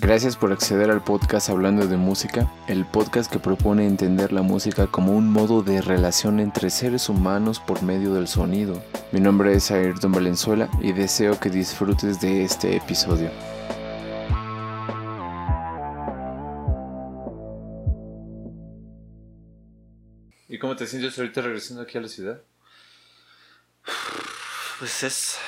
Gracias por acceder al podcast Hablando de Música, el podcast que propone entender la música como un modo de relación entre seres humanos por medio del sonido. Mi nombre es Ayrton Valenzuela y deseo que disfrutes de este episodio. ¿Y cómo te sientes ahorita regresando aquí a la ciudad? Pues es.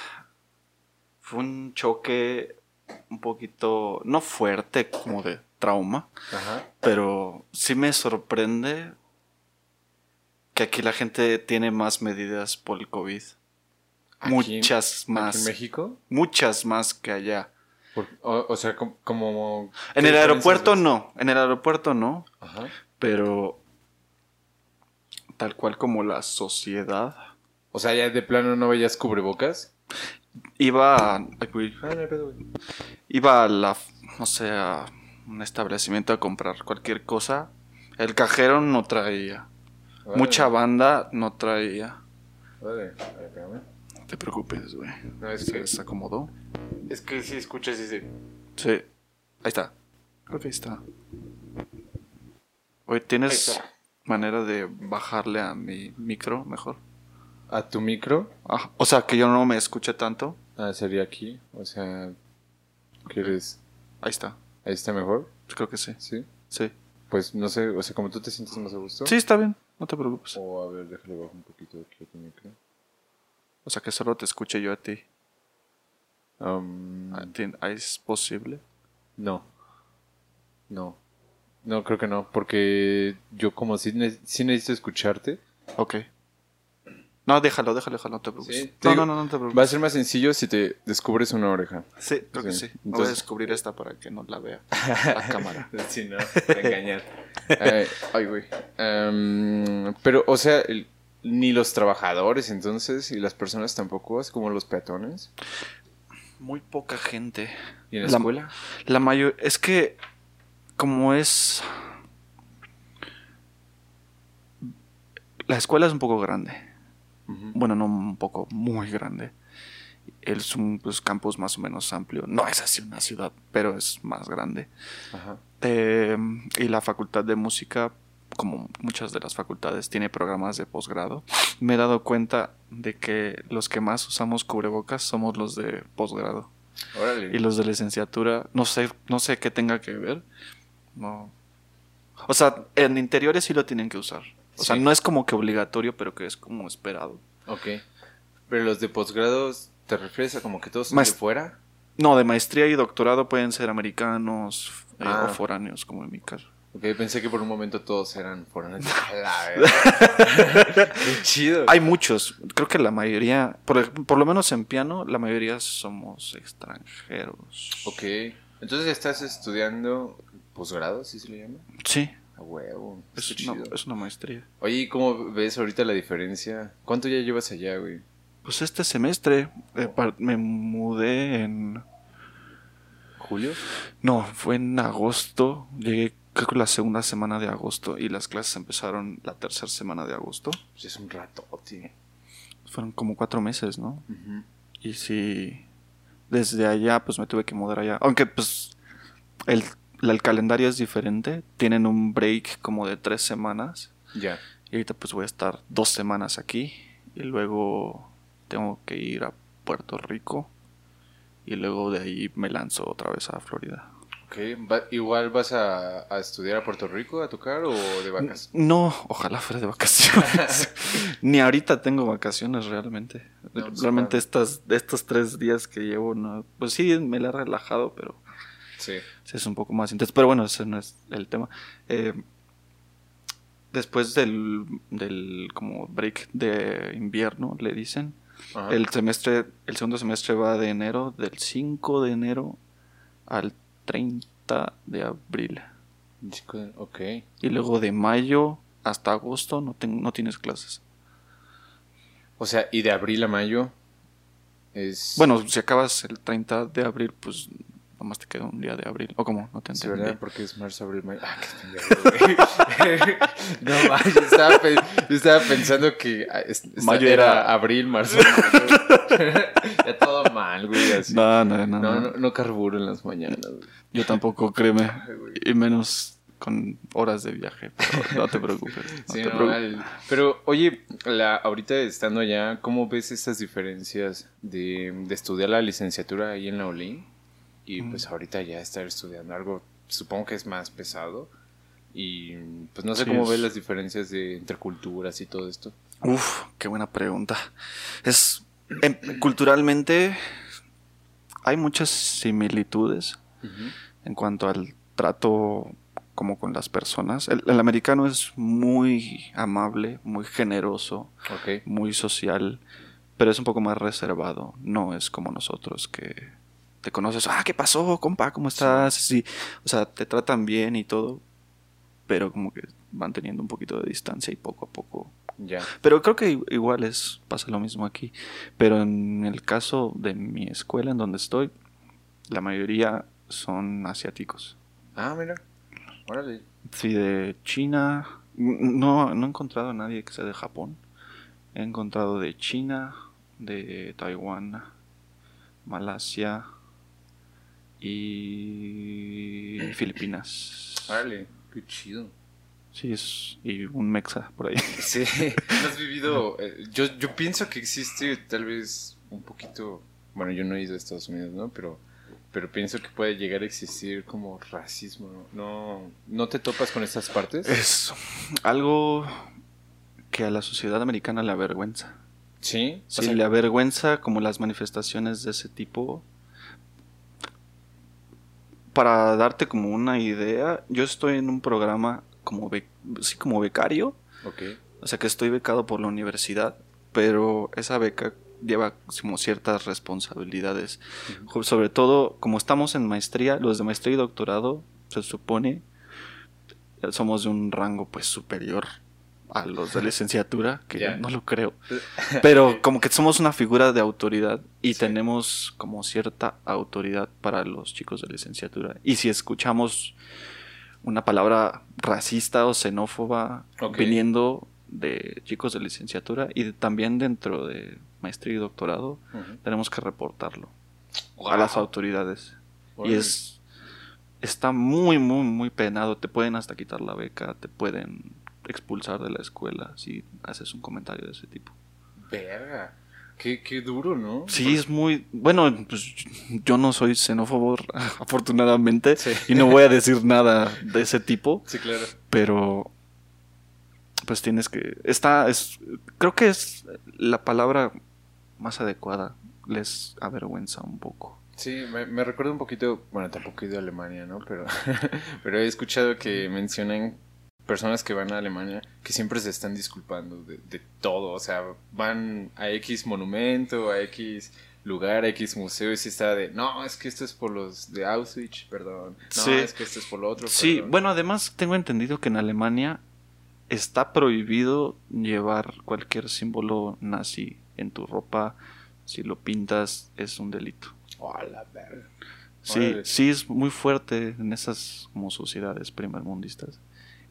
Fue un choque un poquito. No fuerte, como de trauma. Ajá. Pero sí me sorprende que aquí la gente tiene más medidas por el COVID. Aquí- muchas más. ¿Aquí en México? Muchas más que allá. Por- o, o sea, com- como... En ¿qué el aeropuerto no. En el aeropuerto no. Ajá. Pero. Tal cual como la sociedad. O sea, ya de plano no veías cubrebocas. Iba a. Ah, iba a la, no sé, a un establecimiento a comprar cualquier cosa. El cajero no traía. Mucha banda no traía. No te preocupes, güey. No, es Se que, desacomodó. es que si escuchas ese... Sí. Ahí está. Creo que ahí está. Oye, ¿tienes está. manera de bajarle a mi micro mejor? ¿A tu micro? Ah, o sea, que yo no me escuche tanto. Ah, sería aquí. O sea, ¿quieres...? Ahí está. Ahí está mejor, Pues creo que sí. ¿sí? Sí. Pues no sé, o sea, como tú te sientes más a gusto. Sí, está bien. No te preocupes. O a ver, déjale bajar un poquito aquí a tu micro. O sea, que solo te escuche yo a ti. Um, Ah, ¿tien- ¿Es posible? no. No. No, creo que no, porque yo como si, sí necesito escucharte. Ok. No, déjalo, déjalo, déjalo, no te preocupes. Sí, no, digo, no, no, no te preocupes. Va a ser más sencillo si te descubres una oreja. Sí, creo que Sí. sí. Voy a Entonces- descubrir esta para que no la vea la cámara. Sí, no, engañar. ay, ay, güey. Em, pero, o sea, el- ni los trabajadores entonces y las personas tampoco, es como los peatones. Muy poca gente. ¿Y en la, La- escuela? La mayor... Es que como es... La escuela es un poco grande. Bueno, no un poco, muy grande. Es un pues, campus más o menos amplio. No es así una ciudad, pero es más grande. Ajá. Eh, y la facultad de música, como muchas de las facultades, tiene programas de posgrado. Me he dado cuenta de que los que más usamos cubrebocas somos los de posgrado. Y los de licenciatura, no sé, no sé qué tenga que ver. No. O sea, en interiores sí lo tienen que usar. O sea, no es como que obligatorio, pero que es como esperado. Ok. Pero los de posgrados, ¿te refieres a como que todos son Maest- de fuera? No, de maestría y doctorado pueden ser americanos eh, Ah. o foráneos, como en mi caso. Ok, pensé que por un momento todos eran foráneos. Qué chido. Hay muchos, creo que la mayoría, por, por lo menos en piano, la mayoría somos extranjeros. Ok. Entonces estás estudiando posgrado, ¿sí se le llama? Sí, A huevo. es una, chido. es una maestría. Oye, ¿y cómo ves ahorita la diferencia? ¿Cuánto ya llevas allá, güey? Pues este semestre eh, me mudé en... ¿Julio? No, fue en agosto. Llegué creo que la segunda semana de agosto y las clases empezaron la tercera semana de agosto. Pues es un rato, tío. Fueron como cuatro meses, ¿no? Y sí, desde allá pues me tuve que mudar allá. Aunque pues el, el calendario es diferente. Tienen un break como de tres semanas. Ya. Y ahorita pues voy a estar dos semanas aquí. Y luego tengo que ir a Puerto Rico. Y luego de ahí me lanzo otra vez a Florida. Ok. Va- ¿Igual vas a, a estudiar a Puerto Rico a tocar o de vacas? No, ojalá fuera de vacaciones. Ni ahorita tengo vacaciones realmente. No, realmente claro. estas, estos tres días que llevo, no, pues sí, me la he relajado, pero Sí. es un poco más intenso. Pero bueno, ese no es el tema. Eh, después del, del como break de invierno, le dicen, Ajá. el semestre, el segundo semestre va de enero, del 5 de enero al 30 de abril. Ok. Y luego de mayo hasta agosto no, ten- no tienes clases. O sea, y de abril a mayo es... Bueno, si acabas el 30 de abril, pues nomás te queda un día de abril. ¿O cómo? No te Sí, entendí. ¿verdad? Porque es marzo, abril, mayo. Ah, qué no, manches, yo estaba, pe- estaba pensando que ah, Mayo era era- abril, marzo. mayo. ya todo mal, güey. Así. No, no, no. No, no, no carburo en las mañanas. güey. Yo tampoco, créeme. Y menos con horas de viaje. Pero no te preocupes. No Sí, te no, preocupes. Pero, oye, la, ahorita estando allá, ¿cómo ves estas diferencias de, de estudiar la licenciatura ahí en la OLI? Y pues ahorita ya estar estudiando algo, supongo que es más pesado. Y pues no sé Sí, cómo es- ves las diferencias de entre culturas y todo esto. Uf, qué buena pregunta. Es em, culturalmente hay muchas similitudes en cuanto al trato como con las personas. El, el americano es muy amable, muy generoso, muy social, pero es un poco más reservado. No es como nosotros que te conoces, ah, ¿qué pasó, compa? ¿Cómo estás? Sí. O sea, te tratan bien y todo, pero como que van teniendo un poquito de distancia y poco a poco Ya. pero creo que igual es, pasa lo mismo aquí. Pero en el caso de mi escuela en donde estoy, la mayoría son asiáticos. Ah, mira. Órale. Sí, de China. No, no he encontrado a nadie que sea de Japón. He encontrado de China, de Taiwán, Malasia y Filipinas. Órale. Qué chido. Sí, es. Y un mexa por ahí. Sí, ¿no has vivido. eh, yo, yo pienso que existe tal vez un poquito. Bueno, yo no he ido a Estados Unidos, ¿no? Pero, pero pienso que puede llegar a existir como racismo. ¿No, no, ¿no te topas con estas partes? Es algo que a la sociedad americana le avergüenza. Sí. Sí, O sea, le avergüenza como las manifestaciones de ese tipo. Para darte como una idea, yo estoy en un programa como, be- sí, como becario, Ok. o sea que estoy becado por la universidad, pero esa beca lleva como ciertas responsabilidades. Sobre todo, como estamos en maestría, los de maestría y doctorado, se supone, eh, somos de un rango pues superior a los de licenciatura, que Ya. no lo creo. Pero como que somos una figura de autoridad y Sí. tenemos como cierta autoridad para los chicos de licenciatura. Y si escuchamos una palabra racista o xenófoba Ok. viniendo de chicos de licenciatura y también dentro de maestría y doctorado, tenemos que reportarlo a las Wow. autoridades. Y es está muy muy muy penado, te pueden hasta quitar la beca, te pueden expulsar de la escuela si haces un comentario de ese tipo. Verga. Qué, qué duro, ¿no? Sí, es muy. Bueno, pues yo no soy xenófobo, afortunadamente, Sí. y no voy a decir nada de ese tipo, Sí, claro. pero. Pues tienes que. Está. Es, creo que es la palabra más adecuada. Les avergüenza un poco. Sí, me, me recuerda un poquito, bueno, tampoco he ido a Alemania, ¿no? Pero, pero he escuchado que mencionan personas que van a Alemania que siempre se están disculpando de, de todo, o sea, van a X monumento, a X lugar, a X museo y si está de, no, es que esto es por los de Auschwitz, perdón, no, Sí. es que esto es por lo otro. Sí, perdón". bueno, además tengo entendido que en Alemania está prohibido llevar cualquier símbolo nazi en tu ropa. Si lo pintas, es un delito. Oh, la verga. Sí, Órale. sí es muy fuerte en esas como sociedades primermundistas.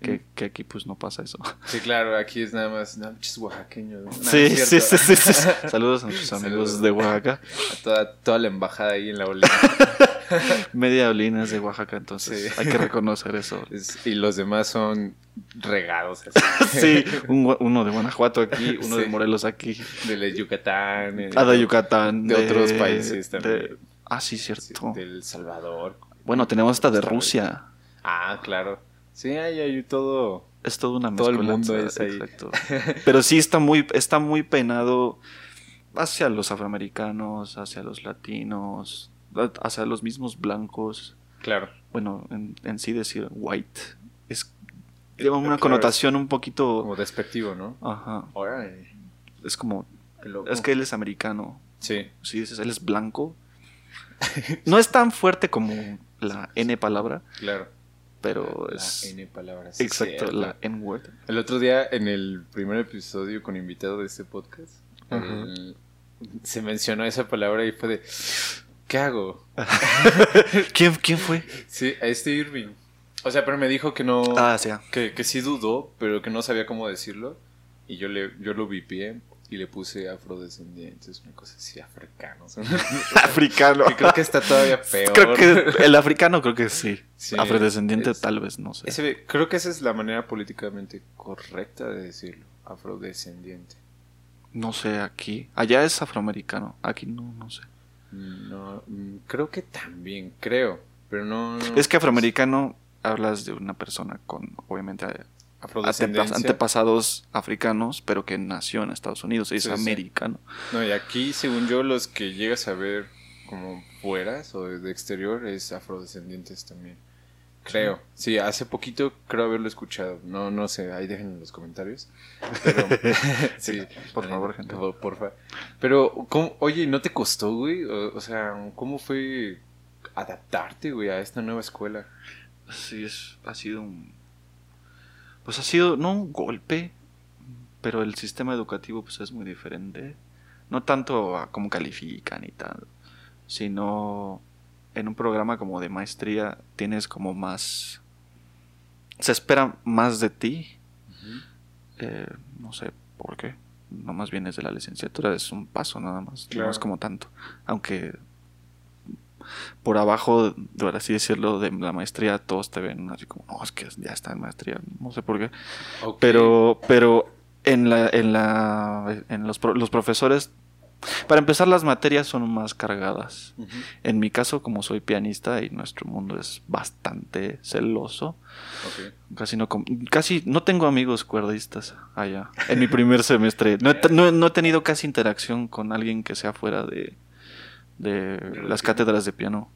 Que, que aquí pues no pasa eso. Sí, claro, aquí es nada más, no, pinches oaxaqueños. No, Sí, sí, sí, sí, sí. Saludos a nuestros Saludos. amigos de Oaxaca. A toda, toda la embajada ahí en la bolita. Media Olina es de Oaxaca, entonces Sí. hay que reconocer eso. Es- y los demás son regados. así. Sí, un uno de Guanajuato aquí, uno de. Morelos aquí. De Yucatán. eh, Ah, de Yucatán. De otros países también. de- Ah, sí, cierto. del Salvador. Bueno, tenemos hasta de. Rusia. Ah, claro. Sí, hay, hay todo. Es toda una Todo el mundo es ahí. Exacto. Pero sí está muy, está muy penado hacia los afroamericanos, hacia los latinos, hacia los mismos blancos. Claro. Bueno, en, en sí decir white es lleva una Claro, connotación un poquito. Como despectivo, ¿no? Ajá. Es como. Es que él es americano. Sí. Si dices él es blanco. No es tan fuerte como la N palabra, Claro. Pero La es. N palabras. Exacto, cierto. la N-word. El otro día, en el primer episodio con invitado de este podcast, el- se mencionó esa palabra y fue de. ¿Qué hago? ¿Quién, ¿Quién fue? Sí, a este Irving. O sea, pero me dijo que no. Ah, sí. ah. Que, que sí dudó, pero que no sabía cómo decirlo. Y yo le yo lo vipié. Y le puse afrodescendientes, una cosa así, africanos. Africano. que creo que está todavía peor. Creo que el africano creo que sí. Sí, Afrodescendiente es- tal vez, no sé. Ese- creo que esa es la manera políticamente correcta de decirlo, afrodescendiente. No sé, aquí. Allá es afroamericano. Aquí no, no sé. No, mm, creo que también, creo, pero no... no- Es que afroamericano hablas de una persona con, obviamente. Antepasados africanos, pero que nació en Estados Unidos. Es Sí, sí. americano. No, y aquí, según yo, los que llegas a ver como fueras o de exterior es afrodescendientes también. Creo. Sí, hace poquito creo haberlo escuchado. No, no sé, ahí dejen en los comentarios. Pero, sí, Por favor, gente. Por- porfa. Pero, ¿cómo- oye, ¿no te costó, güey? O, o sea, ¿cómo fue adaptarte, güey, a esta nueva escuela? Sí, es, ha sido un... Pues ha sido, no un golpe, pero el sistema educativo pues es muy diferente. No tanto a cómo califican y tal, sino en un programa como de maestría tienes como más... Se espera más de ti. eh, no sé por qué. No más bien es de la licenciatura, es un paso nada más. Claro. No es como tanto. Aunque por abajo, por así decirlo, de la maestría, todos te ven así como, no, es que ya está en maestría, no sé por qué. Ok. Pero, pero en la, en la, en los, los profesores, para empezar, las materias son más cargadas. Ujú. En mi caso, como soy pianista y nuestro mundo es bastante celoso, Ok. casi no, casi no tengo amigos cuerdistas allá. En mi primer semestre, no no no he tenido casi interacción con alguien que sea fuera de, de las cátedras de piano,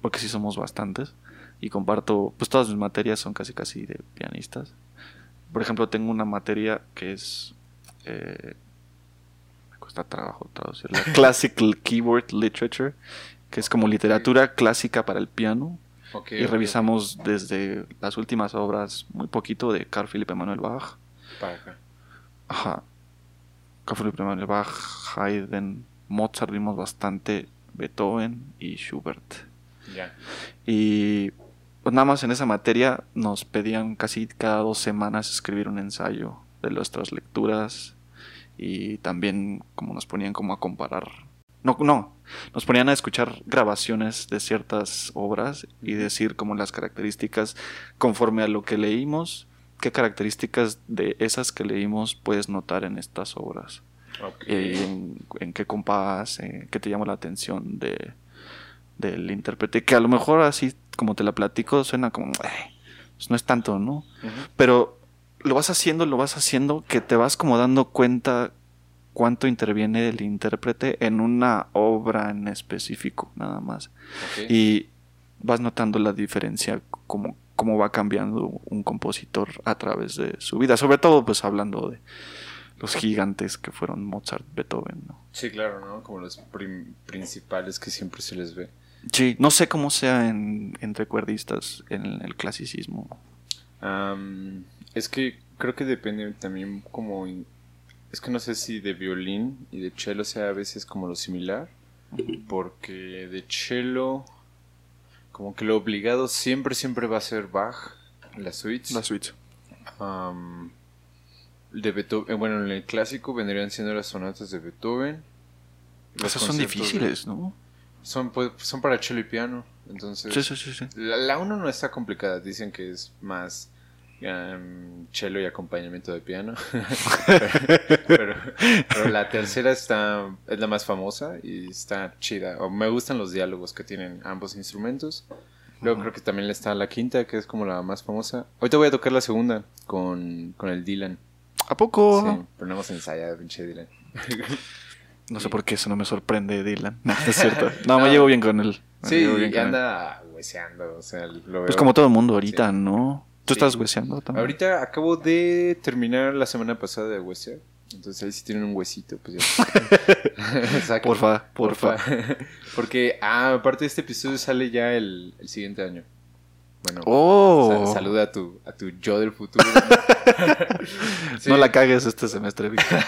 porque sí somos bastantes y comparto, pues todas mis materias son casi casi de pianistas. Por ejemplo, tengo una materia que es eh, me cuesta trabajo traducirla, Classical Keyboard Literature, que es como literatura clásica para el piano. Y revisamos desde las últimas obras muy poquito de Carl Philipp Emanuel Bach, Para acá. ajá, Carl Philipp Emanuel Bach, Haydn, Mozart vimos bastante, Beethoven y Schubert. Y pues nada más en esa materia nos pedían casi cada dos semanas escribir un ensayo de nuestras lecturas y también como nos ponían como a comparar. No, no, nos ponían a escuchar grabaciones de ciertas obras y decir como las características conforme a lo que leímos, qué características de esas que leímos puedes notar en estas obras. Eh, en, en qué compás, eh, qué te llama la atención de, del intérprete, que a lo mejor así como te la platico suena como, "Eh, pues no es tanto, ¿no? Pero lo vas haciendo, lo vas haciendo, que te vas como dando cuenta cuánto interviene el intérprete en una obra en específico, nada más. Y vas notando la diferencia, como cómo va cambiando un compositor a través de su vida, sobre todo pues hablando de los gigantes que fueron Mozart, Beethoven, ¿no? Sí, claro, ¿no? Como los prim- principales que siempre se les ve. Sí, no sé cómo sea en, entre cuerdistas en el clasicismo. Am, es que creo que depende también como... Es que no sé si de violín y de cello sea a veces como lo similar. Porque de cello... Como que lo obligado siempre, siempre va a ser Bach. Las suites. La suite. Am, de Beethoven, eh, bueno, en el clásico vendrían siendo las sonatas de Beethoven. Esas son de- difíciles, ¿no? Son, pues, son para cello y piano. Entonces, Sí, sí, sí, sí. la, la uno no está complicada. Dicen que es más am, cello y acompañamiento de piano. pero, pero la tercera está es la más famosa y está chida. O me gustan los diálogos que tienen ambos instrumentos. Luego creo que también está la quinta, que es como la más famosa. Ahorita voy a tocar la segunda con, con el Dylan. ¿A poco? Sí, pero no hemos ensayado, pinche Dylan. No sé por qué eso no me sorprende, Dylan. No, es cierto. No, me llevo bien con él. Me Sí, llevo bien y anda hueseando, o sea, lo veo. Pues como todo el mundo ahorita, Sí. ¿no? ¿Tú Sí. estás hueseando también? Ahorita acabo de terminar la semana pasada de huesear. Entonces ahí si tienen un huesito, pues ya. Porfa, porfa. Porque, ah, aparte de este episodio sale ya el, el siguiente año. Bueno, ¡Oh! sa- saluda a tu, a tu yo del futuro. Sí, No la cagues este semestre, Víctor.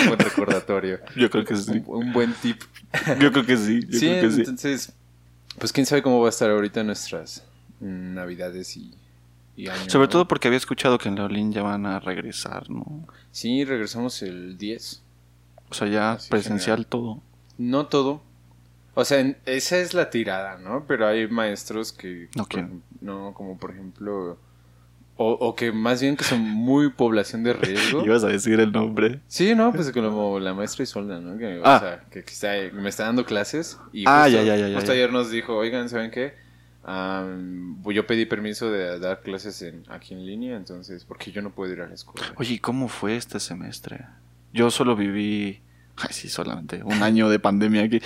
un buen recordatorio. Yo creo que sí. Un, un buen tip. Yo creo que sí. Yo sí, creo que sí. entonces, pues quién sabe cómo va a estar ahorita nuestras navidades y, y año Sobre todo porque había escuchado que en Leolín ya van a regresar, ¿no? Sí, regresamos el 10. O sea, ya Así presencial todo. No todo. O sea, esa es la tirada, ¿no? Pero hay maestros que... Por ejem- No, como por ejemplo... O, o que más bien que son muy población de riesgo. Ibas a decir el nombre. Sí, no, pues como la maestra Isolda, ¿no? Que, Ah. O sea, que, que está, que me está dando clases. Y Ah, justo, ya, ya, ya, Justo ayer nos dijo, oigan, ¿saben qué? Am, yo pedí permiso de dar clases en, aquí en línea, entonces, porque yo no puedo ir a la escuela. Oye, ¿y ¿cómo fue este semestre? Yo solo viví, ay, sí, solamente un año de pandemia aquí.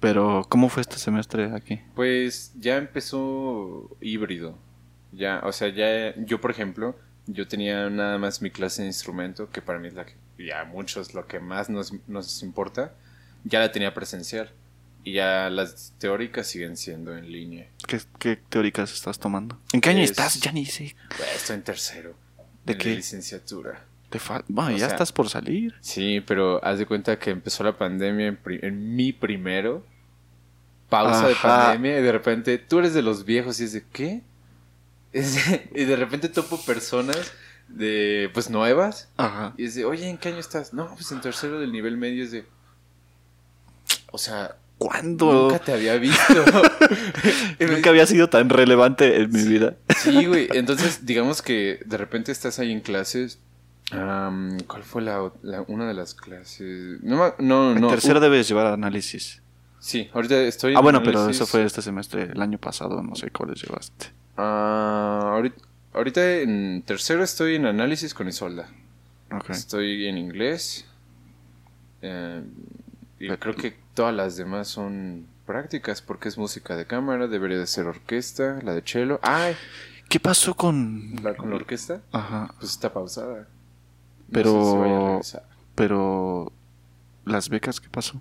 Pero, ¿cómo fue este semestre aquí? Pues ya empezó híbrido. Ya, o sea, ya yo, por ejemplo, yo tenía nada más mi clase de instrumento, que para mí es la que, ya a muchos lo que más nos, nos importa, ya la tenía presencial. Y ya las teóricas siguen siendo en línea. ¿Qué, qué teóricas estás tomando? ¿En qué año Es- estás? Ya ni sé. Pues, estoy en tercero. ¿De en qué? La licenciatura. Te Bueno, ya sea- estás por salir. Sí, pero haz de cuenta que empezó la pandemia en, mi primero. Pausa de pandemia y de repente tú eres de los viejos y es de ¿qué? Es de- y de repente topo personas de pues nuevas Ajá. y es de, oye, ¿en qué año estás? No, pues en tercero del nivel medio es de... O sea, ¿Cuándo? nunca te había visto. Nunca había sido tan relevante en mi vida. Sí, güey. Entonces, digamos que de repente estás ahí en clases. Am, ¿Cuál fue la, una de las clases? No, no, En no. tercero uh, debes llevar análisis. sí, ahorita estoy. Ah, en bueno, pero eso fue este semestre, el año pasado, no sé cuáles llevaste. Ah, ahorita, ahorita en tercero estoy en análisis con Isolda. Ok. Estoy en inglés. eh, y creo que todas las demás son prácticas porque es música de cámara. Debería de ser orquesta, la de cello. ¡Ay! ¿Qué pasó con...? La con la orquesta. Ajá. Pues está pausada. No Pero- sé si a regresar. Pero... ¿Las becas qué pasó?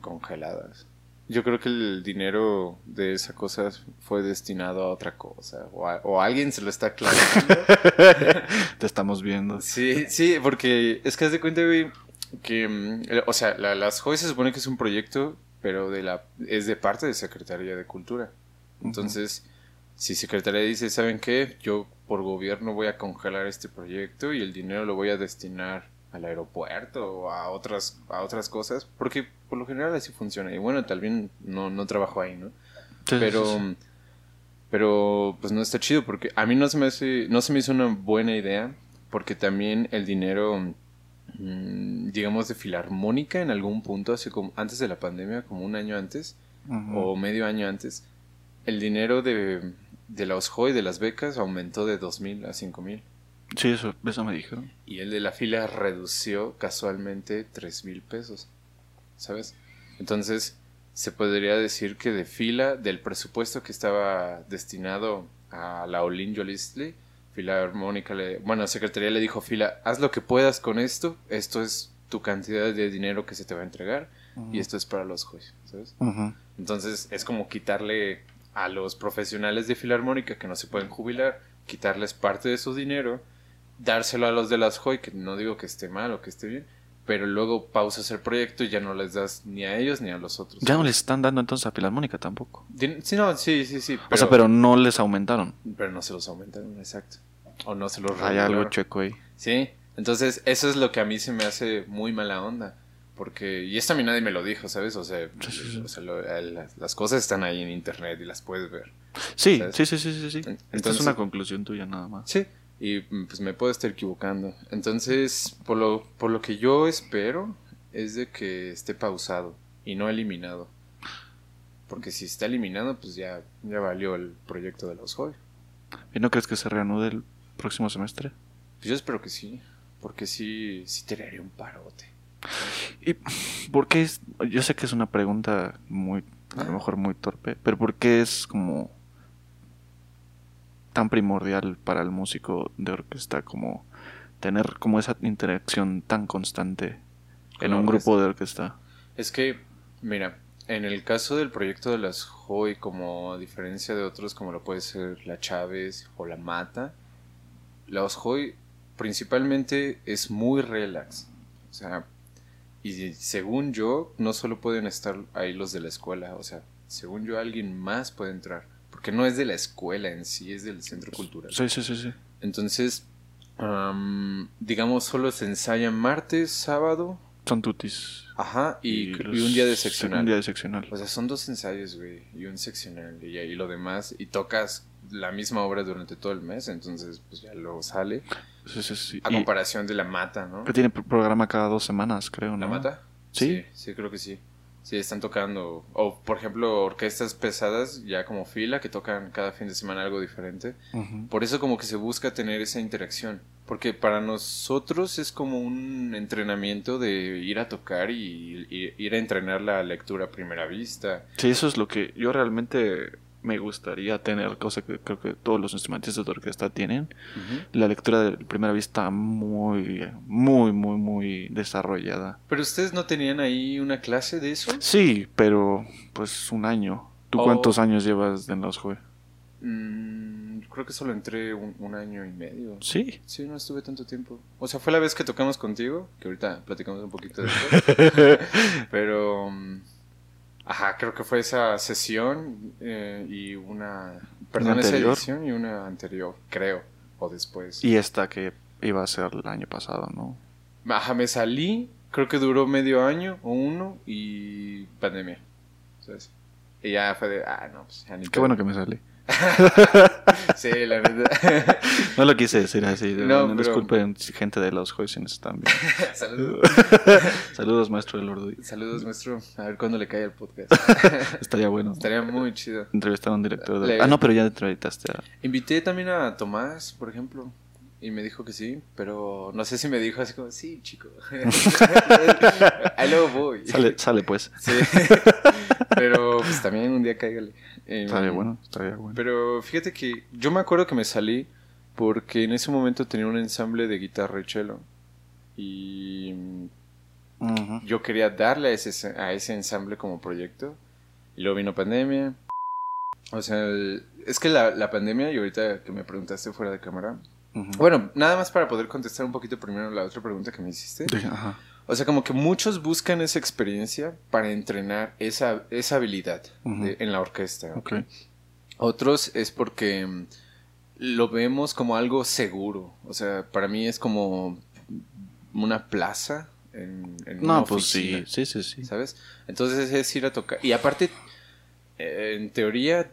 congeladas. Yo creo que el dinero de esa cosa fue destinado a otra cosa. O, a- o alguien se lo está aclarando. Te estamos viendo. sí, sí, porque es que haz de cuenta, güey, que, mm, el- o sea, la- las joyas se supone que es un proyecto, pero de la, es de parte de Secretaría de Cultura. Entonces, si Secretaría dice, ¿saben qué? Yo por gobierno voy a congelar este proyecto y el dinero lo voy a destinar al aeropuerto o a otras, a otras cosas, porque por lo general así funciona. Y bueno, tal vez no, no trabajo ahí, ¿no? Sí, pero sí, sí. pero pues no está chido porque a mí no se me hace, no se me hizo una buena idea porque también el dinero mm, digamos de filarmónica en algún punto hace como antes de la pandemia como un año antes o medio año antes el dinero de de la OSJOY de las becas aumentó de dos mil a cinco mil Sí, eso, eso me dijeron. y el de la fila redució casualmente tres mil pesos ¿sabes? entonces se podría decir que de fila del presupuesto que estaba destinado a la Olin Yolistli, Filarmónica le, bueno, Secretaría le dijo, Fila, haz lo que puedas con esto, esto es tu cantidad de dinero que se te va a entregar y esto es para los jueces, ¿sabes? Entonces es como quitarle a los profesionales de Filarmónica que no se pueden jubilar, quitarles parte de su dinero, dárselo a los de las JOY, que no digo que esté mal o que esté bien, pero luego pausas el proyecto y ya no les das ni a ellos ni a los otros. Ya no les están dando entonces a Filarmónica tampoco. Sí, no, sí, sí, sí. o sea, pero no les aumentaron. pero no se los aumentaron, exacto. O no se los Hay algo checo ahí. Sí, entonces eso es lo que a mí se me hace muy mala onda. Porque, y esto a mí nadie me lo dijo, ¿sabes? O sea, Sí, sí, sí. o sea, lo- el- las, las cosas están ahí en internet y las puedes ver. Sí, ¿Sabes? sí, sí, sí, sí, sí. Esta es Entonces- una conclusión tuya nada más. Sí, y mm, pues me puedo estar equivocando. Entonces, por lo, por lo que yo espero es de que esté pausado y no eliminado. Porque si está eliminado, pues ya, ya valió el proyecto de los Joy. ¿Y no crees que se reanude el próximo semestre? Pues yo espero que sí, porque sí, sí te haría un parote. ¿Y por qué es? Yo sé que es una pregunta muy, a lo mejor muy torpe, pero ¿por qué es como tan primordial para el músico de orquesta como tener como esa interacción tan constante Con en un grupo de orquesta? Es que, mira, en el caso del proyecto de las Joy, como a diferencia de otros como lo puede ser la Chávez o la Mata, las Joy principalmente es muy relax. O sea, y según yo, no solo pueden estar ahí los de la escuela, o sea, según yo alguien más puede entrar. porque no es de la escuela en sí, es del centro cultural. Sí, sí, sí, sí. Entonces, am, digamos, solo se ensayan martes, sábado, Son tutis. ajá, y, un día de seccional. Un día de seccional. O sea, son dos ensayos, güey, y un seccional, y ahí lo demás, y tocas la misma obra durante todo el mes, entonces, pues ya luego sale. Sí, sí, sí. A Y comparación de La Mata, ¿no? que tiene pro- programa cada dos semanas, creo, ¿no? ¿La Mata? Sí. sí. creo que sí. Sí, están tocando. O, por ejemplo, orquestas pesadas, ya como fila, que tocan cada fin de semana algo diferente. Por eso como que se busca tener esa interacción. Porque para nosotros es como un entrenamiento de ir a tocar y, y ir a entrenar la lectura a primera vista. Sí, eso es lo que yo realmente me gustaría tener, cosa que creo que todos los instrumentistas de orquesta tienen. La lectura de primera vista muy, muy, muy, muy desarrollada. Pero ustedes no tenían ahí una clase de eso? Sí, pero pues un año. ¿Tú Oh. cuántos años llevas en los juegos? Mm, creo que solo entré un, un año y medio. Sí. Sí, no estuve tanto tiempo. O sea, fue la vez que tocamos contigo, que ahorita platicamos un poquito de eso. Pero, mm, ajá, creo que fue esa sesión eh, y una, perdón, esa edición y una anterior, creo, o después. Y esta que iba a ser el año pasado, ¿no? Ajá, me salí, creo que duró medio año o uno y pandemia. Y ya fue de, ah, no, pues ya ni Qué pedo. bueno que me sale. Sí, la neta. No lo quise decir así. No, no, pero- Disculpen, gente de los están viendo. Saludos. Saludos, maestro del Orduy. Saludos, maestro. A ver cuándo le cae el podcast. Estaría bueno. Estaría muy chido. Entrevistar a un director de... Le- Ah, no, pero ya entrevistaste a... Invité también a Tomás, por ejemplo, y me dijo que sí, pero no sé si me dijo así como, sí, chico. Ahí luego voy. Sale, sale pues. Sí. Pero pues también un día cáigale. Eh, Estaría bueno, estaría bueno. Pero fíjate que yo me acuerdo que me salí porque en ese momento tenía un ensamble de guitarra y cello. Y yo quería darle a ese, a ese ensamble como proyecto. Y luego vino pandemia. O sea, el- es que la, la pandemia, y ahorita que me preguntaste fuera de cámara. Bueno, nada más para poder contestar un poquito primero la otra pregunta que me hiciste. Ajá. O sea, como que muchos buscan esa experiencia para entrenar esa, esa habilidad de- en la orquesta. Ok. Otros es porque mm, lo vemos como algo seguro. O sea, para mí es como una plaza en, en una No, pues sí, oficina, sí, sí, sí. ¿Sabes? Entonces es ir a tocar. Y aparte, eh, en teoría,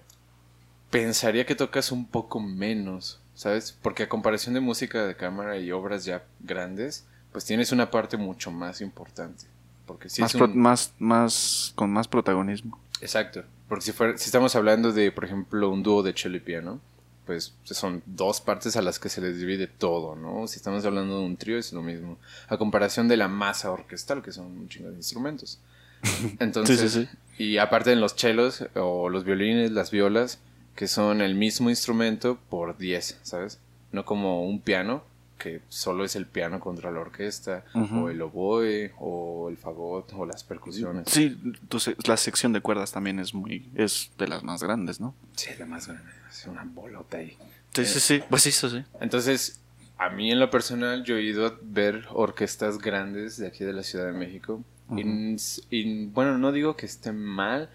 pensaría que tocas un poco menos, ¿sabes? Porque a comparación de música de cámara y obras ya grandes, pues tienes una parte mucho más importante. Porque si más, es un... más, más, con más protagonismo. Exacto. Porque si, fuera, si estamos hablando de, por ejemplo, un dúo de cello y piano, pues son dos partes a las que se les divide todo, ¿no? Si estamos hablando de un trío es lo mismo. A comparación de la masa orquestal, que son un chingo de instrumentos. Entonces, Sí, sí, sí. y aparte en los chelos o los violines, las violas, que son el mismo instrumento por 10, ¿sabes? No como un piano, que solo es el piano contra la orquesta, Ujú. o el oboe, o el fagot, o las percusiones. Sí, entonces la sección de cuerdas también es muy, es de las más grandes, ¿no? Sí, la más grande. Es una bolota ahí. Sí, sí, sí. Pues sí, eso sí. Entonces, a mí en lo personal, yo he ido a ver orquestas grandes de aquí de la Ciudad de México. y, y, bueno, no digo que esté mal,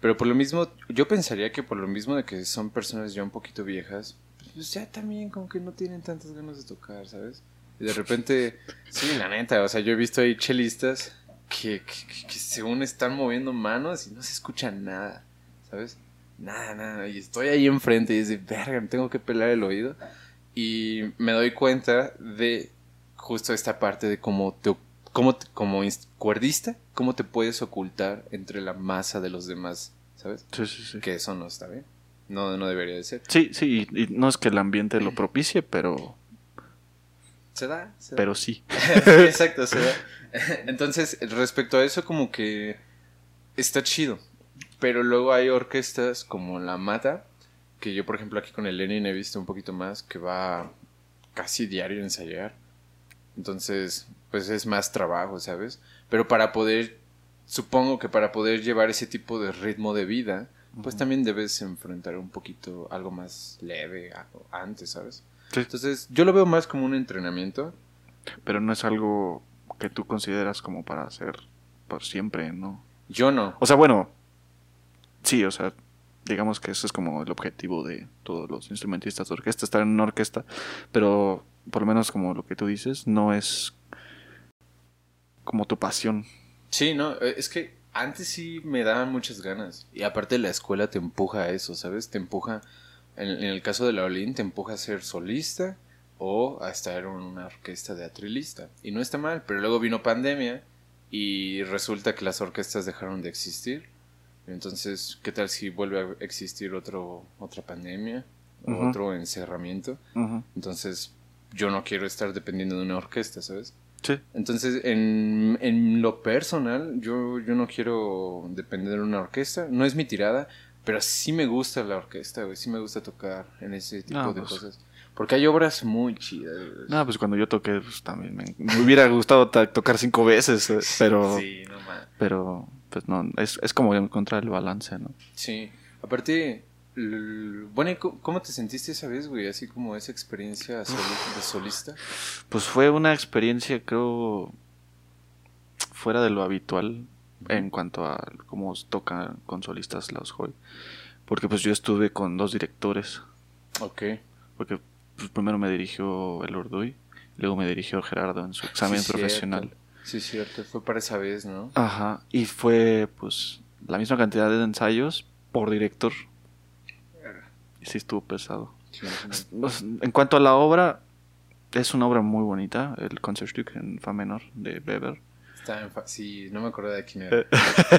pero por lo mismo, yo pensaría que por lo mismo de que son personas ya un poquito viejas, pues ya también como que no tienen tantas ganas de tocar, ¿sabes? Y de repente, sí, la neta, o sea, yo he visto ahí chelistas que, que, que- según están moviendo manos y no se escucha nada, ¿sabes? Nada, nada. Y estoy ahí enfrente y es de, verga, me tengo que pelar el oído. Y me doy cuenta de justo esta parte de cómo te, cómo te- como cuerdista, cómo te puedes ocultar entre la masa de los demás, ¿sabes? Sí, sí, sí. Que eso no está bien. No, no debería de ser. Sí, sí, y, no es que el ambiente lo propicie, pero, Se da, se da. pero sí. Sí, exacto, se da. Entonces, respecto a eso, como que está chido. Pero luego hay orquestas como La Mata, que yo, por ejemplo, aquí con el Lenin he visto un poquito más, que va casi diario a ensayar. Entonces, pues es más trabajo, ¿sabes? Pero para poder, supongo que para poder llevar ese tipo de ritmo de vida, pues también debes enfrentar un poquito algo más leve antes, ¿sabes? Sí. Entonces, yo lo veo más como un entrenamiento. Pero no es algo que tú consideras como para hacer por siempre, ¿no? Yo no. O sea, bueno, sí, o sea, digamos que eso es como el objetivo de todos los instrumentistas de orquesta, estar en una orquesta, pero por lo menos como lo que tú dices, no es como tu pasión. Sí, no, eh, es que antes sí me daban muchas ganas. Y aparte la escuela te empuja a eso, ¿sabes? Te empuja, en, el caso de la violín, te empuja a ser solista o a estar en una orquesta de atrilista. Y no está mal, pero luego vino pandemia y resulta que las orquestas dejaron de existir. Entonces, ¿qué tal si vuelve a existir otro, otra pandemia? o Otro encerramiento. Entonces, yo no quiero estar dependiendo de una orquesta, ¿sabes? Sí. Entonces, en, en lo personal, yo, yo no quiero depender de una orquesta. No es mi tirada, pero sí me gusta la orquesta, güey. Sí me gusta tocar en ese tipo de pues. cosas. Porque hay obras muy chidas. No, pues cuando yo toqué, pues también me, hubiera gustado tocar cinco veces, eh, pero... sí, no Pero, pues no, es, es como encontrar el balance, ¿no? Sí. Aparte, bueno, cómo te sentiste esa vez, güey? Así como esa experiencia de solista. Pues fue una experiencia, creo, fuera de lo habitual en cuanto a cómo tocan con solistas los Hoy. Porque pues yo estuve con dos directores. Ok. Porque pues, primero me dirigió el Urduy, luego me dirigió Gerardo en su examen profesional. Sí, cierto, fue para esa vez, ¿no? Ajá, y fue pues la misma cantidad de ensayos por director sí estuvo pesado. Pues, en cuanto a la obra, es una obra muy bonita, el Concertstück en Fa menor de Weber. Está en fa sí, no me acuerdo de quién era,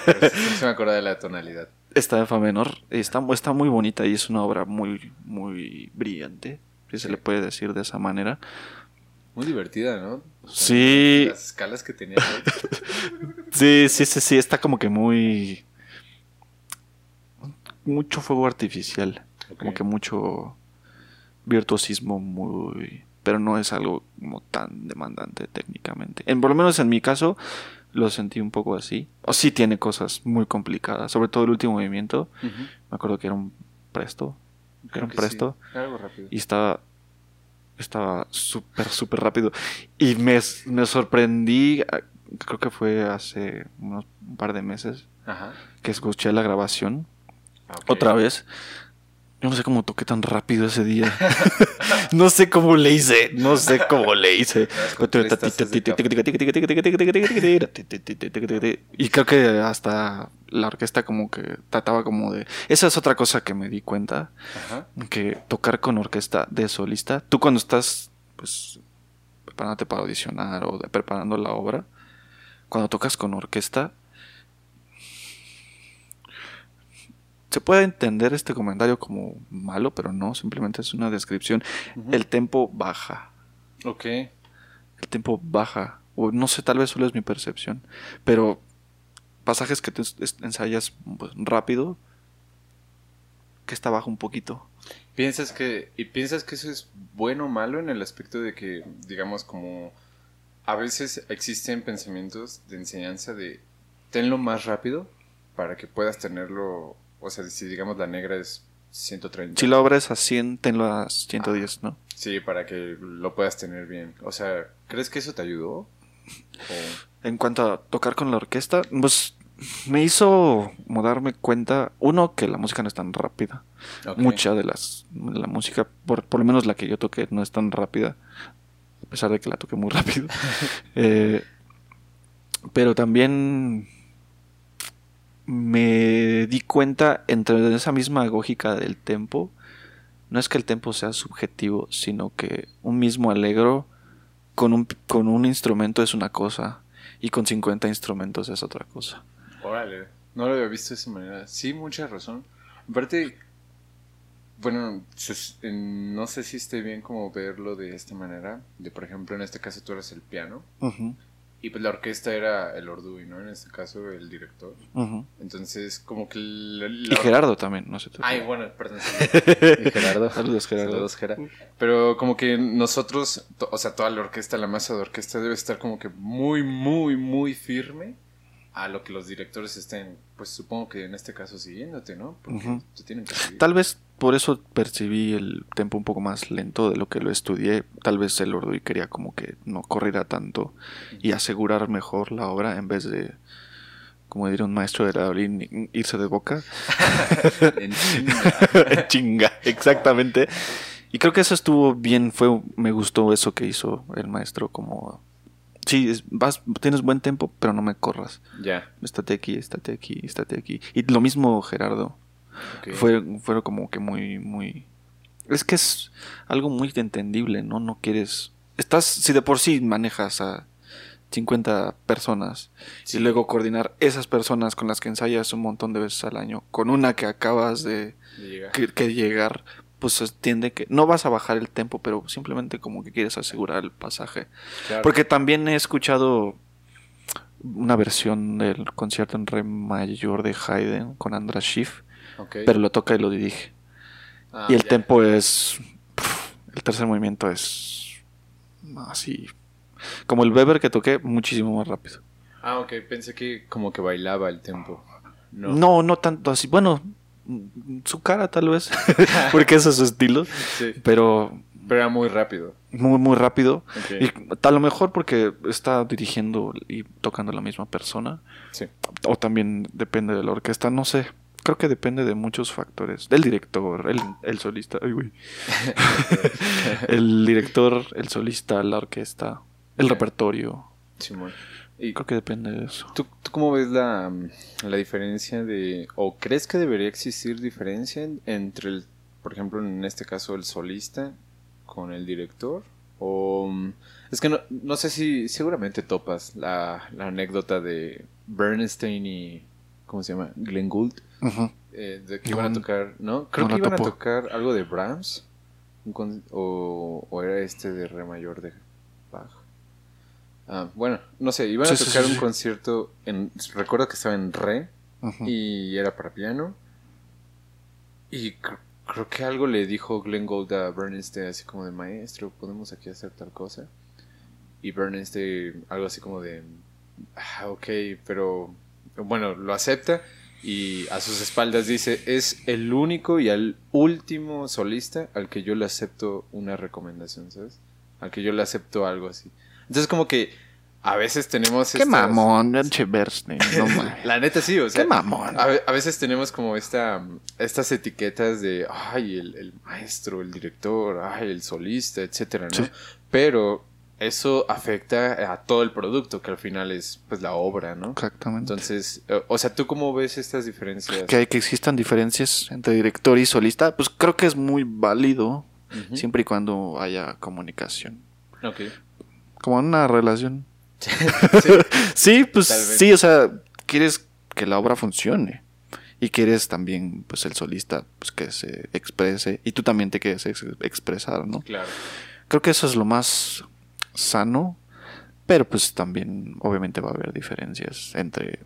pero sí, me acuerdo de la tonalidad. Está en Fa menor, está, está muy bonita y es una obra muy, muy brillante, si se le puede decir de esa manera. Muy divertida, ¿no? sí. Las escalas que tenía. sí, sí, sí, sí, está como que muy... Mucho fuego artificial. Como que mucho virtuosismo muy... Pero no es algo como tan demandante técnicamente. En, por lo menos en mi caso lo sentí un poco así. O sí tiene cosas muy complicadas. Sobre todo el último movimiento. Me acuerdo que era un presto. era un presto. Algo rápido. Y estaba estaba súper, súper rápido. Y me, me, sorprendí, creo que fue hace unos, un par de meses, que escuché la grabación otra vez yo no sé cómo toqué tan rápido ese día. no sé cómo le hice. No sé cómo le hice. Y creo que hasta la orquesta como que trataba como de... Esa es otra cosa que me di cuenta. Que tocar con orquesta de solista. Tú cuando estás pues preparándote para audicionar o preparando la obra. Cuando tocas con orquesta se puede entender este comentario como malo, pero no, simplemente es una descripción. El tempo baja. Ok. El tempo baja. O no sé, tal vez solo es mi percepción. Pero pasajes que te ensayas pues, rápido, que está bajo un poquito. ¿Piensas que, y piensas que eso es bueno o malo en el aspecto de que, digamos, como a veces existen pensamientos de enseñanza de tenlo más rápido para que puedas tenerlo o sea, si digamos la negra es 130. Si la obra es a 100, tenlo a 110, ¿no? Sí, para que lo puedas tener bien. O sea, ¿crees que eso te ayudó? En cuanto a tocar con la orquesta, pues me hizo darme cuenta, uno, que la música no es tan rápida. Mucha de las la música, por, por, lo menos la que yo toqué, no es tan rápida, a pesar de que la toqué muy rápido. eh, pero también me di cuenta entre esa misma lógica del tempo, no es que el tempo sea subjetivo, sino que un mismo alegro con un, con un instrumento es una cosa y con 50 instrumentos es otra cosa. Órale, no lo había visto de esa manera. Sí, mucha razón. Aparte, bueno, no sé si esté bien como verlo de esta manera. De por ejemplo, en este caso tú eres el piano. Y pues la orquesta era el Orduy, ¿no? En este caso, el director. Entonces, como que... y Gerardo también, no sé. Ay, bueno, perdón. y Gerardo. Saludos, Gerardo. Saludos, Gerardo. Pero como que nosotros, o sea, toda la orquesta, la masa de orquesta debe estar como que muy, muy, muy firme a lo que los directores estén, pues supongo que en este caso siguiéndote, ¿no? Porque te tienen que seguir. Tal vez por eso percibí el tempo un poco más lento de lo que lo estudié. Tal vez el Orduy quería como que no corriera tanto y asegurar mejor la obra en vez de como diría un maestro de la violín, irse de boca. en chinga. En chinga, exactamente. Y creo que eso estuvo bien, fue, me gustó eso que hizo el maestro, como, sí, es- vas, tienes buen tiempo, pero no me corras. Ya. Estate aquí, estate aquí, estate aquí. Y lo mismo Gerardo. Ok. Fue, fue como que muy, muy... Es que es algo muy entendible, ¿no? No quieres... Estás, si de por sí manejas a 50 personas Sí. y luego coordinar esas personas con las que ensayas un montón de veces al año, con una que acabas de De llegar. que, que llegar, pues se entiende que no vas a bajar el tempo, pero simplemente como que quieres asegurar el pasaje. Claro. Porque también he escuchado una versión del concierto en re mayor de Haydn con Andras Schiff, Pero lo toca y lo dirige. Ah, y el tempo es. el tercer movimiento es. Así. Como el Weber que toqué, muchísimo más rápido. Ah, ok. Pensé que como que bailaba el tempo. No. No, no, tanto así. Bueno, su cara tal vez, porque ese es su estilo, Sí. pero Pero era muy rápido. muy, muy rápido. Y a lo mejor porque está dirigiendo y tocando la misma persona, Sí. o también depende de la orquesta, no sé. Creo que depende de muchos factores. Del director, el, el solista, ay, güey. el director, el solista, la orquesta, el repertorio. Simón. Y Creo que depende de eso. ¿tú, tú cómo ves la, la diferencia de... o crees que debería existir diferencia en- entre, el, por ejemplo, en este caso, el solista con el director? O... Es que no, no sé si seguramente topas la, la anécdota de Bernstein y... ¿Cómo se llama? Glenn Gould. Eh, de que No, iban a tocar, ¿no? Creo no que iban a tocar algo de Brahms. o, o era este de Re mayor de Bach. Ah, bueno, no sé, iban a Sí, tocar sí, un sí. concierto en... Recuerdo que estaba en Re y era para piano. Y cr- creo que algo le dijo Glenn Gould a Bernstein así como de maestro, podemos aquí hacer tal cosa. Y Bernstein algo así como de, ah, ok, pero bueno, lo acepta y a sus espaldas dice, es el único y al último solista al que yo le acepto una recomendación, ¿sabes? Al que yo le acepto algo así. Entonces como que a veces tenemos... Qué estas- mamón, no. La neta sí, o sea... Qué mamón. A, ve- a veces tenemos como esta, estas etiquetas de, ay, el, el maestro, el director, ay, el solista, etcétera, ¿no? Sí. Pero eso afecta a todo el producto, que al final es, pues, la obra, ¿no? Exactamente. Entonces, eh, o sea, ¿tú cómo ves estas diferencias? que hay que existan diferencias entre director y solista, pues creo que es muy válido siempre y cuando haya comunicación. Ok. Como una relación. Sí. Sí, pues sí, o sea, quieres que la obra funcione. Y quieres también, pues, el solista, pues, que se exprese. Y tú también te quieres ex- expresar, ¿no? Claro. Creo que eso es lo más sano. Pero, pues, también, obviamente, va a haber diferencias entre...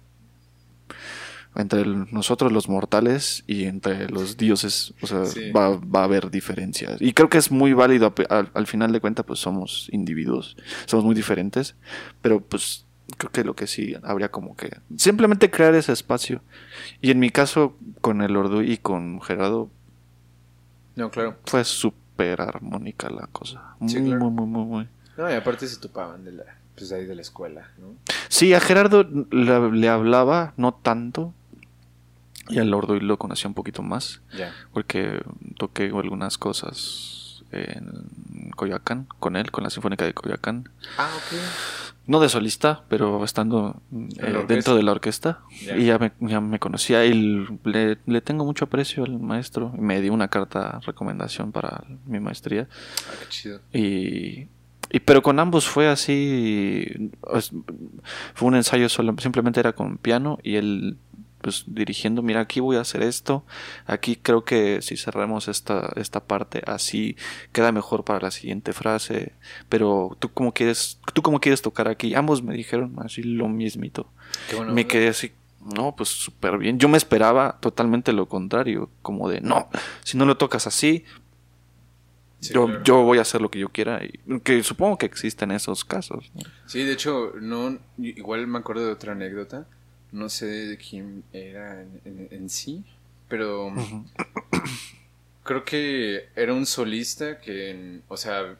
Entre nosotros los mortales y entre los dioses, o sea, Sí. va, va a haber diferencias. Y creo que es muy válido, al, al final de cuentas, pues somos individuos, somos muy diferentes, pero pues creo que lo que sí habría como que simplemente crear ese espacio. Y en mi caso, con el Ordu y con Gerardo, No, claro. fue súper armónica la cosa. Muy, Sí, claro. muy, muy, muy, muy. No, y aparte se topaban de la, pues, ahí de la escuela, ¿no? Sí, a Gerardo le, le hablaba, no tanto. Y al Ordu lo conocía un poquito más. Ya. Porque toqué algunas cosas en Coyoacán con él, con la Sinfónica de Coyoacán. Ah, ok. No de solista, pero estando eh, dentro de la orquesta. Ya. Y ya me, ya me conocía y le, le tengo mucho aprecio al maestro. Y me dio una carta recomendación para mi maestría. Ah, qué chido. Y, y pero con ambos fue así. Fue un ensayo solo, simplemente era con piano y él pues dirigiendo, mira, aquí voy a hacer esto, aquí creo que si cerramos esta, esta parte así queda mejor para la siguiente frase, pero tú cómo quieres, tú cómo quieres tocar aquí, ambos me dijeron así lo mismito, bueno. me quedé así, no, pues súper bien, yo me esperaba totalmente lo contrario, como de, no, si no lo tocas así, Sí, yo, claro. yo voy a hacer lo que yo quiera. Y, que supongo que existen esos casos. ¿no? Sí, de hecho, no, igual me acuerdo de otra anécdota. No sé de quién era en, en- en sí, pero creo que era un solista que, o sea,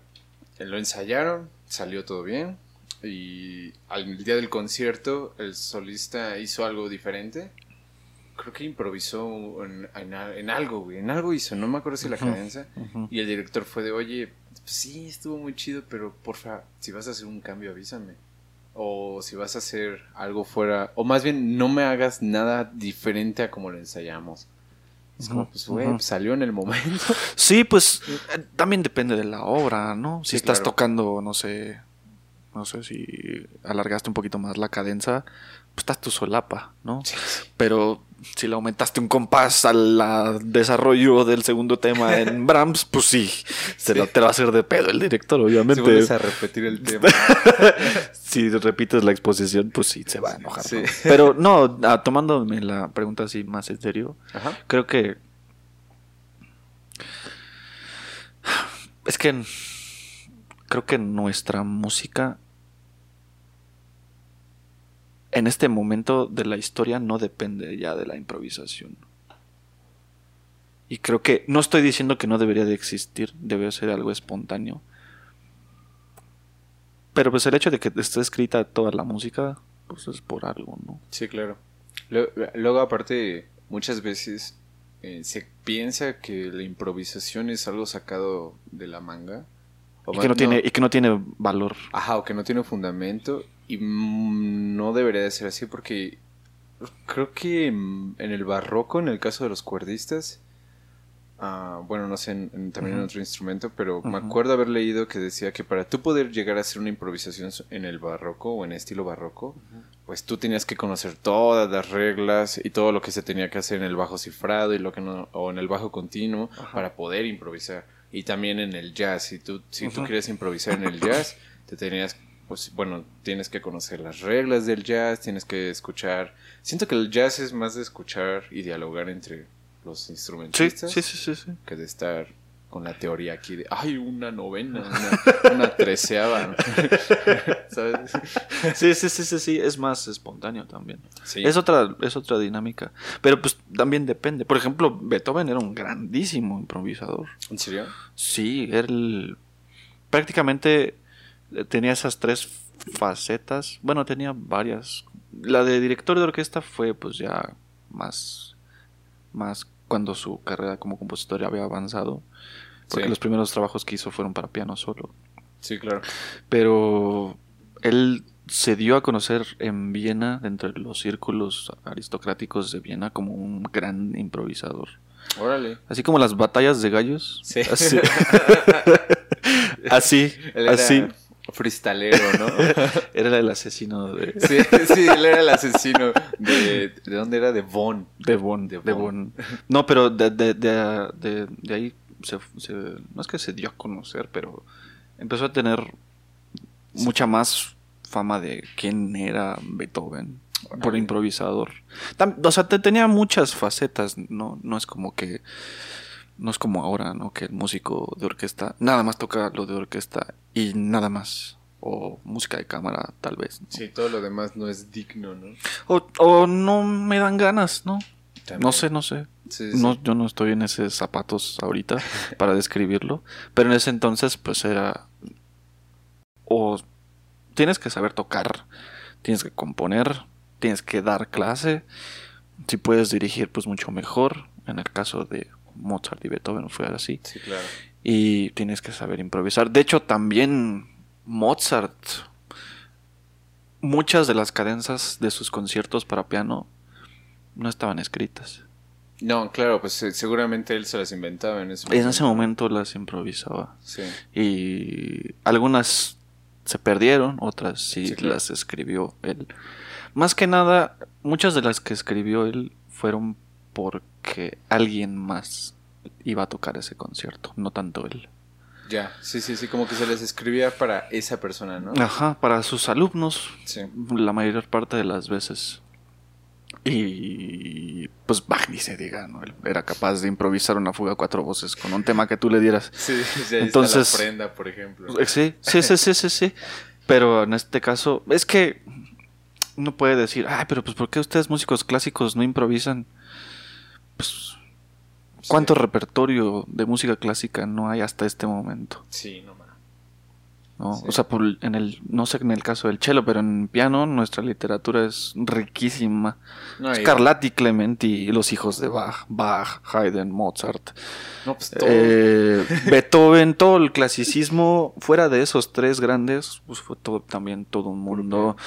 lo ensayaron, salió todo bien y al día del concierto el solista hizo algo diferente. Creo que improvisó en, en, algo, güey. En algo hizo, no me acuerdo si la cadenza. Y el director fue de, oye, pues sí, estuvo muy chido, pero porfa, si vas a hacer un cambio, avísame. O si vas a hacer algo fuera, o más bien no me hagas nada diferente a como lo ensayamos. Es como, pues, güey, pues, salió en el momento. Sí, pues eh, también depende de la obra, ¿no? Si estás tocando, no sé, no sé si alargaste un poquito más la cadenza, pues estás tu solapa, ¿no? Pero si le aumentaste un compás al desarrollo del segundo tema en Brahms, pues sí, Se lo, te lo va a hacer de pedo el director, obviamente. Si vuelves a repetir el tema. si repites la exposición, pues sí, se va a enojar. Pero no, ah, tomándome la pregunta así más en serio, creo que... Es que creo que nuestra música en este momento de la historia no depende ya de la improvisación. Y creo que no estoy diciendo que no debería de existir, debe ser algo espontáneo. Pero pues el hecho de que esté escrita toda la música, pues es por algo, ¿no? Sí, claro. Luego, aparte, muchas veces eh, se piensa que la improvisación es algo sacado de la manga. y, que no, tiene, y que no tiene valor. Ajá, o que no tiene fundamento. Y no debería de ser así porque creo que en el barroco, en el caso de los cuerdistas, ah, bueno, no sé, también en otro instrumento, pero me acuerdo haber leído que decía que para tú poder llegar a hacer una improvisación en el barroco o en estilo barroco, pues tú tenías que conocer todas las reglas y todo lo que se tenía que hacer en el bajo cifrado y lo que no, o en el bajo continuo para poder improvisar. Y también en el jazz, si tú, si tú quieres improvisar en el jazz, te tenías pues bueno, tienes que conocer las reglas del jazz, tienes que escuchar. Siento que el jazz es más de escuchar y dialogar entre los instrumentistas sí, sí, sí, que de estar con la teoría aquí de, ay, una novena, una, treceava. ¿Sabes? Sí, sí, sí, sí, sí, es más espontáneo también. Es otra, es otra dinámica. Pero pues también depende. Por ejemplo, Beethoven era un grandísimo improvisador. ¿En serio? Sí, él prácticamente tenía esas tres facetas. Bueno, tenía varias. La de director de orquesta fue pues ya más, más cuando su carrera como compositor había avanzado. Porque los primeros trabajos que hizo fueron para piano solo. Sí, claro. Pero él se dio a conocer en Viena, dentro de los círculos aristocráticos de Viena, como un gran improvisador. Órale. Así como las batallas de gallos. Sí. Así. así. así freestalero, ¿no? era el asesino de... Sí, sí, él era el asesino de... ¿De dónde era? De Von. De Von, de Von. No, pero de, de, de, de ahí se, se, No es que se dio a conocer, pero empezó a tener mucha más fama de quién era Beethoven por improvisador. o sea, tenía muchas facetas, no, no es como que no es como ahora, ¿no? Que el músico de orquesta nada más toca lo de orquesta y nada más. O música de cámara, tal vez. Sí, todo lo demás no es digno, ¿no? O, no me dan ganas, ¿no? No sé, no sé. No, yo no estoy en esos zapatos ahorita para describirlo. Pero en ese entonces, pues era. O tienes que saber tocar, tienes que componer, tienes que dar clase. Si puedes dirigir, pues mucho mejor. En el caso de Mozart y Beethoven fue así. Sí, claro. Y tienes que saber improvisar. De hecho, también Mozart, muchas de las cadenzas de sus conciertos para piano no estaban escritas. No, claro, pues eh, seguramente él se las inventaba en ese momento. En ese momento las improvisaba. Sí. Y algunas se perdieron, otras sí, las escribió él. Más que nada, muchas de las que escribió él fueron porque alguien más iba a tocar ese concierto, no tanto él. Ya, sí, sí, sí, como que se les escribía para esa persona, ¿no? Ajá, para sus alumnos, sí. la mayor parte de las veces. Y pues Bach ni se diga, ¿no? Él era capaz de improvisar una fuga a cuatro voces con un tema que tú le dieras. Sí, sí Entonces, la prenda, por ejemplo. Eh, sí, sí, sí, sí, sí, sí. Pero en este caso, es que uno puede decir, ay, pero pues ¿por qué ustedes músicos clásicos no improvisan? Pues, ¿cuánto repertorio de música clásica no hay hasta este momento? Sí, no ¿no? O sea, por, en el, no sé en el caso del cello, pero en piano nuestra literatura es riquísima. Scarlatti, Clementi, los hijos de Bach, Bach, Haydn, Mozart. Pues, eh, Beethoven, todo el clasicismo, fuera de esos tres grandes, pues fue todo, también todo un mundo.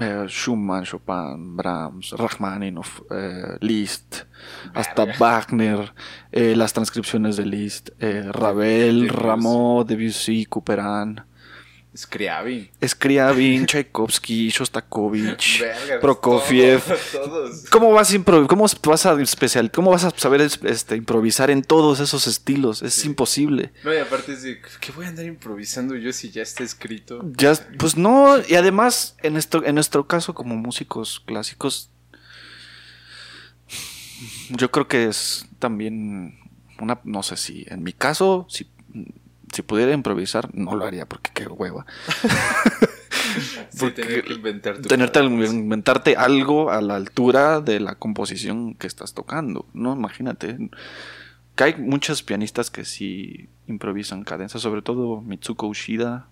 Eh, Schumann, Chopin, Brahms, Rachmaninoff, eh, Liszt, hasta Wagner, eh, las transcripciones de Liszt, Ravel, Rameau, Debussy, Couperin. Scriabin. Scriabin, Tchaikovsky, Shostakovich, Prokofiev. ¿Cómo vas a cómo vas a especial, cómo vas a saber este, improvisar en todos esos estilos? Es imposible. No, y aparte es de ¿qué voy a andar improvisando yo si ya está escrito? Ya, pues no, y además en nuestro, en nuestro caso como músicos clásicos yo creo que es también una no sé si en mi caso si si pudiera improvisar, no lo haría porque qué hueva. tener que inventar tenerte inventarte algo a la altura de la composición que estás tocando, ¿no? Imagínate. Que hay muchos pianistas que sí improvisan cadenzas, sobre todo Mitsuko Ushida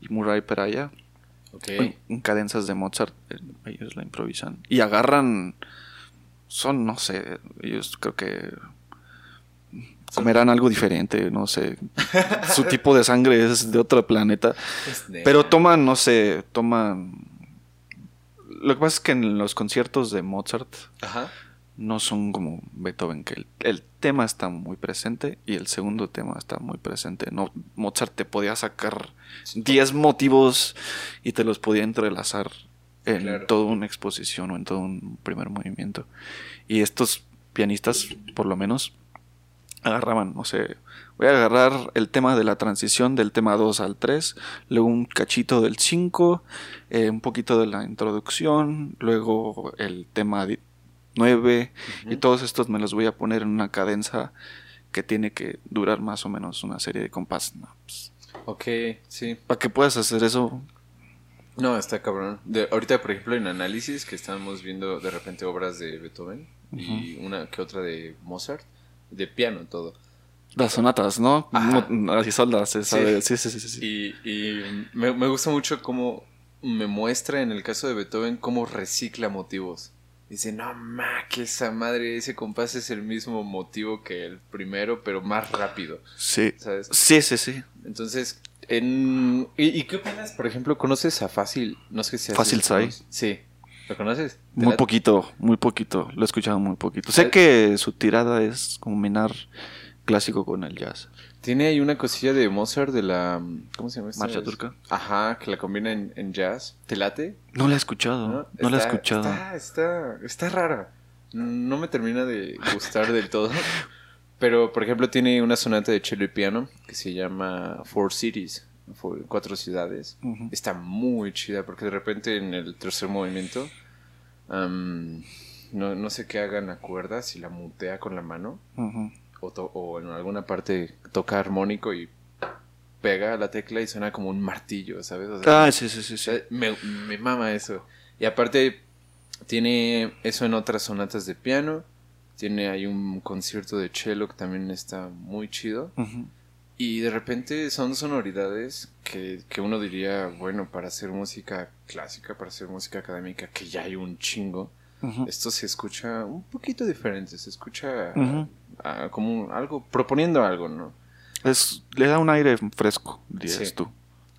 y Murai Peraya. Okay. En cadenzas de Mozart, ellos la improvisan. Y agarran. Son, no sé, ellos creo que comerán algo diferente, no sé. Su tipo de sangre es de otro planeta. Pero toman, no sé, toman... Lo que pasa es que en los conciertos de Mozart no son como Beethoven, que el, tema está muy presente y el segundo tema está muy presente. No, Mozart te podía sacar 10 motivos y te los podía entrelazar en toda una exposición o en todo un primer movimiento. Y estos pianistas, por lo menos, agarraban, no sé, voy a agarrar el tema de la transición del tema 2 al 3, luego un cachito del 5, eh, un poquito de la introducción, luego el tema 9 y todos estos me los voy a poner en una cadenza que tiene que durar más o menos una serie de compás. Pues, ok, sí. Para que puedas hacer eso. No, está cabrón. De, ahorita, por ejemplo, en análisis que estamos viendo de repente obras de Beethoven y una que otra de Mozart de piano todo. Las sonatas, ¿no? Así soldas, sí. Sí, sí, sí, Y, y me, me, gusta mucho cómo me muestra en el caso de Beethoven cómo recicla motivos. Dice, no ma, que esa madre, ese compás es el mismo motivo que el primero, pero más rápido. Sí. ¿Sabes? Sí, sí, sí. Entonces, en... ¿Y, qué opinas? Por ejemplo, ¿conoces a Fácil? No sé si Fácil Sai. Sí. ¿Lo conoces? Muy poquito, muy poquito. Lo he escuchado muy poquito. Sé que su tirada es combinar clásico con el jazz. Tiene ahí una cosilla de Mozart de la. ¿Cómo se llama esta? Marcha turca. Ajá, que la combina en, jazz. ¿Te late? No la he escuchado. No, la he escuchado. Está, está, está rara. No me termina de gustar del todo. Pero, por ejemplo, tiene una sonata de cello y piano que se llama Four Cities cuatro ciudades. Está muy chida porque de repente en el tercer movimiento no, no, sé qué hagan la cuerda, si la mutea con la mano o, o, en alguna parte toca armónico y pega la tecla y suena como un martillo, ¿sabes? ah, sí, sí, sí. Me, me mama eso. Y aparte tiene eso en otras sonatas de piano. Tiene ahí un concierto de cello que también está muy chido. Y de repente son sonoridades que, que, uno diría, bueno, para hacer música clásica, para hacer música académica, que ya hay un chingo, esto se escucha un poquito diferente, se escucha como algo, proponiendo algo, ¿no? Es, le da un aire fresco, dirías tú.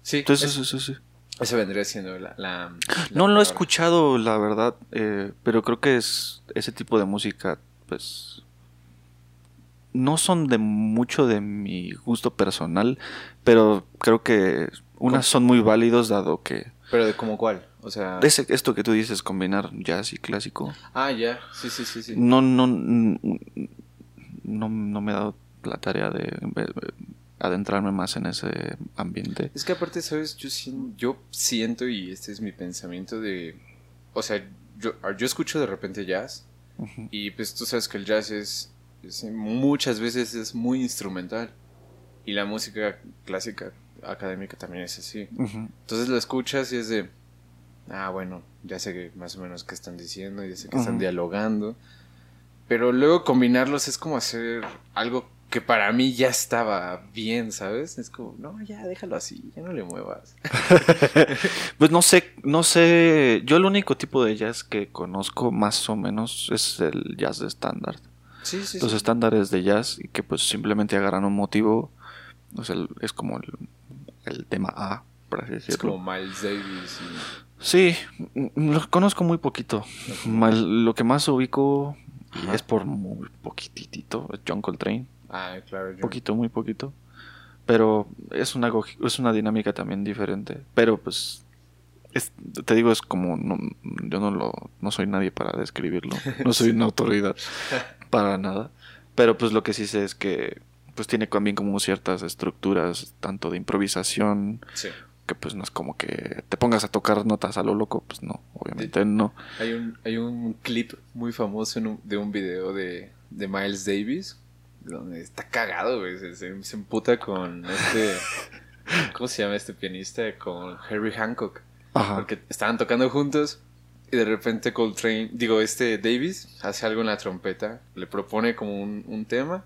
Sí. Entonces, eso, sí. Eso vendría siendo la... no lo he escuchado, la verdad, eh, pero creo que es ese tipo de música, pues no son de mucho de mi gusto personal, pero creo que unas son muy válidos dado que... ¿Pero de como cuál? O sea... Ese, esto que tú dices, combinar jazz y clásico. Ah, ya, sí, sí, sí, sí. No, no, no, no me he dado la tarea de adentrarme más en ese ambiente. Es que aparte, ¿sabes? Yo, yo siento, y este es mi pensamiento de... O sea, yo, yo escucho de repente jazz, y pues tú sabes que el jazz es muchas veces es muy instrumental. Y la música clásica académica también es así. Entonces lo escuchas y es de, ah, bueno, ya sé que más o menos qué están diciendo, ya sé que están dialogando. Pero luego combinarlos es como hacer algo que para mí ya estaba bien, ¿sabes? Es como, no, ya déjalo así, ya no le muevas. pues no sé, no sé, yo el único tipo de jazz que conozco más o menos es el jazz de estándar. Sí, sí, Los estándares de jazz y que pues simplemente agarran un motivo, o sea, es como el, tema A, por así decirlo. Es como Miles Davis. Sí, lo conozco muy poquito. lo que más ubico es por muy poquitito, John Coltrane. Ah, claro. Poquito, muy poquito. Pero es una, es una dinámica también diferente. Pero pues, te digo, es como, yo no, lo, no soy nadie para describirlo. No soy una autoridad para nada. Pero pues lo que sí sé es que pues tiene también como ciertas estructuras, tanto de improvisación, que pues no es como que te pongas a tocar notas a lo loco, pues no, obviamente no. Hay un, hay un clip muy famoso de un video de, de Miles Davis donde está cagado, güey. Se, emputa con este. ¿Cómo se llama este pianista? Con Harry Hancock. Porque estaban tocando juntos y de repente Coltrane, digo, este Davis hace algo en la trompeta, le propone como un, tema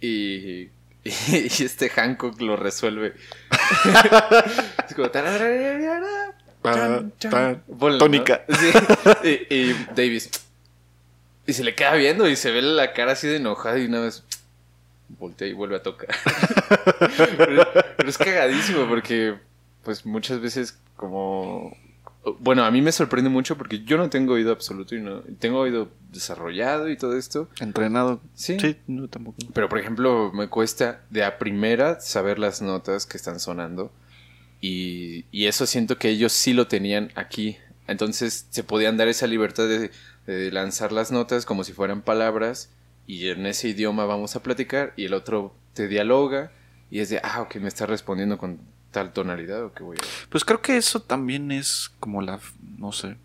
y, y, este Hancock lo resuelve. es como... tónica. y, y Davis y se le queda viendo y se ve la cara así de enojada y una vez voltea y vuelve a tocar. pero, es cagadísimo porque pues muchas veces como... Bueno, a mí me sorprende mucho porque yo no tengo oído absoluto y no tengo oído desarrollado y todo esto. Entrenado. Sí. Sí, no tampoco. Pero por ejemplo, me cuesta de a primera saber las notas que están sonando y, y eso siento que ellos sí lo tenían aquí. Entonces se podían dar esa libertad de de lanzar las notas como si fueran palabras y en ese idioma vamos a platicar y el otro te dialoga y es de, ah, ok, me está respondiendo con tal tonalidad o qué voy a... Pues creo que eso también es como la, no sé,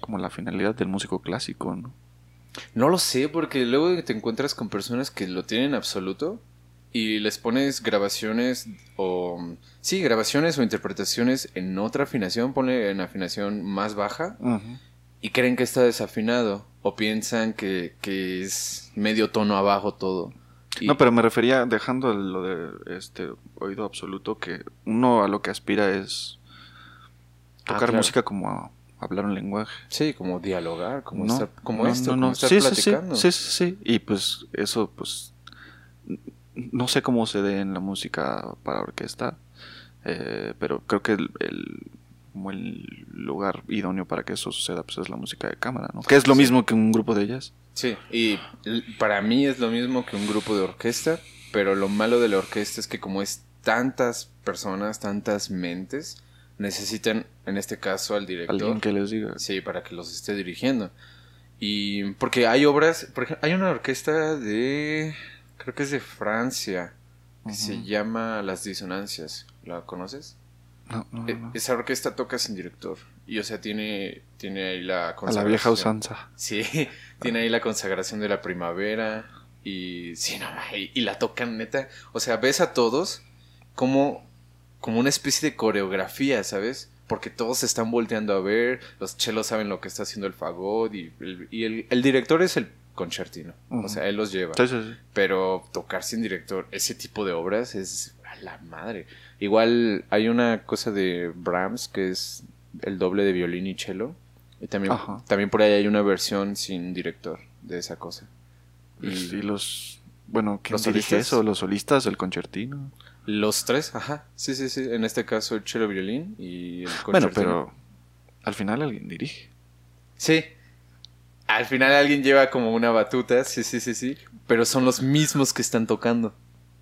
como la finalidad del músico clásico, ¿no? No lo sé, porque luego te encuentras con personas que lo tienen absoluto y les pones grabaciones o... Sí, grabaciones o interpretaciones en otra afinación, pone en afinación más baja y creen que está desafinado o piensan que, es medio tono abajo todo. No, pero me refería dejando lo de este oído absoluto que uno a lo que aspira es tocar ah, música como hablar un lenguaje. Sí, como dialogar, como estar, como esto, como estar platicando. Sí, sí, sí, y pues eso pues no sé cómo se dé en la música para orquesta, eh, pero creo que el como el lugar idóneo para que eso suceda, pues es la música de cámara, ¿no? Que es lo mismo que un grupo de jazz. Sí, y para mí es lo mismo que un grupo de orquesta, pero lo malo de la orquesta es que como es tantas personas, tantas mentes, necesitan, en este caso, al director. Alguien que les diga. Sí, para que los esté dirigiendo. Y porque hay obras, por ejemplo, hay una orquesta de, creo que es de Francia, que se llama Las Disonancias. ¿La conoces? Eh, esa orquesta toca sin director. Y o sea, tiene, tiene ahí la consagración. A la vieja usanza. Sí, tiene ahí la consagración de la primavera. Y sí, no, y, la tocan neta. O sea, ves a todos como, como una especie de coreografía, ¿sabes? Porque todos se están volteando a ver, los chelos saben lo que está haciendo el fagot y el, y el, director es el concertino. O sea, él los lleva. Pero tocar sin director, ese tipo de obras es a la madre. Igual hay una cosa de Brahms que es el doble de violín y cello. Y también, también por ahí hay una versión sin director de esa cosa. Y, los. Bueno, ¿quién ¿Los dirige eso? ¿Los solistas? ¿El concertino? Los tres, ajá. Sí, sí, sí. En este caso el cello violín y el concertino. Bueno, pero al final alguien dirige. Sí. Al final alguien lleva como una batuta, sí, sí, sí, sí. Pero son los mismos que están tocando.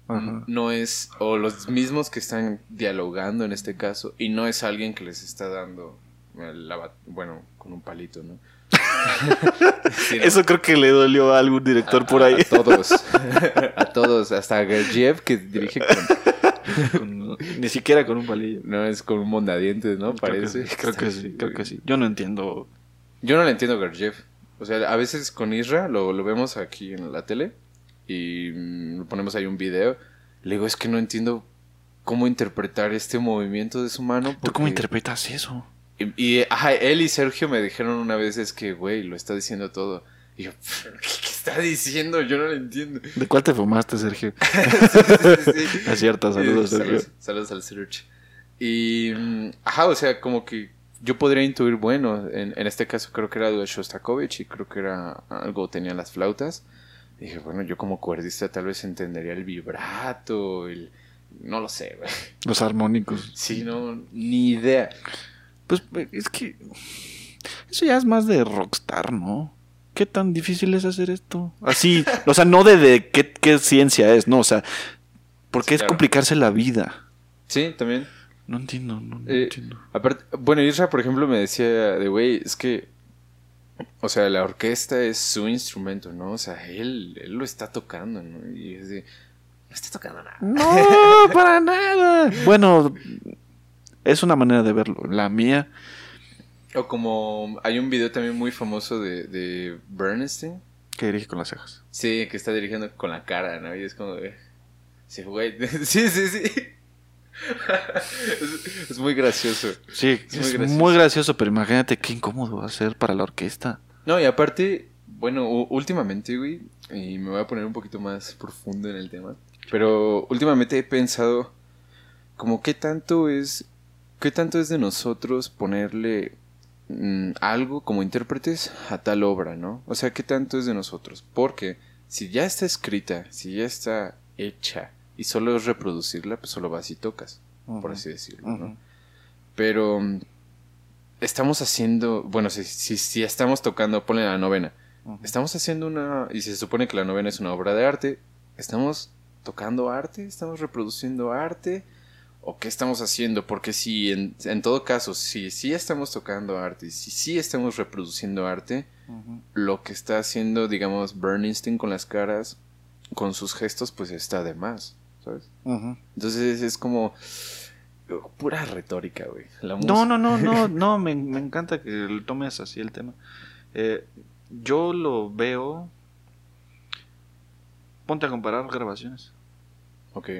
No es, o los mismos que están dialogando en este caso, y no es alguien que les está dando, la, bueno, con un palito, ¿no? Eso creo que le dolió a algún director por ahí. A, todos, a todos, hasta a Gergiev que dirige con, Ni siquiera con un palillo. No, es con un mondadientes, ¿no? Parece. Creo que, sí, creo que sí. Yo no entiendo. Yo no le entiendo a Gergiev. O sea, a veces con Isra lo, lo vemos aquí en la tele y mm, ponemos ahí un video. Le digo, es que no entiendo cómo interpretar este movimiento de su mano. ¿Tú cómo interpretas eso? Y, ajá, él y Sergio me dijeron una vez es que, güey, lo está diciendo todo. Y yo, ¿qué, está diciendo? Yo no lo entiendo. ¿De cuál te fumaste, Sergio? Es cierto, saludos, Sergio. Saludos, al Sergio. Y, mm, ajá, o sea, como que yo podría intuir, bueno, en, en este caso creo que era de Shostakovich y creo que era algo, tenía las flautas. Dije, bueno, yo como cuerdista tal vez entendería el vibrato, el... No lo sé, güey. Los armónicos. Sí, no, ni idea. Pues es que... Eso ya es más de rockstar, ¿no? ¿Qué tan difícil es hacer esto? Así, o sea, no de, qué, ciencia es, no, o sea, porque es complicarse la vida. Sí, también. No entiendo, no, eh, entiendo. Aparte, bueno, Isra, por ejemplo, me decía de, güey, es que, o sea, la orquesta es su instrumento, ¿no? O sea, él, él lo está tocando, ¿no? Y es de, no está tocando nada. No, para nada. Bueno, es una manera de verlo. La mía... O como hay un video también muy famoso de, de Bernstein. Que dirige con las cejas. Sí, que está dirigiendo con la cara, ¿no? Y es como de... Sí, güey. Sí, sí, sí. es, muy gracioso. Sí, es, muy, gracioso. pero imagínate qué incómodo va a ser para la orquesta. No, y aparte, bueno, últimamente, güey, y me voy a poner un poquito más profundo en el tema, pero últimamente he pensado como qué tanto es, qué tanto es de nosotros ponerle mm, algo como intérpretes a tal obra, ¿no? O sea, qué tanto es de nosotros, porque si ya está escrita, si ya está hecha, y solo es reproducirla, pues solo vas y tocas, por así decirlo, ¿no? Pero mm, estamos haciendo, bueno, si, si, estamos tocando, ponle la novena, estamos haciendo una, y se supone que la novena es una obra de arte, estamos tocando arte, estamos reproduciendo arte, o qué estamos haciendo, porque si en, en todo caso, si sí estamos tocando arte, si sí estamos reproduciendo arte, lo que está haciendo, digamos, Bernstein con las caras, con sus gestos, pues está de más. Entonces es como pura retórica, güey. No, no, no, no, no, me, encanta que tomes así el tema. Eh, yo lo veo... Ponte a comparar grabaciones. Ok.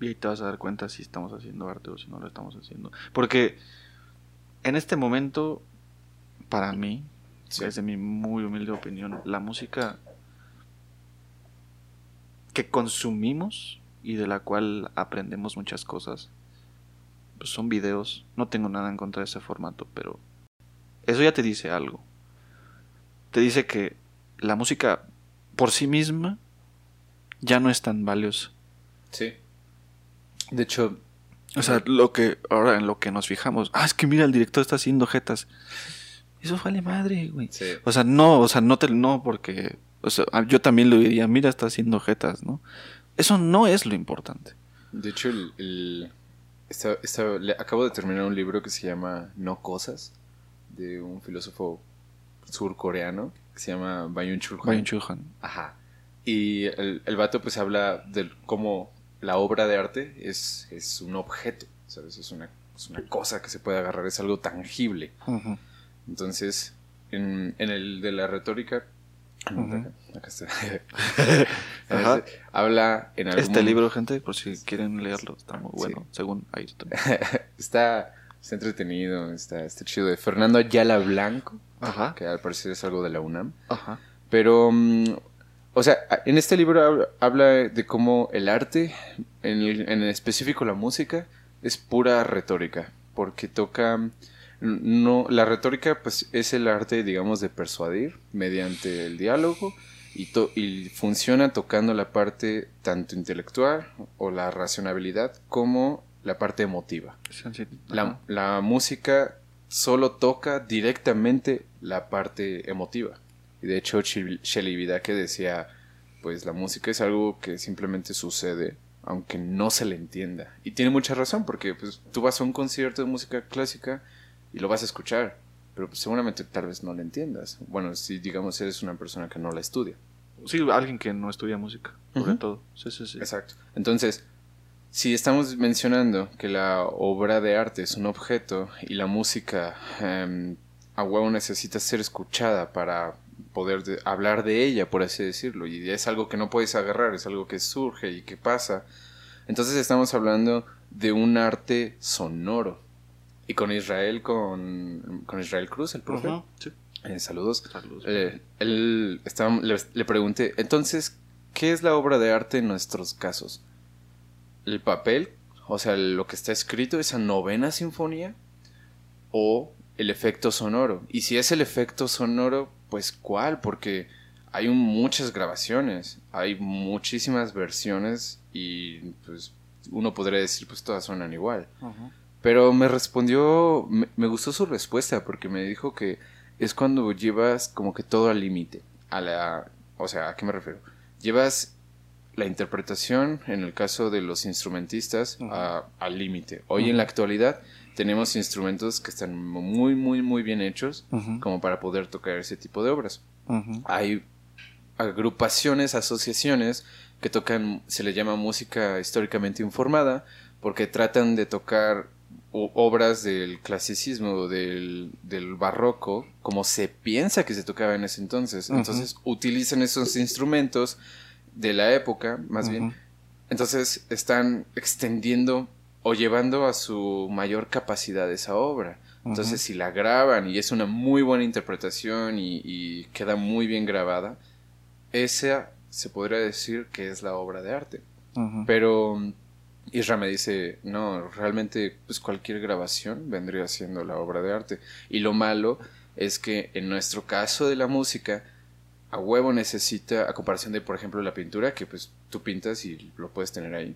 Y ahí te vas a dar cuenta si estamos haciendo arte o si no lo estamos haciendo. Porque en este momento, para mí, desde mi muy humilde opinión, la música que consumimos y de la cual aprendemos muchas cosas. Pues son videos, no tengo nada en contra de ese formato, pero eso ya te dice algo. Te dice que la música por sí misma ya no es tan valiosa. Sí. De hecho, o sea, lo que ahora en lo que nos fijamos, ah, es que mira, el director está haciendo jetas. Eso vale madre, güey. O sea, no, o sea, no te no porque o sea, yo también lo diría, mira, está haciendo jetas, ¿no? Eso no es lo importante. De hecho, el, acabo de terminar un libro que se llama No Cosas, de un filósofo surcoreano que se llama Bayun Chul Bayun Chul Ajá. Y el, el vato pues habla de cómo la obra de arte es, es un objeto, ¿sabes? Es una, es una cosa que se puede agarrar, es algo tangible. Entonces, en, en el de la retórica Acá está. Habla en algún Este libro, gente, por si quieren leerlo, está muy bueno, según Ayrton. está, está entretenido, está, está chido. De Fernando Ayala Blanco, que al parecer es algo de la UNAM. Pero, mm, o sea, en este libro habla de cómo el arte, en, en específico la música, es pura retórica, porque toca no, la retórica pues es el arte, digamos, de persuadir mediante el diálogo y, y funciona tocando la parte tanto intelectual o la racionalidad como la parte emotiva. La, la, música solo toca directamente la parte emotiva. Y de hecho, Shelley Vidake decía, pues la música es algo que simplemente sucede aunque no se le entienda. Y tiene mucha razón, porque pues, tú vas a un concierto de música clásica y lo vas a escuchar, pero pues, seguramente tal vez no lo entiendas. Bueno, si digamos eres una persona que no la estudia. Sí, alguien que no estudia música, sobre todo. Sí, sí, sí. Exacto. Entonces, si estamos mencionando que la obra de arte es un objeto y la música em, a huevo necesita ser escuchada para poder hablar de ella, por así decirlo, y es algo que no puedes agarrar, es algo que surge y que pasa, entonces estamos hablando de un arte sonoro. Y con Israel, con, con Israel Cruz, el profe. Eh, saludos. Saludos. Eh, él estaba- le, le pregunté, entonces, ¿qué es la obra de arte en nuestros casos? ¿El papel? O sea, lo que está escrito, esa novena sinfonía, o el efecto sonoro. Y si es el efecto sonoro, pues ¿cuál? Porque hay un- muchas grabaciones, hay muchísimas versiones y pues uno podría decir, pues todas suenan igual. Ujú. Pero me respondió, me, me gustó su respuesta porque me dijo que es cuando llevas como que todo al límite. A la, o sea, ¿a qué me refiero? Llevas la interpretación, en el caso de los instrumentistas, a- al límite. Hoy en la actualidad tenemos instrumentos que están muy, muy, muy bien hechos como para poder tocar ese tipo de obras. Hay agrupaciones, asociaciones que tocan, se le llama música históricamente informada, porque tratan de tocar obras del clasicismo del, del barroco como se piensa que se tocaba en ese entonces. Entonces utilizan esos instrumentos de la época, más bien. Entonces están extendiendo o llevando a su mayor capacidad esa obra. Entonces, si la graban y es una muy buena interpretación y, y queda muy bien grabada, esa se podría decir que es la obra de arte. Pero Isra me dice, no, realmente pues cualquier grabación vendría siendo la obra de arte. Y lo malo es que en nuestro caso de la música, a huevo necesita, a comparación de, por ejemplo, la pintura, que pues tú pintas y lo puedes tener ahí.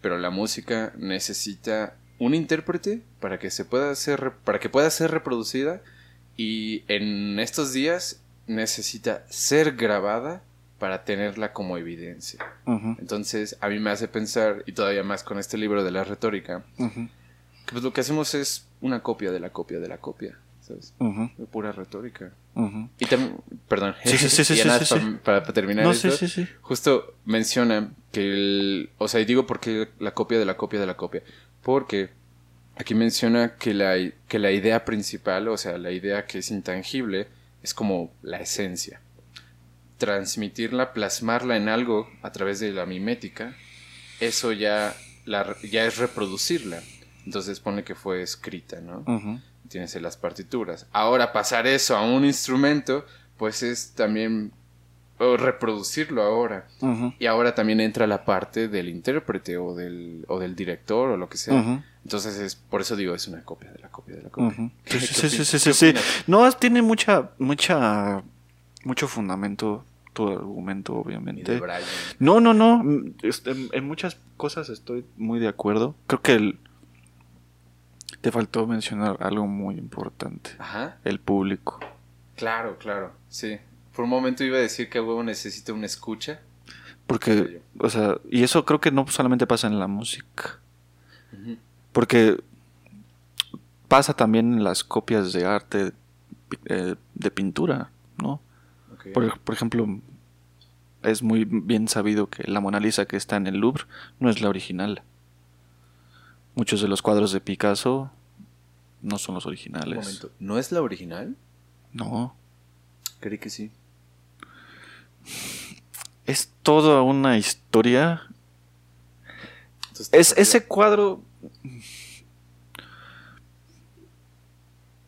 Pero la música necesita un intérprete para que se pueda hacer, re- para que pueda ser reproducida y en estos días necesita ser grabada para tenerla como evidencia. Entonces, a mí me hace pensar, y todavía más con este libro de la retórica, que pues lo que hacemos es una copia de la copia de la copia, ¿sabes? De pura retórica. Y también, perdón, Sí, sí, sí, sí, y nada. Para, para terminar No, esto, justo menciona que el, o sea, y digo porque la copia de la copia de la copia, porque aquí menciona que la, que la idea principal, o sea, la idea que es intangible, es como la esencia. Transmitirla, plasmarla en algo a través de la mimética, eso ya, la, ya es reproducirla. Entonces pone que fue escrita, ¿no? Tienes en las partituras. Ahora pasar eso a un instrumento, pues es también o reproducirlo ahora. Y ahora también entra la parte del intérprete o del, o del director o lo que sea. Entonces es por eso digo es una copia de la copia de la copia. Ujú. ¿Qué- Sí, sí, sí, sí, sí. No, tiene mucha, mucha, mucho fundamento tu argumento, obviamente. Brian. No, no, no. mm, este, en, muchas cosas estoy muy de acuerdo. Creo que el- te faltó mencionar algo muy importante. Ajá. El público. Claro, claro. Sí. Por un momento iba a decir que a huevo necesita una escucha. Porque, o sea, y eso creo que no solamente pasa en la música. Porque pasa también en las copias de arte eh, de pintura, ¿no? Por, por ejemplo, es muy bien sabido que la Mona Lisa que está en el Louvre no es la original. Muchos de los cuadros de Picasso no son los Un originales. momento. ¿No es la original? No. Creí que sí. Es toda una historia. Entonces, Es ese cuadro.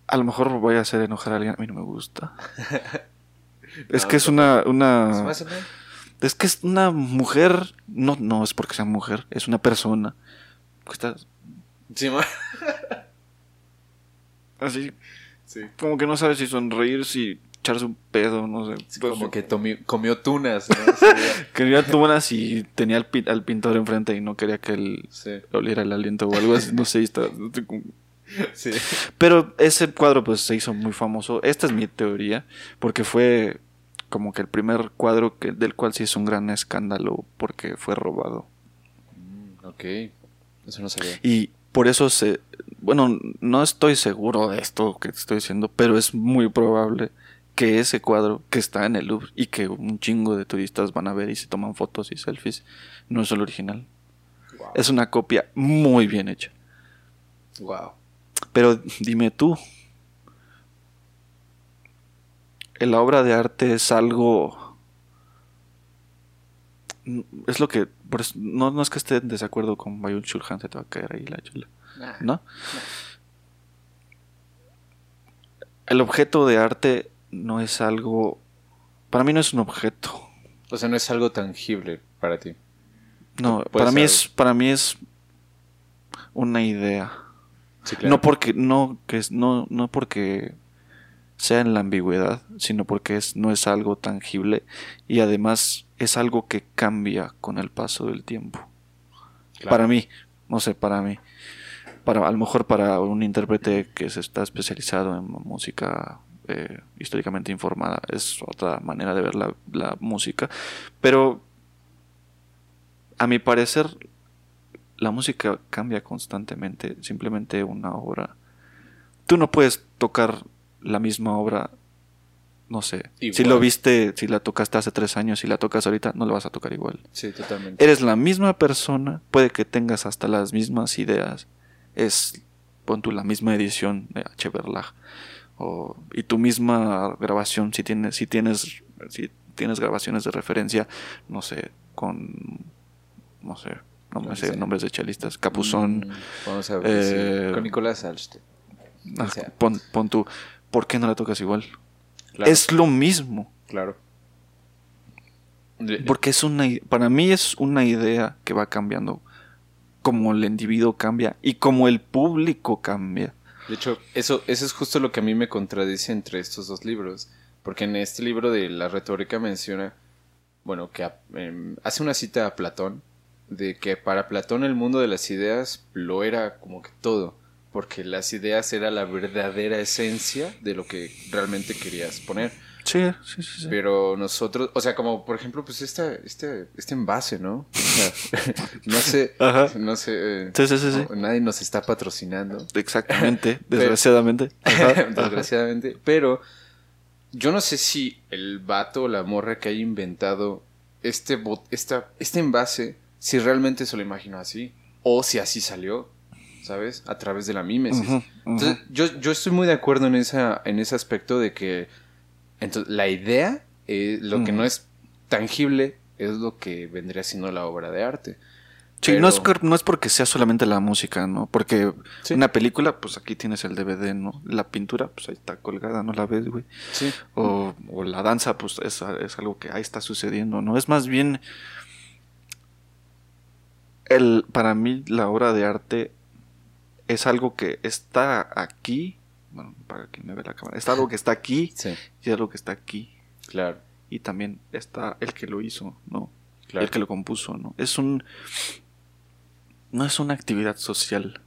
A lo mejor voy a hacer enojar a alguien. A mí no me gusta. es No, que es una, una. Es que es una mujer. No, no es porque sea mujer. Es una persona. está así. sí. Como que no sabe si sonreír, si echarse un pedo, no sé. Sí, Pues, como que tomi- comió tunas, ¿no? Quería tunas y tenía al, al pintor enfrente y no quería que él sí, oliera el aliento o algo así. No sé, está. Sí. Pero ese cuadro pues se hizo muy famoso. Esta es mi teoría, porque fue como que el primer cuadro que, del cual se hizo un gran escándalo porque fue robado. Mm, ok, eso no sabía. Y por eso se... Bueno, no estoy seguro de esto que te estoy diciendo, pero es muy probable que ese cuadro que está en el Louvre y que un chingo de turistas van a ver y se toman fotos y selfies, no es el original. Wow. Es una copia muy bien hecha. wow. Pero dime tú, la obra de arte es algo... Es lo que... por eso- no, no es que esté en desacuerdo con Bayun Chulhan, se te va a caer ahí la chula. ¿No? El objeto de arte no es algo... Para mí no es un objeto. O sea, no es algo tangible para ti. No, para mí es, para mí es una idea. Sí, claro. No porque, no, que es, no, no porque sea en la ambigüedad, sino porque es, no es algo tangible y además es algo que cambia con el paso del tiempo. Claro. Para mí, no sé, para mí. Para, a lo mejor para un intérprete que se está especializado en música eh, históricamente informada es otra manera de ver la, la música. Pero a mi parecer la música cambia constantemente. Simplemente una obra. Tú no puedes tocar la misma obra. No sé. Si lo viste, si la tocaste hace tres años y la tocas ahorita, no la vas a tocar igual. Sí, totalmente. Eres la misma persona, puede que tengas hasta las mismas ideas. Es, pon tú la misma edición de H. O, y tu misma grabación, si tienes, si tienes, si tienes grabaciones de referencia, no sé, con, no sé, no me sé nombres de chelistas, Capuzón, Mm, Vamos a ver. eh, sí, Con Nicolás Alstein. ah, o sea. pon, pon tú, ¿por qué no la tocas igual? Claro, Es lo mismo. claro. Porque es una, para mí es una idea que va cambiando como el individuo cambia y como el público cambia. De hecho, eso, eso es justo lo que a mí me contradice entre estos dos libros. Porque en este libro de la retórica menciona, bueno, que em, hace una cita a Platón, de que para Platón el mundo de las ideas lo era como que todo. Porque las ideas era la verdadera esencia de lo que realmente querías poner. Sí, sí, sí. sí. Pero nosotros, o sea, como por ejemplo, pues esta, este, este envase, ¿no? O sea, no sé, Ajá. no sé, eh, Sí, sí, sí, no, nadie nos está patrocinando. Exactamente, desgraciadamente. Ajá, ajá. desgraciadamente. Pero yo no sé si el vato o la morra que haya inventado este, bot- esta, este envase, si realmente se lo imaginó así. O si así salió, ¿sabes? A través de la mímesis. Entonces, yo, yo estoy muy de acuerdo en, esa, en ese aspecto de que entonces, la idea, eh, lo que no es tangible, es lo que vendría siendo la obra de arte. Sí, Pero- no, es, no es porque sea solamente la música, ¿no? Porque Sí. una película, pues aquí tienes el DVD, ¿no? La pintura, pues ahí está colgada, no la ves, güey. Sí. O, o la danza, pues es, es algo que ahí está sucediendo, ¿no? Es más bien. El, para mí, la obra de arte es algo que está aquí. Bueno, para quien me ve la cámara. Es algo que está aquí Sí, y es algo que está aquí. claro. Y también está el que lo hizo, ¿no? claro. El que lo compuso, ¿no? Es un. No es una actividad social.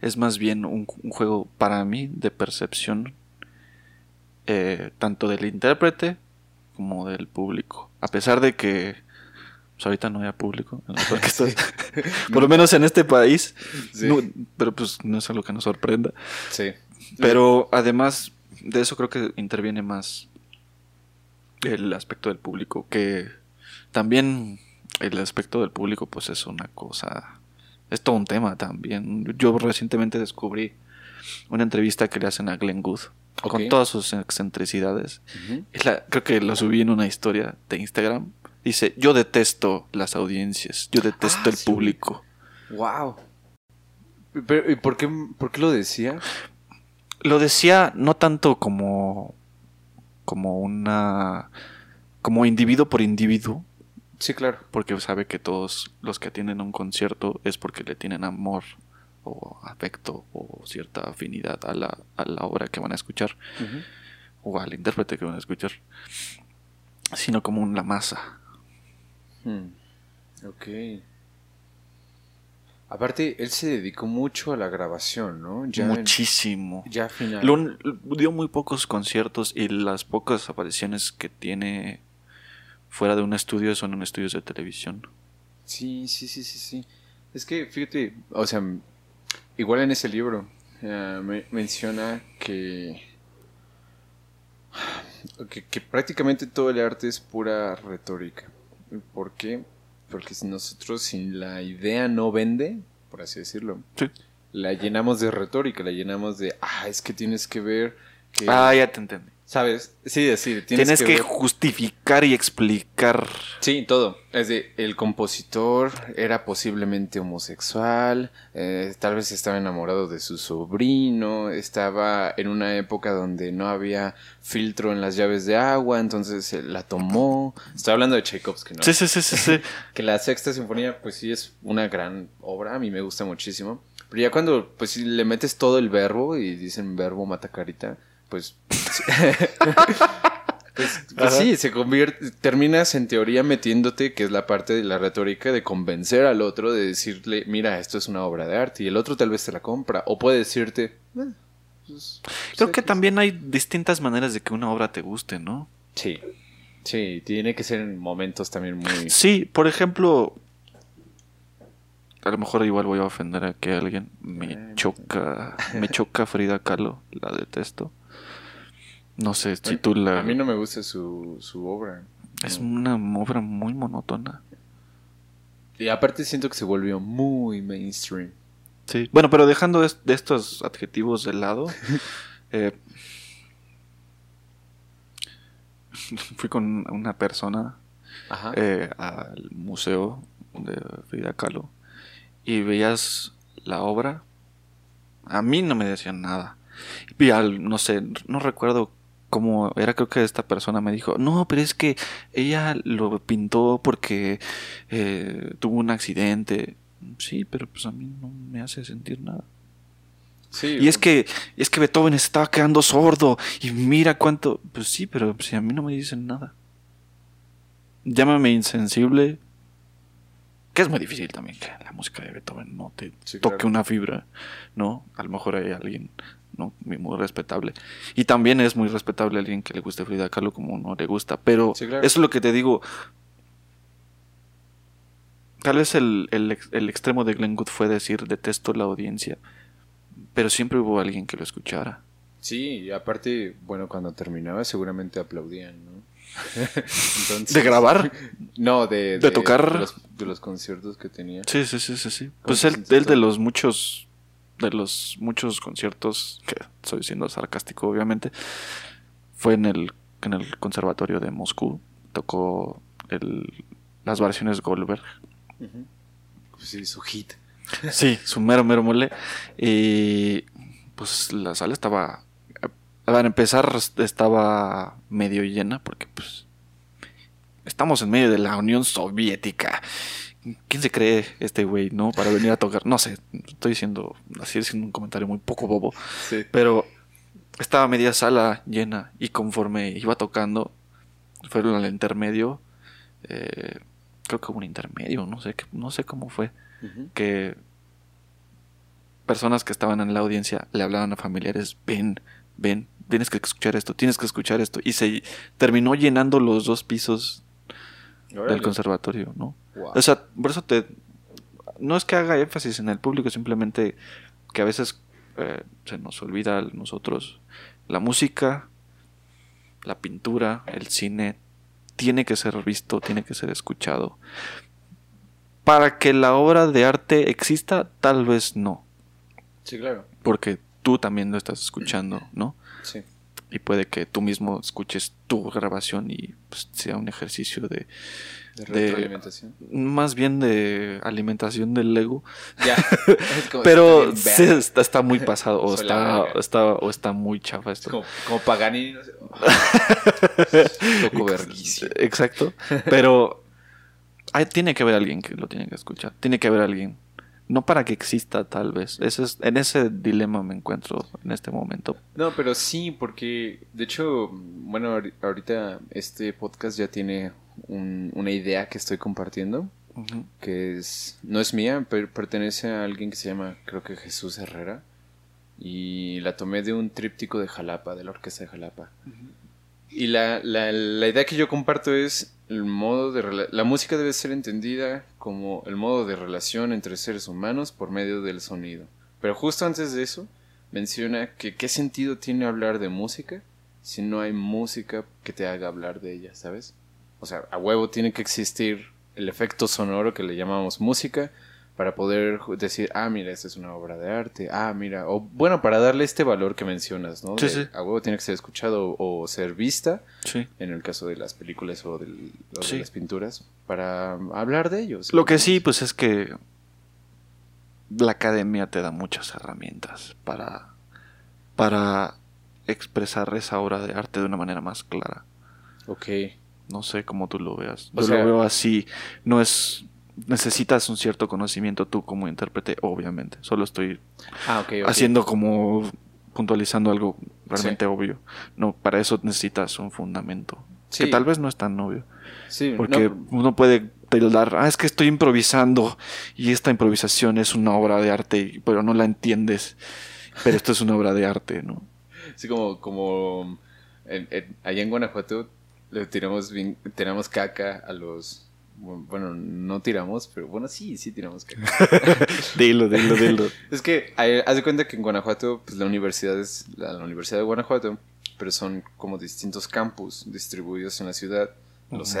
Es más bien un, un juego para mí de percepción. eh, tanto del intérprete como del público. A pesar de que. Pues, ahorita no haya público. en orquestas. Por lo menos en este país. Sí. no- pero pues no es algo que nos sorprenda. Sí. Pero además de eso creo que interviene más el aspecto del público, que también el aspecto del público pues es una cosa, es todo un tema también. Yo recientemente descubrí una entrevista que le hacen a Glenn Good Ok. con todas sus excentricidades. La- creo que lo subí en una historia de Instagram. Dice, yo detesto las audiencias, yo detesto Ah, el sí. público. Wow. Pero, ¿y por qué, por qué lo decía? lo decía no tanto como como una como individuo por individuo Sí, claro. porque sabe que todos los que atienden a un concierto es porque le tienen amor o afecto o cierta afinidad a la, a la obra que van a escuchar o al intérprete que van a escuchar sino como una masa Hmm. Ok. Aparte, él se dedicó mucho a la grabación, ¿no? Ya en- muchísimo ya final. Lo- dio muy pocos conciertos y las pocas apariciones que tiene fuera de un estudio son en estudios de televisión Sí, sí, sí, sí, sí. Es que, fíjate, o sea, igual en ese libro eh, me- menciona que, que que prácticamente todo el arte es pura retórica. ¿Por qué? Porque si nosotros sin la idea no vende, por así decirlo, Sí. la llenamos de retórica, la llenamos de, ah, es que tienes que ver que... Ah, ya te entendí. ¿Sabes? Sí, sí. Tienes, que, justificar y explicar. Sí, todo. Es de, el compositor era posiblemente homosexual, eh, tal vez estaba enamorado de su sobrino, estaba en una época donde no había filtro en las llaves de agua, entonces la tomó. Estoy hablando de Tchaikovsky, ¿no? Sí, sí, sí, sí. sí. que la sexta sinfonía, pues sí, es una gran obra, a mí me gusta muchísimo. Pero ya cuando, pues le metes todo el verbo y dicen verbo mata carita pues, pues, pues sí, se convierte, terminas en teoría metiéndote, que es la parte de la retórica, de convencer al otro, de decirle, mira, esto es una obra de arte, y el otro tal vez te la compra, o puede decirte, eh, pues, creo que también hay distintas maneras de que una obra te guste, ¿no? Sí, sí, tiene que ser en momentos también muy... Sí, por ejemplo, a lo mejor igual voy a ofender a que alguien me choca, me choca Frida Kahlo, la detesto. No sé si tú la... A mí no me gusta su, su obra. Es una obra muy monótona. Y aparte siento que se volvió muy mainstream. Sí. Bueno, pero dejando de estos adjetivos de lado, eh, fui con una persona eh, al museo de Frida Kahlo y veías la obra. A mí no me decían nada. Y al, no sé, no recuerdo como era creo que esta persona me dijo, no, pero es que ella lo pintó porque eh, tuvo un accidente. Sí, pero pues a mí no me hace sentir nada. Sí, y es que es que Beethoven estaba quedando sordo y mira cuánto, pues sí, pero si a mí no me dicen nada. Llámame insensible, que es muy difícil también que la música de Beethoven no te toque una fibra, ¿no? A lo mejor hay alguien ¿no? Muy respetable. Y también es muy respetable alguien que le guste Frida Kahlo como no le gusta. Pero eso es lo que te digo. Tal vez el, el, extremo de Glenn Good fue decir detesto la audiencia. Pero siempre hubo alguien que lo escuchara. Sí, y aparte, bueno, cuando terminaba seguramente aplaudían, ¿no? ¿De grabar? No, de, de, tocar. De los, conciertos que tenía. Sí, sí, sí, sí. sí. Pues él, él de los muchos de los muchos conciertos, que estoy siendo sarcástico obviamente, fue en el, en el Conservatorio de Moscú. Tocó el, las versiones Goldberg. Pues sí, su hit. sí, su mero, mero mole. Y pues la sala estaba... A empezar estaba medio llena porque pues estamos en medio de la Unión Soviética ¿Quién se cree este güey, no? Para venir a tocar. No sé, estoy diciendo, así diciendo un comentario muy poco bobo. Sí. Pero estaba media sala llena y conforme iba tocando, fueron al intermedio. Eh, creo que hubo un intermedio, no sé, no sé cómo fue. Que personas que estaban en la audiencia le hablaban a familiares, ven, ven, tienes que escuchar esto, tienes que escuchar esto. Y se terminó llenando los dos pisos del conservatorio, ¿no? O sea, por eso te... No es que haga énfasis en el público, simplemente que a veces eh, se nos olvida a nosotros. La música, la pintura, el cine, tiene que ser visto, tiene que ser escuchado. Para que la obra de arte exista, tal vez no. Sí, claro. Porque tú también lo estás escuchando, ¿no? Sí y puede que tú mismo escuches tu grabación y pues, sea un ejercicio de, de, más bien de alimentación del ego ya. Pero está, está, muy pasado o está, está, o está muy chafa esto. Como, como Paganini no sé. exacto. Pero hay, tiene que haber alguien que lo tiene que escuchar. Tiene que haber alguien. No para que exista tal vez. Ese es, en ese dilema me encuentro en este momento. No, pero sí, porque de hecho, bueno, ahorita este podcast ya tiene una idea que estoy compartiendo, que es, no es mía, pero pertenece a alguien que se llama, creo que Jesús Herrera, y la tomé de un tríptico de Jalapa, de la orquesta de Jalapa. Y la, la, la idea que yo comparto es el modo de la música debe ser entendida como el modo de relación entre seres humanos por medio del sonido. Pero justo antes de eso menciona que qué sentido tiene hablar de música si no hay música que te haga hablar de ella, ¿sabes? O sea, a huevo tiene que existir el efecto sonoro que le llamamos música para poder decir, ah, mira, esta es una obra de arte, ah, mira, o bueno, para darle este valor que mencionas, ¿no? Sí, De, sí. A huevo tiene que ser escuchado o ser vista, Sí. en el caso de las películas o, del- o de las pinturas, para hablar de ellos. Lo que sí, pues es que la academia te da muchas herramientas para, para expresar esa obra de arte de una manera más clara. Ok. No sé cómo tú lo veas. O Yo sea- lo veo así. No es. Necesitas un cierto conocimiento tú como intérprete, obviamente. Solo estoy Ah, haciendo como puntualizando algo realmente obvio. No, para eso necesitas un fundamento. Sí. Que tal vez no es tan obvio. Sí, Porque no, uno puede tildar, ah, es que estoy improvisando y esta improvisación es una obra de arte, pero no la entiendes. Pero esto es una obra de arte, ¿no? Sí, como, como en- en- allá en Guanajuato le tiramos bien, tiramos caca a los bueno, no tiramos, pero bueno, sí, sí tiramos caca. Dilo, dilo, dilo. es que hay- haz de cuenta que en Guanajuato, pues la universidad es la, la Universidad de Guanajuato, pero son como distintos campus distribuidos en la ciudad, los Ujú.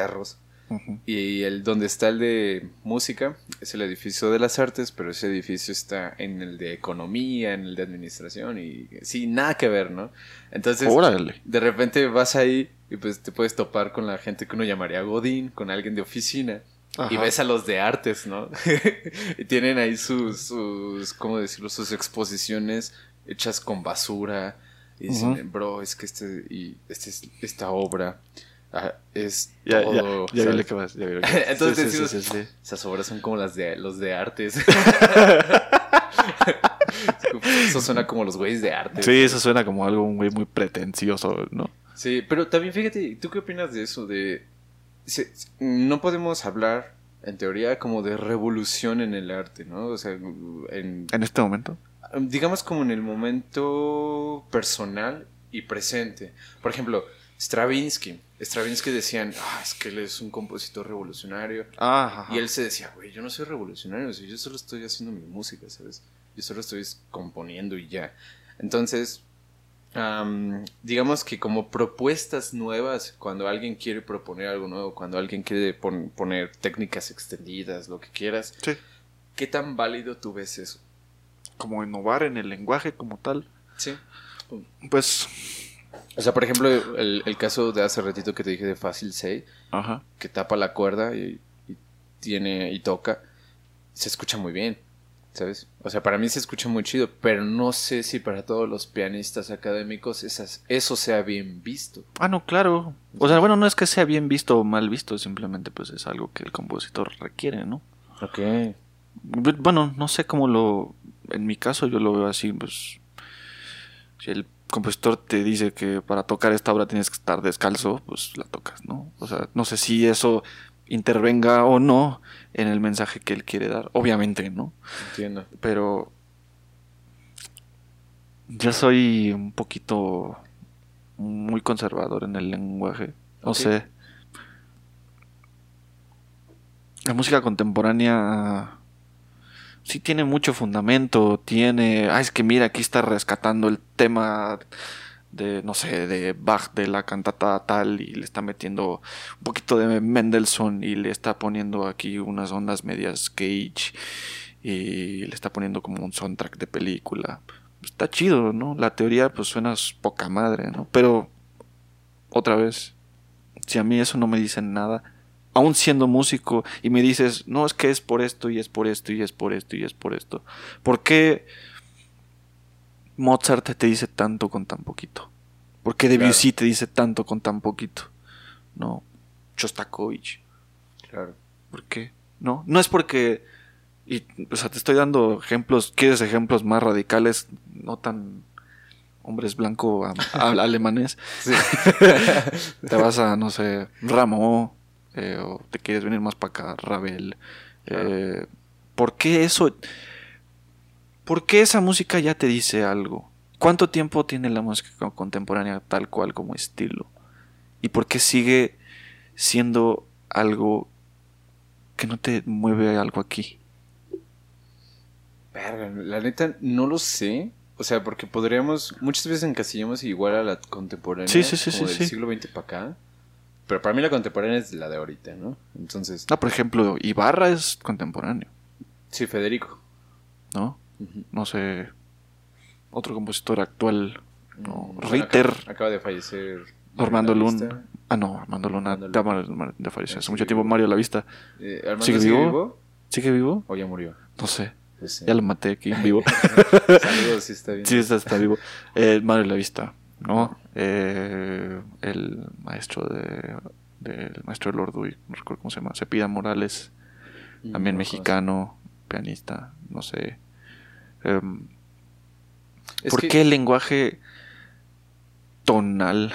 Y el donde está el de música es el edificio de las artes, pero ese edificio está en el de economía, en el de administración y sí, nada que ver, ¿no? Entonces, Órale. de repente vas ahí y pues te puedes topar con la gente que uno llamaría Godín, con alguien de oficina. Y ves a los de artes, ¿no? y tienen ahí sus, sus, ¿cómo decirlo? Sus exposiciones hechas con basura. Y dicen, bro, es que este, y este es, esta obra es Ya, todo. ya, ya vi que vas. Ya vi lo que vas. Entonces Sí, sí, sí. Esas obras son como las de los de artes. Eso suena como los güeyes de arte. Sí, eso suena como algo muy, muy pretencioso, ¿no? Sí, pero también fíjate, ¿tú qué opinas de eso? De no podemos hablar, en teoría, como de revolución en el arte, ¿no? O sea, en, En este momento. digamos como en el momento personal y presente. Por ejemplo, Stravinsky. Stravinsky decían, ah, es que él es un compositor revolucionario. Ajá. Y él se decía, güey, yo no soy revolucionario, yo solo estoy haciendo mi música, ¿sabes? Yo solo estoy componiendo y ya. Entonces, am, digamos que como propuestas nuevas, cuando alguien quiere proponer algo nuevo, cuando alguien quiere pon- poner técnicas extendidas, lo que quieras, Sí. ¿qué tan válido tú ves eso? Como innovar en el lenguaje como tal. Sí. Pues. O sea, por ejemplo, el, el caso de hace ratito que te dije de Fácil 6, Ajá. que tapa la cuerda y, y tiene y toca, se escucha muy bien, ¿sabes? O sea, para mí se escucha muy chido, pero no sé si para todos los pianistas académicos esas, eso sea bien visto. Ah, no, claro. O sea, bueno, no es que sea bien visto o mal visto, simplemente pues es algo que el compositor requiere, ¿no? Ok. Bu- Bueno, no sé cómo lo... En mi caso yo lo veo así, pues... Si el compositor te dice que para tocar esta obra tienes que estar descalzo, pues la tocas, ¿no? O sea, no sé si eso intervenga o no en el mensaje que él quiere dar. Obviamente, ¿no? Entiendo. Pero... Yo soy un poquito muy conservador en el lenguaje. No sé. La música contemporánea sí tiene mucho fundamento, tiene, ah, es que mira, aquí está rescatando el tema de, no sé, de Bach, de la cantata tal, y le está metiendo un poquito de Mendelssohn y le está poniendo aquí unas ondas medias Cage y le está poniendo como un soundtrack de película. Está chido, ¿no? La teoría pues suena poca madre, ¿no? Pero, otra vez, si a mí eso no me dicen nada, aún siendo músico y me dices, no, es que es por esto y es por esto y es por esto y es por esto. ¿Por qué Mozart te dice tanto con tan poquito? ¿Por qué Debussy te dice tanto con tan poquito? No, Shostakovich. Claro. ¿Por qué? No, no es porque... Y, o sea, te estoy dando ejemplos, ¿quieres ejemplos más radicales? No tan hombres blanco a- a- alemanes. Te vas a, no sé, Rameau, eh, o te quieres venir más para acá, Ravel. Eh, ¿Por qué eso? ¿Por qué esa música ya te dice algo? ¿Cuánto tiempo tiene la música co- contemporánea tal cual como estilo? ¿Y por qué sigue siendo algo que no te mueve algo aquí? Verga, la neta no lo sé. O sea, porque podríamos, muchas veces encasillamos igual a la contemporánea. Sí, sí, sí, como del siglo XX para acá. Pero para mí la contemporánea es la de ahorita, ¿no? Entonces, No, por ejemplo, Ibarra es contemporáneo. Sí, Federico. ¿no? No sé. Otro compositor actual. No, Mm, bueno, Ritter. Acaba, acaba de fallecer. Armando Luna. Ah, no, Armando Luna. Ya falleció hace mucho tiempo. Mario La Vista. Eh, ¿Armando ¿Sigue sigue vivo? ¿Sigue vivo? ¿O ya murió? No sé. Pues. Ya lo maté aquí vivo. Saludos, sí está bien. sí, está, está vivo. Eh, Mario La Vista, ¿no? Eh, el maestro de. del maestro de Lord Dewey, no recuerdo cómo se llama. Cepida Morales. También no mexicano. Pianista. No sé. Em, ¿Por que- qué el lenguaje tonal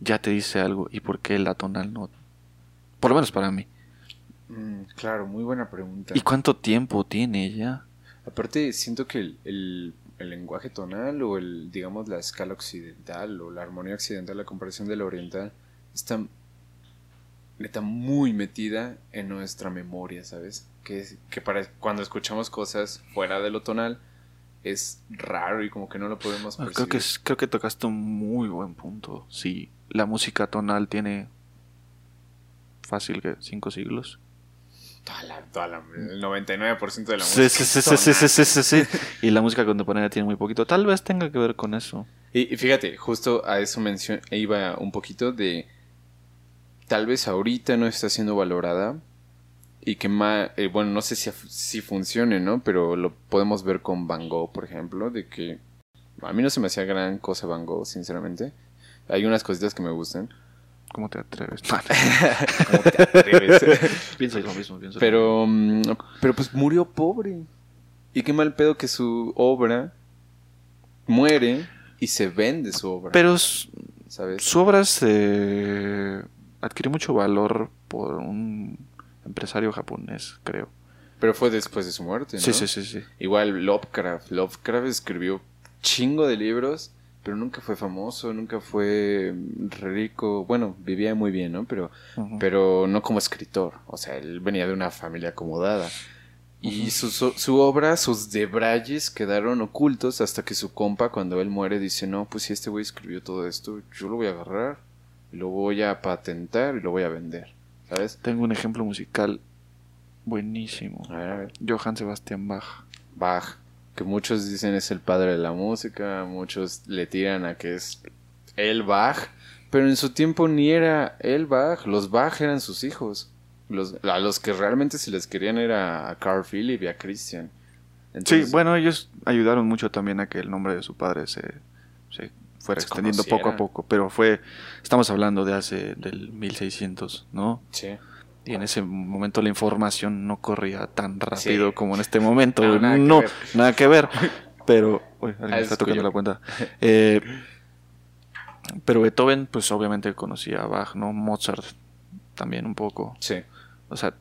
ya te dice algo y por qué la tonal no? Por lo menos para mí. Mm, claro, muy buena pregunta. ¿Y cuánto tiempo tiene ya? Aparte, siento que el, el- el lenguaje tonal o el, digamos, la escala occidental o la armonía occidental, la comparación de la oriental, está neta muy metida en nuestra memoria, ¿sabes? Que, que para cuando escuchamos cosas fuera de lo tonal es raro y como que no lo podemos Ah, percibir. Creo que, es- creo que tocaste un muy buen punto. Sí, la música tonal tiene fácil que cinco siglos. Toda la- toda la- el 99% de la Sí, música. sí, sí, sí, sí, tonal. sí, sí, sí, sí. Y la música contemporánea tiene muy poquito. Tal vez tenga que ver con eso. Y, y fíjate, justo a eso mencio- iba un poquito de tal vez ahorita no está siendo valorada y que más, bueno, no sé si, si funcione, ¿no? Pero lo podemos ver con Van Gogh, por ejemplo, de que a mí no se me hacía gran cosa Van Gogh, sinceramente. Hay unas cositas que me gustan. ¿Cómo te atreves? ¿Cómo te atreves? pienso lo mismo, pienso lo pero, mm, pero pues murió pobre. Y qué mal pedo que su obra muere y se vende su obra. Pero ¿sabes? su obra se adquirió mucho valor por un empresario japonés, creo. Pero fue después de su muerte, ¿no? Sí, sí, sí, sí. Igual Lovecraft. Lovecraft escribió chingo de libros, pero nunca fue famoso, nunca fue rico. Bueno, vivía muy bien, ¿no? Pero, pero no como escritor. O sea, él venía de una familia acomodada. Y su, su, su obra, sus debrayes quedaron ocultos hasta que su compa, cuando él muere, dice, no, pues si este güey escribió todo esto, yo lo voy a agarrar, lo voy a patentar y lo voy a vender. ¿Sabes? Tengo un ejemplo musical buenísimo. A ver, a ver. Johann Sebastian Bach. Bach, que muchos dicen es el padre de la música, muchos le tiran a que es el Bach, pero en su tiempo ni era el Bach, los Bach eran sus hijos. Los, a los que realmente se les querían era a Carl Philipp y a Christian. Entonces, Sí, bueno, ellos ayudaron mucho también a que el nombre de su padre se, se fuera Se extendiendo poco a poco, pero fue, estamos hablando de hace, del 1600, ¿no? Sí. Y en ese momento la información no corría tan rápido como en este momento. No, nada No, que nada, ver. que ver. Pero, uy, alguien Ah, me está es tocando la cuenta. Eh, pero Beethoven, pues obviamente conocía a Bach, ¿no? Mozart también un poco. Sí. O sea,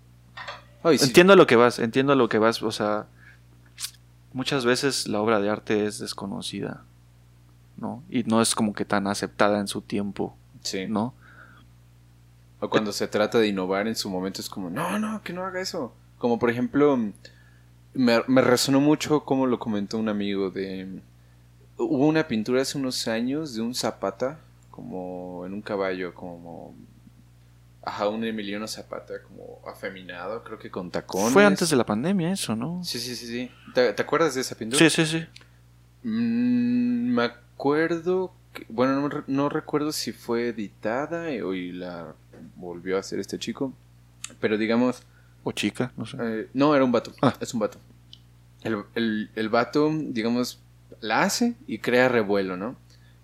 Ay, sí. entiendo lo que vas, entiendo lo que vas. O sea, muchas veces la obra de arte es desconocida, ¿no? Y no es como que tan aceptada en su tiempo, Sí. ¿no? O cuando se trata de innovar en su momento es como, no, no, que no haga eso. Como por ejemplo, me, me resonó mucho como lo comentó un amigo de... Hubo una pintura hace unos años de un Zapata, como en un caballo, como... Ajá, un Emiliano Zapata, como afeminado, creo que con tacones. Fue antes de la pandemia eso, ¿no? Sí, sí, sí, sí. ¿Te, te acuerdas de esa pintura? Sí, sí, sí. Mm, me acuerdo, que- bueno, no, no recuerdo si fue editada y, y la volvió a hacer este chico, pero digamos, O chica, no sé. eh, no, era un vato, Ah. es un vato. El, el, el vato, digamos, la hace y crea revuelo, ¿no?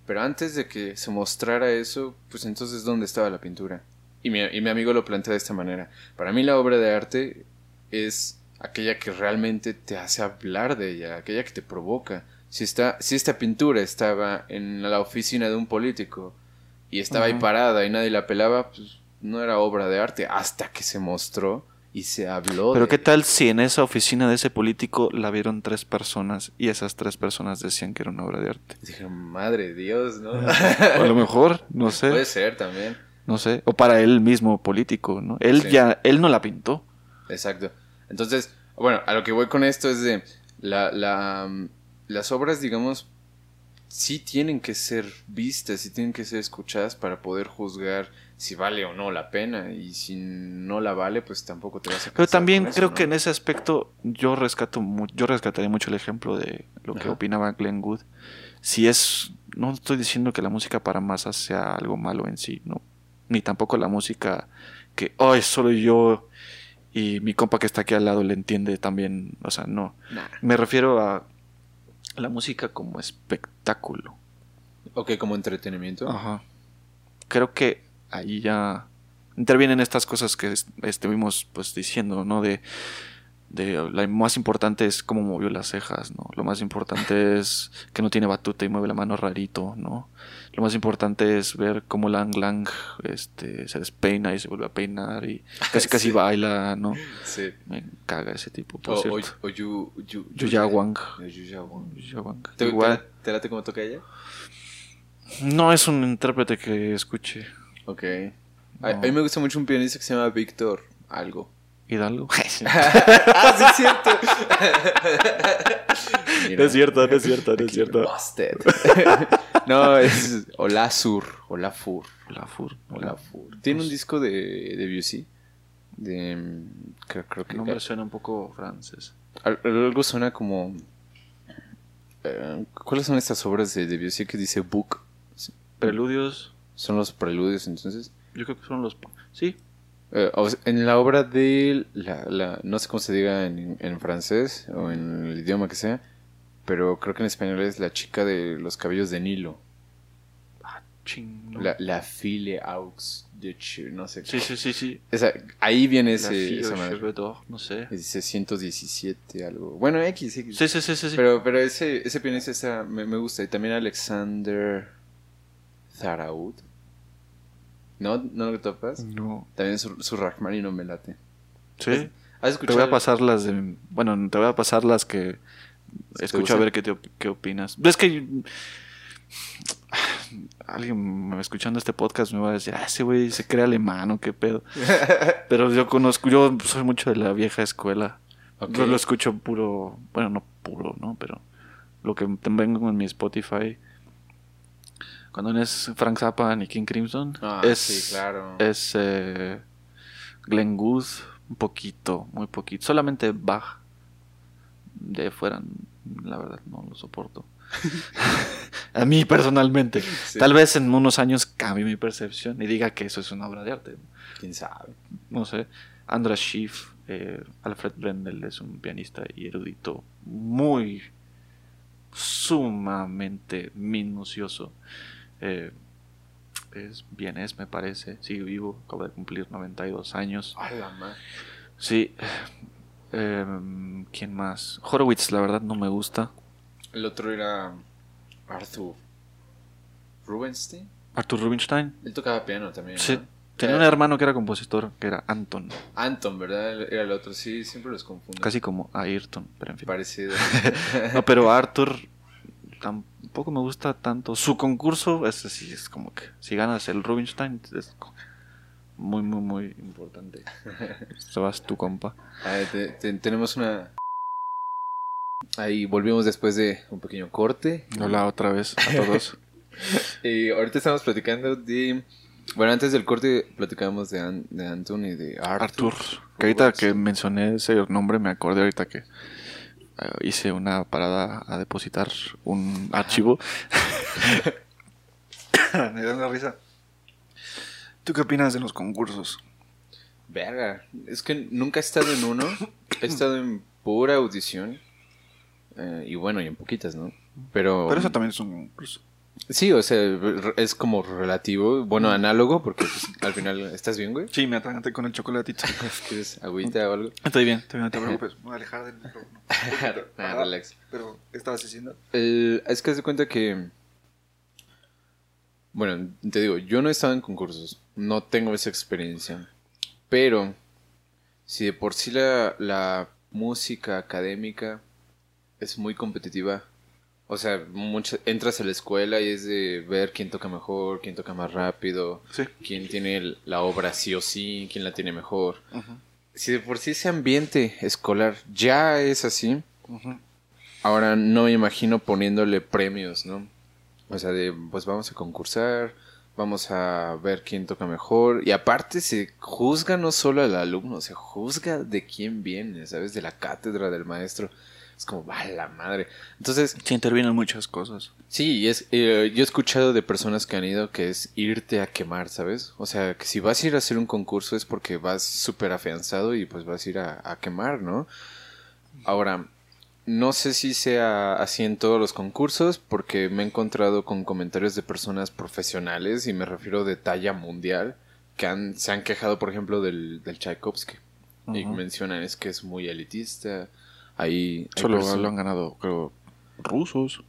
Pero antes de que se mostrara eso, pues entonces, ¿dónde estaba la pintura? Y mi, y mi amigo lo plantea de esta manera. Para mí la obra de arte es aquella que realmente te hace hablar de ella, aquella que te provoca. Si, está, si esta pintura estaba en la oficina de un político y estaba ahí parada y nadie la pelaba, pues no era obra de arte hasta que se mostró y se habló Pero de qué tal si en esa oficina de ese político la vieron tres personas y esas tres personas decían que era una obra de arte? Dije, madre de Dios, ¿no? O a lo mejor, no Puede sé, ser también. no sé. O para él mismo político, ¿no? Él Sí. ya, él no la pintó. Exacto. Entonces, bueno, a lo que voy con esto es de la, la, mm, las obras, digamos, sí tienen que ser vistas, sí tienen que ser escuchadas para poder juzgar si vale o no la pena. Y si no la vale, pues tampoco te vas a Pero también eso, creo ¿no? que en ese aspecto yo rescato yo rescataría mucho el ejemplo de lo que Ajá. opinaba Glenn Wood. Si es, no estoy diciendo que la música para masas sea algo malo en sí, no, ni tampoco la música que, ay, solo yo y mi compa que está aquí al lado le entiende también, o sea, no. Nah. Me refiero a la música como espectáculo. Ok, como entretenimiento. Ajá. Creo que ahí ya intervienen estas cosas que est- estuvimos pues diciendo, ¿no? De, de la más importante es cómo movió las cejas, ¿no? Lo más importante es que no tiene batuta y mueve la mano rarito, ¿no? Lo más importante es ver cómo Lang Lang este, se despeina y se vuelve a peinar y casi casi baila, ¿no? Sí. Me caga ese tipo, por O, o, cierto. o Yu, Yu, Yuya Wang. o Yuya Wang. Yuya Wang. ¿Te, Igual. te- te late cómo toca ella? No es un intérprete que escuche Ok. A, a mí me gusta mucho un pianista que se llama Víctor algo. Hidalgo. ah, sí, es cierto. No es cierto, no es cierto, no es cierto. busted. no, es Olazur. Olafur. Olafur. Olafur. Tiene un disco de, de Debussy. De. mm, Creo, creo que. El nombre suena un poco francés. al- Algo suena como. eh, ¿Cuáles son estas obras de Debussy que dice book? Preludios, Son los preludios, entonces. yo creo que son los... Sí, Eh, en la obra de la, la- no sé cómo se diga en, en francés o en el idioma que sea, pero creo que en español es la chica de los cabellos de Nilo, ching. no. la, la fille aux de Ch- no sé. Sí, sí, sí, sí. Esa- ahí viene ese, esa madre. no sé. Dice 117 algo. Bueno, X, X. Sí, sí, sí, sí. Pero, pero ese, ese pianista está- me, me gusta. Y también Alexander Zaraud. ¿No? ¿No lo topas? No. También su, su Rachmaninoff me late. Sí. ¿Has Te voy escuchado? a pasar las de... Bueno, te voy a pasar las que... ¿Te Escucha a ver qué, te qué opinas. Es que... Alguien me- escuchando este podcast me va a decir, ah, ese güey se cree alemán o qué pedo. Pero yo conozco, yo soy mucho de la vieja escuela. Yo lo escucho puro, bueno, no puro, ¿no? Pero lo que tengo en mi Spotify, cuando no es Frank Zappa ni King Crimson, Ah, es, sí, claro. es eh, Glenn Gould, un poquito, muy poquito. Solamente Bach. De ahí fuera, la verdad, no lo soporto. A mí personalmente. Sí. Tal vez en unos años cambie mi percepción y diga que eso es una obra de arte ¿Quién sabe? no sé, Andras Schiff, eh, Alfred Brendel es un pianista y erudito muy sumamente minucioso. Eh, es me parece, sigue vivo, acaba de cumplir 92 años. A la madre. Sí. Em, ¿Quién más? Horowitz, la verdad, no me gusta. El otro era Arthur Rubinstein. Arthur Rubinstein. Él tocaba piano también. Sí. ¿no? Tenía un hermano que era compositor, que era Anton. Anton, ¿verdad? Era el otro. Sí, siempre los confundo. Casi como Ayrton, pero en fin. parecido. No, pero Arthur tampoco me gusta tanto. Su concurso, ese sí es como que si ganas el Rubinstein, es muy, muy, muy importante. Sebas, tu compa. A ver, te- te- tenemos una. Ahí volvimos después de un pequeño corte. Hola otra vez a todos. Y ahorita estamos platicando de. Bueno, antes del corte platicábamos de, An- de Anton y de Arthur. Arthur. Que ahorita que mencioné ese nombre, me acordé ahorita que hice una parada a depositar un archivo. me da una risa. ¿Tú qué opinas de los concursos? Verga. Es que nunca he estado en uno. He estado en pura audición. Eh, y bueno, y en poquitas, ¿no? Pero. Pero eso también es un concurso. Sí, o sea, es como relativo. Bueno, análogo, porque pues, al final. ¿Estás bien, güey? Sí, me atraganté con el chocolatito. ¿Quieres agüita o algo? Estoy bien, estoy bien, no te preocupes. Me voy a alejar del micrófono. Ah, relax. Pero, ¿qué estabas diciendo? El- es que haz de cuenta que. Bueno, te digo, yo no he estado en concursos. No tengo esa experiencia. Pero. Si de por sí la, la música académica es muy competitiva. O sea, mucha- entras a la escuela y es de ver quién toca mejor, quién toca más rápido, Sí. quién tiene la obra sí o sí, quién la tiene mejor. Si de por sí ese ambiente escolar ya es así, Ahora no me imagino poniéndole premios, ¿no? O sea, de, pues vamos a concursar, vamos a ver quién toca mejor. Y aparte se juzga no solo al alumno, se juzga de quién viene, ¿sabes? De la cátedra del maestro. Es como, va la madre. Entonces... Se intervienen muchas cosas. Sí, es, eh, yo he escuchado de personas que han ido que es irte a quemar, ¿sabes? O sea, que si vas a ir a hacer un concurso es porque vas súper afianzado y pues vas a ir a, a quemar, ¿no? Ahora, no sé si sea así en todos los concursos, porque me he encontrado con comentarios de personas profesionales, y me refiero de talla mundial, que han, se han quejado, por ejemplo, del, del Tchaikovsky. Y mencionan es que es muy elitista. Ahí Solo lo han ganado, creo, rusos.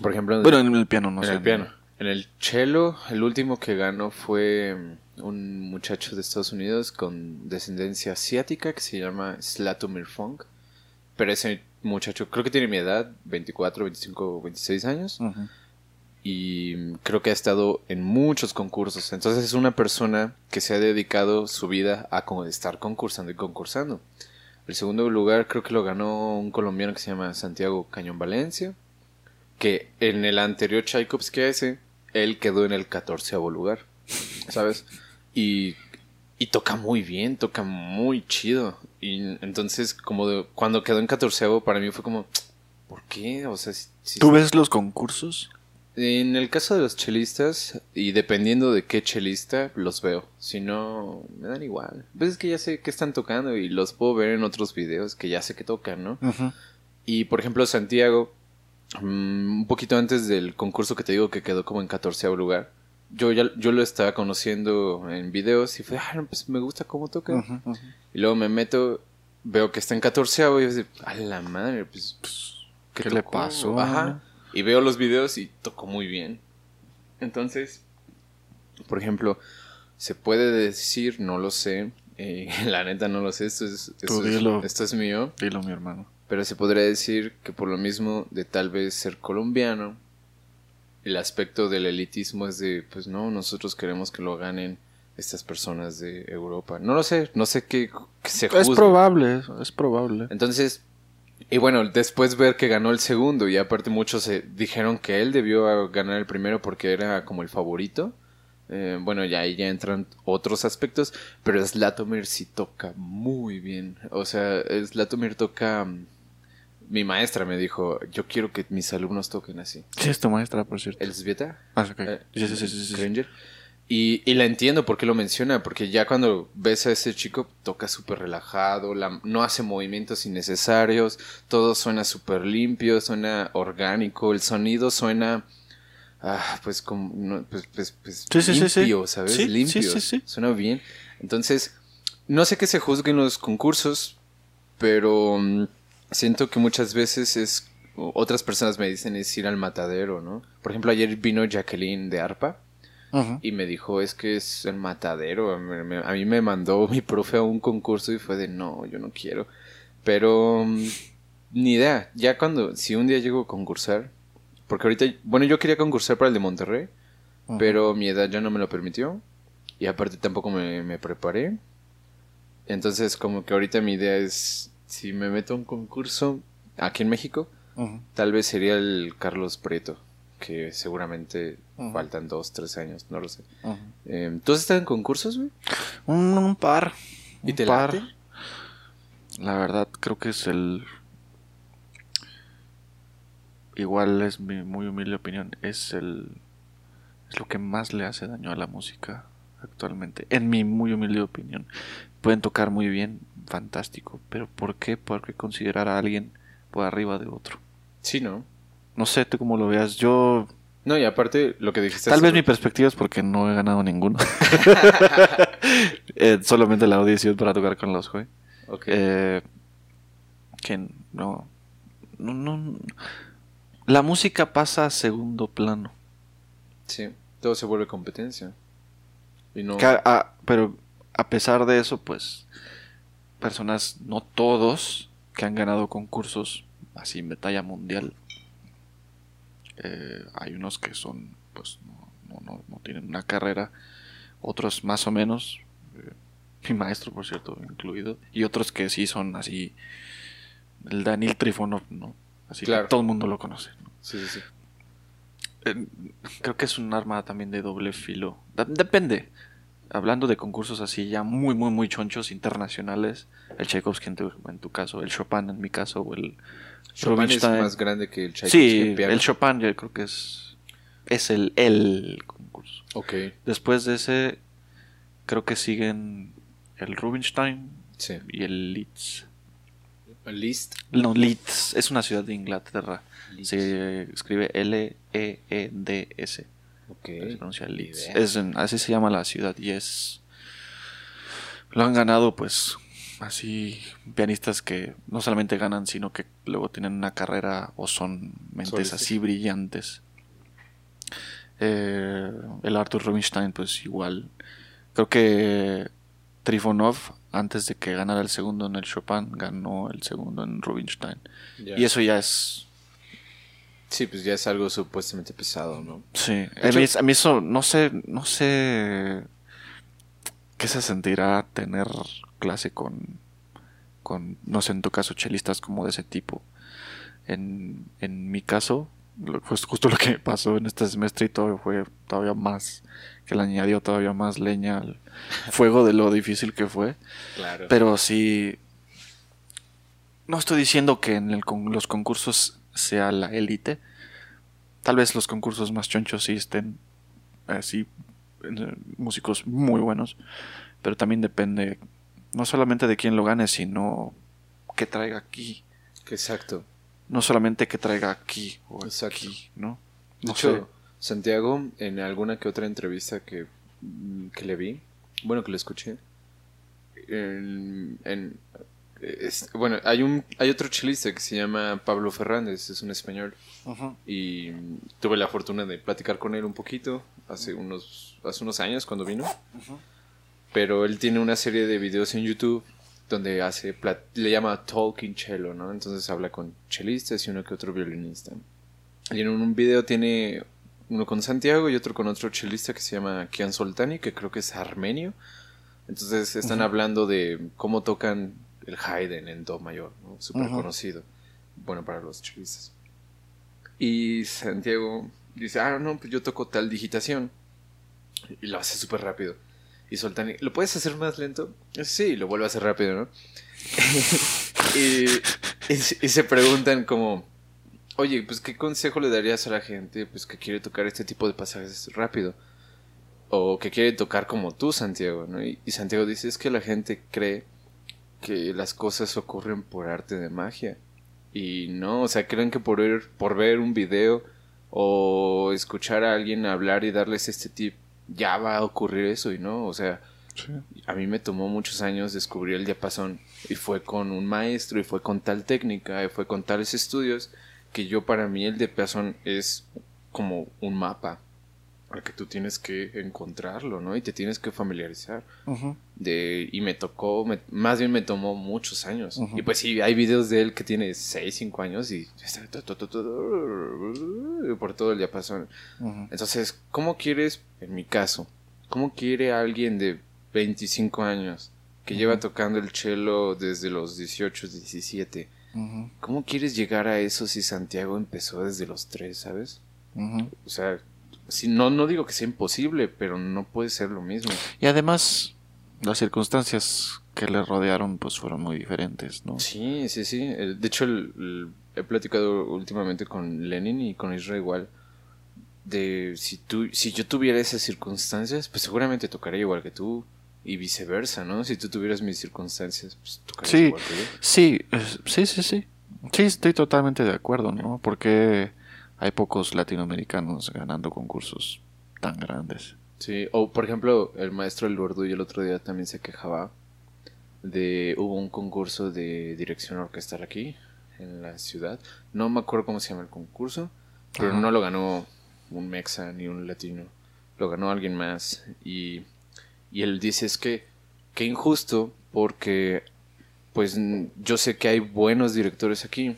Por ejemplo, bueno, en el piano, no en sé. el piano. En el cello, el último que ganó fue un muchacho de Estados Unidos con descendencia asiática que se llama Slatomir Funk. Pero ese muchacho, creo que tiene mi edad, 24, 25, 26 años. Y creo que ha estado en muchos concursos. Entonces es una persona que se ha dedicado su vida a estar concursando y concursando. El segundo lugar creo que lo ganó un colombiano que se llama Santiago Cañón Valencia. Que en el anterior Tchaikovsky ese, él quedó en el catorceavo lugar. ¿Sabes? Y, y toca muy bien, toca muy chido. Y entonces, como cuando quedó en catorceavo, para mí fue como, ¿por qué? O sea, si, ¿tú ves los concursos? En el caso de los chelistas, y dependiendo de qué chelista, los veo. Si no, me dan igual. Pues es que ya sé qué están tocando y los puedo ver en otros videos que ya sé que tocan, ¿no? Y por ejemplo, Santiago, mm, un poquito antes del concurso que te digo que quedó como en catorceavo lugar, yo ya yo lo estaba conociendo en videos y fue, ah, pues me gusta cómo toca. Y luego me meto, veo que está en catorceavo y yo digo, a la madre, pues, pues ¿qué, le pasó? Ajá. Y veo los videos y tocó muy bien. Entonces, por ejemplo, se puede decir, no lo sé, eh, la neta no lo sé, esto es, esto, es, mío. Dilo, mi hermano. Pero se podría decir que por lo mismo de tal vez ser colombiano, el aspecto del elitismo es de, pues no, nosotros queremos que lo ganen estas personas de Europa. No lo sé, no sé qué, se Es probable, es probable. Entonces, y bueno, después ver que ganó el segundo y aparte muchos se dijeron que él debió ganar el primero porque era como el favorito. Eh, bueno, ya ahí ya entran otros aspectos, pero Slatomir sí toca muy bien. O sea, Slatomir toca... Mm, mi maestra me dijo, yo quiero que mis alumnos toquen así. ¿Qué es tu maestra, por cierto? Elzbieta. Ah, ok. Eh, sí, sí, sí, y, y, la entiendo por qué lo menciona, porque ya cuando ves a ese chico toca súper relajado, la, no hace movimientos innecesarios, todo suena súper limpio, suena orgánico, el sonido suena, ah, pues como, pues, pues, pues limpio, ¿sabes? limpio, suena bien. Entonces, no sé qué se juzgue en los concursos, pero mm, siento que muchas veces es, otras personas me dicen es ir al matadero, ¿no? Por ejemplo, ayer vino Jacqueline de Arpa y me dijo, es que es el matadero. a mí me mandó mi profe a un concurso y fue de, no, yo no quiero. Pero mm, ni idea. Ya cuando, si un día llego a concursar, porque ahorita, bueno, yo quería concursar para el de Monterrey, pero mi edad ya no me lo permitió. Y aparte tampoco me, preparé. Entonces como que ahorita mi idea es, si me meto a un concurso aquí en México, tal vez sería el Carlos Preto que seguramente faltan dos, tres años, no lo sé. Eh, ¿Tú has estado en concursos, güey? Un, par. ¿Y te par. La verdad, creo que es el. Igual es mi muy humilde opinión. Es el. Es lo que más le hace daño a la música actualmente. En mi muy humilde opinión. Pueden tocar muy bien, fantástico. Pero ¿por qué? ¿Por qué considerar a alguien por arriba de otro? Sí, ¿no? No sé tú cómo lo veas. Yo. No, y aparte lo que dijiste. Tal vez mi perspectiva es porque no he ganado ninguno. Eh, solamente la audición para tocar con los güey. Ok. Eh, que no, no, no. La música pasa a segundo plano. Sí, todo se vuelve competencia. Y no... pero a pesar de eso, pues, personas, no todos, que han ganado concursos así en talla mundial, eh, hay unos que son, pues, no, no, no, tienen una carrera, otros más o menos, eh, mi maestro, por cierto, incluido, y otros que sí son así, el Daniel Trifonov, ¿no? Así que todo el mundo lo conoce. Sí, sí, sí. eh, creo que es un arma también de doble filo. Depende. Hablando de concursos así ya muy, muy, muy chonchos internacionales, el Tchaikovsky en tu, en tu caso, el Chopin en mi caso, o el Chopin es más grande que el Tchaikovsky Sí, el Chopin yo creo que es, es el, el concurso. Ok, Después de ese, creo que siguen el Rubinstein sí. y el Leeds. Liszt. No, Leeds es una ciudad de Inglaterra. Leeds. Se escribe L-E-E-D-S. Ok. Se pronuncia Leeds. Es en- así se llama la ciudad y es. Lo han ganado, pues, así pianistas que no solamente ganan, sino que luego tienen una carrera o son mentes así brillantes. Eh, el Arthur Rubinstein, pues igual. Creo que Trifonov, antes de que ganara el segundo en el Chopin, ganó el segundo en Rubinstein. Y eso ya es Sí, pues ya es algo supuestamente pesado, ¿no? Sí, a mí, a mí eso, no sé, no sé qué se sentirá tener clase con, con, no sé, en tu caso, chelistas como de ese tipo. En, en mi caso, lo- fue justo lo que pasó en este semestre y todo fue todavía más, que le añadió todavía más leña al fuego de lo difícil que fue. Claro. Pero sí. No estoy diciendo que en el los concursos sea la élite. Tal vez los concursos más chonchos sí estén así. eh, músicos muy buenos. Pero también depende. No solamente de quién lo gane, sino que traiga aquí. Exacto. No solamente que traiga aquí o Exacto. aquí, ¿no? De No hecho, Santiago, en alguna que otra entrevista que, mm, que le vi, bueno, que le escuché, en, en- es- bueno, hay un hay otro chelista que se llama Pablo Fernández, es un español, y tuve la fortuna de platicar con él un poquito hace unos, hace unos años cuando vino, pero él tiene una serie de videos en YouTube donde hace, le llama Talking Cello, ¿no? Entonces habla con chelistas y uno que otro violinista. Y en un video tiene uno con Santiago y otro con otro chelista que se llama Kian Soltani, que creo que es armenio. Entonces están hablando de cómo tocan el Haydn en Do mayor, ¿no? Súper conocido. Bueno, para los chelistas. Y Santiago dice, ah, no, pues yo toco tal digitación. Y lo hace súper rápido. Y Soltani, ¿lo puedes hacer más lento? Sí, lo vuelve a hacer rápido, ¿no? y, y se- y se preguntan como, oye, pues ¿qué consejo le darías a la gente pues que quiere tocar este tipo de pasajes rápido? O que quiere tocar como tú, Santiago, ¿no? Y, y Santiago dice, es que la gente cree que las cosas ocurren por arte de magia. Y no, o sea, creen que por ver, por ver un video o escuchar a alguien hablar y darles este tip, ya va a ocurrir eso y no, o sea, Sí. a mí me tomó muchos años descubrir el diapasón y fue con un maestro y fue con tal técnica y fue con tales estudios que yo para mí el diapasón es como un mapa al que tú tienes que encontrarlo, ¿no? Y te tienes que familiarizar. De, y me tocó, me- más bien me tomó muchos años. Y pues sí, hay videos de él que tiene 6, 5 años y está por todo el diapasón. Ujú. Entonces, ¿cómo quieres, en mi caso, cómo quiere alguien de 25 años que lleva tocando el cello desde los 18, 17? Ujú. ¿Cómo quieres llegar a eso si Santiago empezó desde los 3, sabes? O sea, si, no, no digo que sea imposible, pero no puede ser lo mismo. Y además, las circunstancias que le rodearon pues fueron muy diferentes, ¿no? Sí, sí, sí. El- De hecho, el- el- he platicado últimamente con Lenin y con Israel igual. De si tú, si yo tuviera esas circunstancias, pues seguramente tocaría igual que tú. Y viceversa, ¿no? Si tú tuvieras mis circunstancias, pues tocarías Sí. igual que yo. Sí, sí, sí, sí. Sí, estoy totalmente de acuerdo, ¿no? Porque hay pocos latinoamericanos ganando concursos tan grandes. Sí, o por ejemplo, el maestro El Gordo y el otro día también se quejaba de hubo un concurso de dirección orquestal aquí en la ciudad. No me acuerdo cómo se llama el concurso, pero Ajá. no lo ganó un mexa ni un latino, lo ganó alguien más y y él dice es que qué injusto porque pues yo sé que hay buenos directores aquí,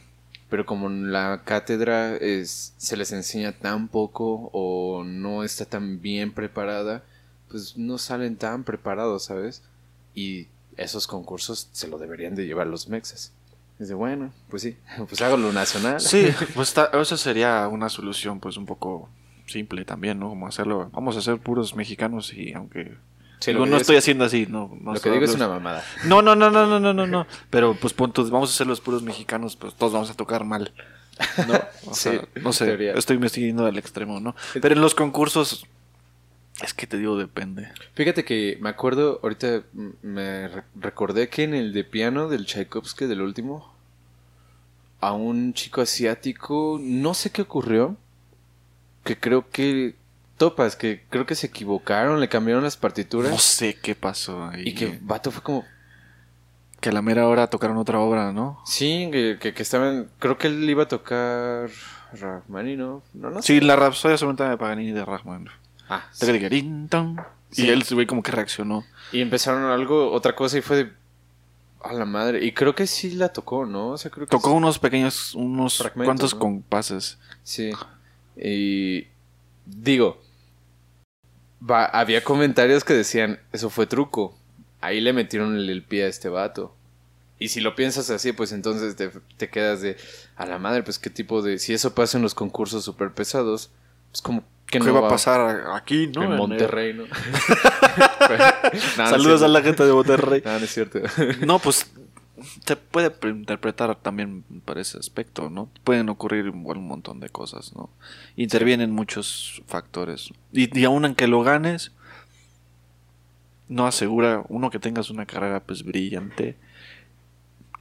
pero como la cátedra es, se les enseña tan poco o no está tan bien preparada, pues no salen tan preparados, ¿sabes? Y esos concursos se lo deberían de llevar los mexas. Dice, bueno, pues sí, pues hago lo nacional. Sí, pues ta- eso sería una solución pues un poco simple también, ¿no? Como hacerlo, vamos a ser puros mexicanos y aunque... Sí, no estoy es- haciendo así, no. no Lo que digo es una mamada. No, no, no, no, no, no, no, no. Pero pues puntos, vamos a ser los puros mexicanos, pues todos vamos a tocar mal. ¿no? O Sí, sea, no sé, teoría. estoy me estoy yendo al extremo, ¿no? Pero en los concursos, es que te digo, depende. Fíjate que me acuerdo, ahorita me re- recordé que en el de piano del Tchaikovsky del último, a un chico asiático, no sé qué ocurrió, que creo que topas, que creo que se equivocaron, le cambiaron las partituras No sé qué pasó ahí. y que vato fue como, que a la mera hora tocaron otra obra, ¿no? sí, que, que, que estaban, creo que él iba a tocar Rachmaninoff, no, no sé. Sí, la Rapsodia seguramente de Paganini y de Rachman. Ah, sí. Y él, güey, como que reaccionó. Y empezaron algo, otra cosa y fue de, a la madre, y creo que sí la tocó, ¿no? O sea, creo que Tocó sí. unos pequeños, unos cuantos ¿no? compases. Sí. Y digo, va, había comentarios que decían, eso fue truco. Ahí le metieron el, el pie a este vato. Y si lo piensas así, pues entonces te, te quedas de, a la madre, pues qué tipo de... Si eso pasa en los concursos súper pesados, pues como que ¿Qué no va a pasar aquí, no? en Monterrey, ¿no? Saludos a la gente de Monterrey. No, no es cierto. No, pues se puede pre- interpretar también para ese aspecto, ¿no? Pueden ocurrir un montón de cosas, ¿no? Intervienen muchos factores. Y, y aun aunque lo ganes, no asegura uno que tengas una carrera pues brillante.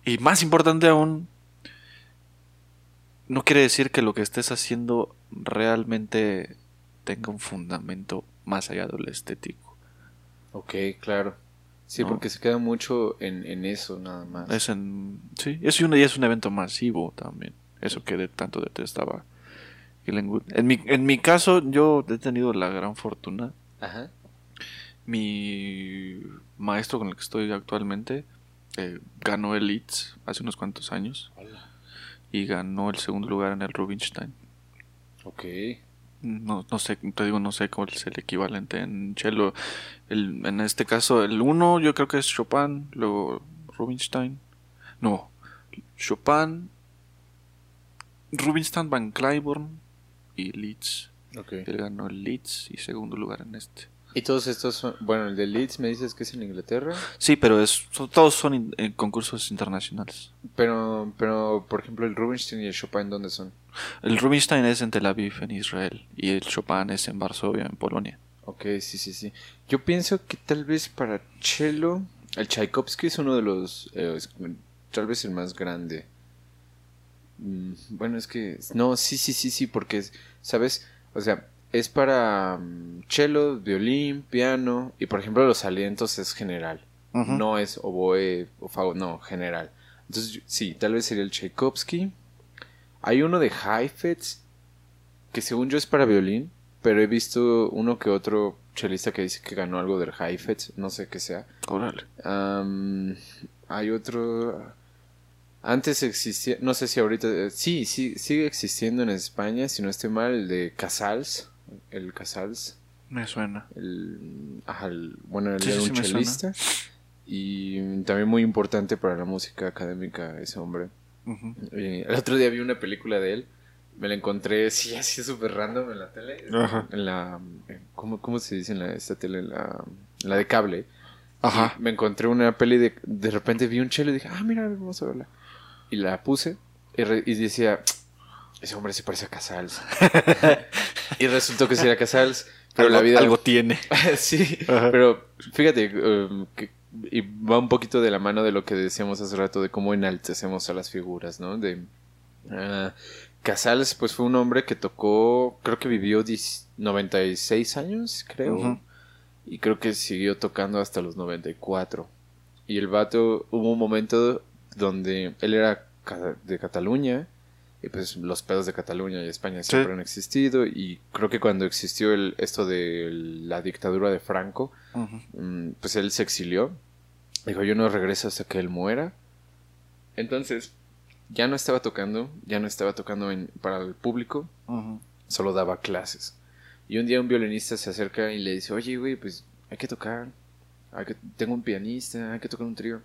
Y más importante aún, no quiere decir que lo que estés haciendo realmente tenga un fundamento más allá de lo estético. ok, claro. Sí, ¿No? porque se queda mucho en, en eso nada más. Es en, sí, es es un evento masivo también. Eso que de tanto detestaba. En mi, en mi caso, yo he tenido la gran fortuna. Ajá. Mi maestro con el que estoy actualmente eh, ganó el Leeds hace unos cuantos años y ganó el segundo lugar en el Rubinstein. Ok. No, no sé, te digo, no sé cuál es el equivalente en cello. El, en este caso, el uno yo creo que es Chopin, luego Rubinstein. No, Chopin, Rubinstein, Van Cliburn y Leeds. Ok. Él ganó el Leeds y segundo lugar en este. Y todos estos son, bueno, el de Leeds me dices que es en Inglaterra, Sí, pero es, son- todos son in- en concursos internacionales. pero, pero por ejemplo el Rubinstein y el Chopin, ¿dónde son? El Rubinstein es en Tel Aviv, en Israel, y el Chopin es en Varsovia, en Polonia. Ok, sí, sí, sí. Yo pienso que tal vez para cello, el Tchaikovsky es uno de los, eh, es- tal vez el más grande. Mm, Bueno, es que, no, sí, sí, sí, sí, porque, es- ¿sabes? O sea, es para mm, cello, violín, piano, y por ejemplo los alientos es general. No es oboe o fagot, no, general. Entonces, sí, tal vez sería el Tchaikovsky. Hay uno de Heifetz que según yo es para violín, pero he visto uno que otro chelista que dice que ganó algo del Heifetz, no sé qué sea. Órale. Hay otro... Antes existía, no sé si ahorita... eh, Sí, sí, sigue existiendo en España, si no estoy mal, el de Casals. El Casals. Me suena. El, ajá, el- bueno, él Sí, era sí, un sí chelista. Y también muy importante para la música académica ese hombre. Eh, el otro día vi una película de él. Me la encontré, sí, así súper random en la tele. Ajá. En la... eh, ¿Cómo, cómo se dice en la, esta tele? En la, en la de cable. Ajá. Y me encontré una peli de... De repente vi un chelo y dije, ah, mira, vamos a verla. Y la puse y, re- y decía, ese hombre se parece a Casals. y resultó que sí era Casals. Pero algo, la vida... algo tiene. sí, Ajá. pero fíjate, um, que- y va un poquito de la mano de lo que decíamos hace rato, de cómo enaltecemos a las figuras, ¿no? De ah, Casals, pues fue un hombre que tocó, creo que vivió 10 96 años, creo, y creo que siguió tocando hasta los 94. Y el vato, hubo un momento donde él era de Cataluña, y pues los pedos de Cataluña y España Sí. siempre han existido, y creo que cuando existió el, esto de la dictadura de Franco, mm, pues él se exilió. Dijo, yo no regreso hasta que él muera. Entonces, ya no estaba tocando, ya no estaba tocando en- para el público, solo daba clases. Y un día un violinista se acerca y le dice, oye, güey, pues hay que tocar. Hay que, tengo un pianista, hay que tocar un trío.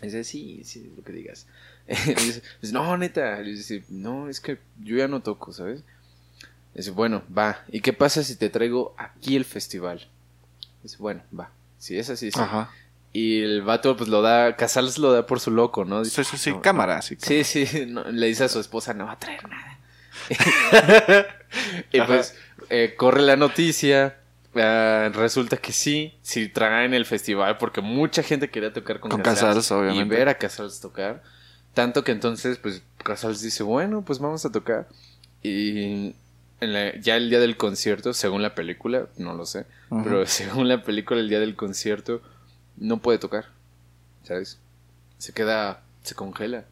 Y dice, sí, sí, lo que digas. Y dice, pues, no, neta. Le dice, no, es que yo ya no toco, ¿sabes? Dice, bueno, va. ¿Y qué pasa si te traigo aquí el festival? Dice, bueno, va. Si es así, sí. Ajá. Y el vato, pues lo da, Casals lo da por su loco, ¿no? Sí, sí, sí, no, cámara, sí. Sí, sí, no, le dice a su esposa, no va a traer nada. y Ajá. pues eh, corre la noticia, ah, resulta que sí, sí traen el festival porque mucha gente quería tocar con, Con Casals Casals, obviamente. y ver a Casals tocar. Tanto que entonces, pues Casals dice, bueno, pues vamos a tocar. Y en la- ya el día del concierto, según la película, no lo sé, pero según la película, el día del concierto no puede tocar, ¿sabes? Se queda, se congela.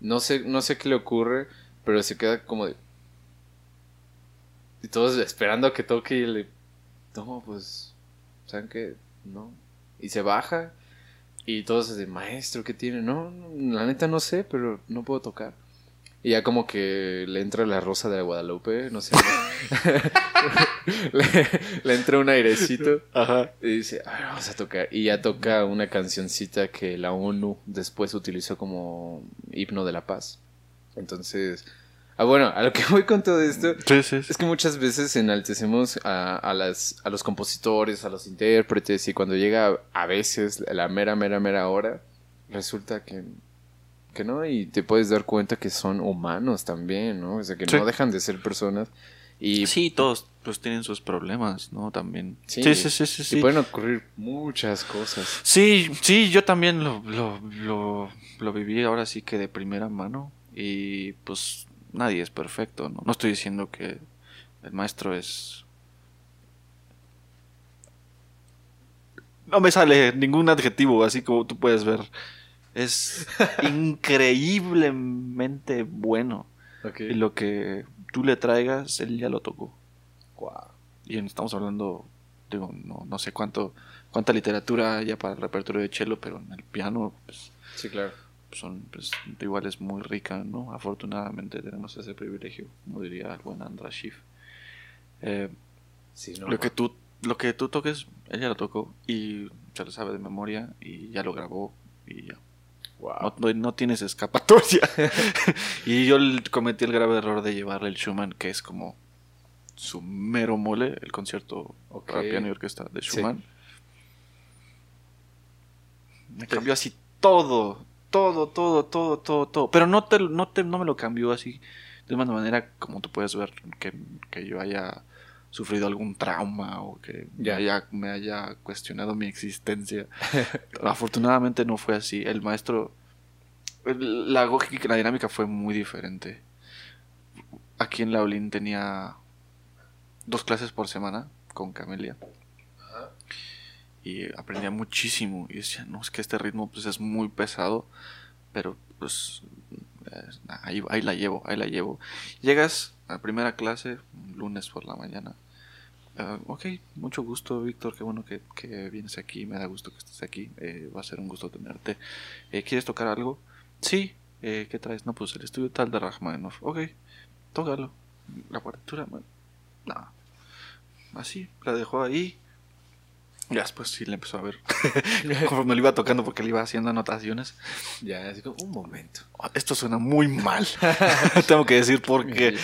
No sé, no sé qué le ocurre, pero se queda como de... Y todos esperando a que toque y le... No, pues... ¿Saben qué? No. Y se baja y todos así, maestro, ¿qué tiene? No, la neta no sé, pero no puedo tocar. Y ya como que le entra la rosa de Guadalupe, no sé. le, le entra un airecito Ajá. y dice, "A ver, vamos a tocar. Y ya toca una cancioncita que la ONU después utilizó como himno de la paz. Entonces, ah, bueno, a lo que voy con todo esto Sí, sí, sí. es que muchas veces enaltecemos a, a las, a los compositores, a los intérpretes, y cuando llega a veces la mera, mera, mera hora, resulta que, que no, y te puedes dar cuenta que son humanos también, ¿no? O sea, que Sí. no dejan de ser personas. Y, Sí, todos pues tienen sus problemas, ¿no? También. Sí. Sí, sí, sí, sí. y sí. pueden ocurrir muchas cosas. Sí, sí, yo también lo, lo, lo, lo viví ahora sí que de primera mano. Y pues nadie es perfecto, ¿no? No estoy diciendo que el maestro es... No me sale ningún adjetivo, así como tú puedes ver. Es increíblemente bueno. Y lo que tú le traigas, él ya lo tocó. Y estamos hablando, digo, no, no sé cuánto, cuánta literatura haya para el repertorio de cello, pero en el piano, pues, Sí, claro. Son, pues, igual es muy rica, ¿no? Afortunadamente tenemos ese privilegio, como diría el buen András Schiff. Eh, Sí, no, lo que tú, lo que tú toques, él ya lo tocó y se lo sabe de memoria y ya lo grabó y ya. wow. No, no- tienes escapatoria. y yo cometí el grave error de llevarle el Schumann, que es como su mero mole, el concierto Ok. para piano y orquesta de Sí. Schumann. Me cambió así todo, todo, todo, todo, todo, todo. Pero no, te, no, te, no me lo cambió así de una manera como tú puedes ver que, que yo haya sufrido algún trauma o que Ya. me, haya, me haya cuestionado mi existencia. Afortunadamente no fue así. El maestro, la lógica, la dinámica fue muy diferente. Aquí en Laolín tenía dos clases por semana con Camelia. Y aprendía muchísimo. Y decía, no, es que este ritmo pues es muy pesado. Pero pues eh, ahí, ahí la llevo, ahí la llevo. Llegas a primera clase, un lunes por la mañana. Ah, ok, mucho gusto, Víctor. Qué bueno que, que vienes aquí. Me da gusto que estés aquí. eh, va a ser un gusto tenerte. Eh, ¿Quieres tocar algo? Sí. Eh, ¿Qué traes? No, pues el estudio tal de Rachmaninoff. Ok, tócalo. La partitura, no. Así, la dejó ahí. Ya después sí le empezó a ver. Conforme lo iba tocando porque le iba haciendo anotaciones. Ya, así como, un momento. "Oh, Esto suena muy mal. Tengo que decir por qué.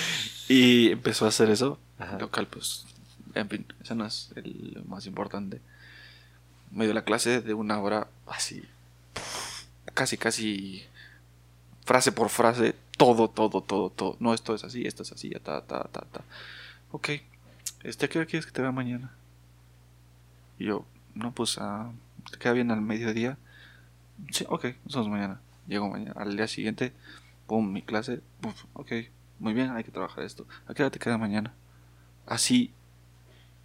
Y empezó a hacer eso. Ajá. Local, pues. En fin, eso no es el más importante. Me dio la clase de una hora así. Casi, casi. Frase por frase. Todo, todo, todo, todo. No, esto es así, esto es así, ya, ta, ta, ta, ta. Ok. Este, ¿a qué hora quieres que te vea mañana? Y yo, no, pues, ah, ¿te queda bien al mediodía? Sí, ok, nos vemos mañana. Llego mañana. Al día siguiente, pum, mi clase. Ok, muy bien, hay que trabajar esto. ¿A qué hora te queda mañana? Así,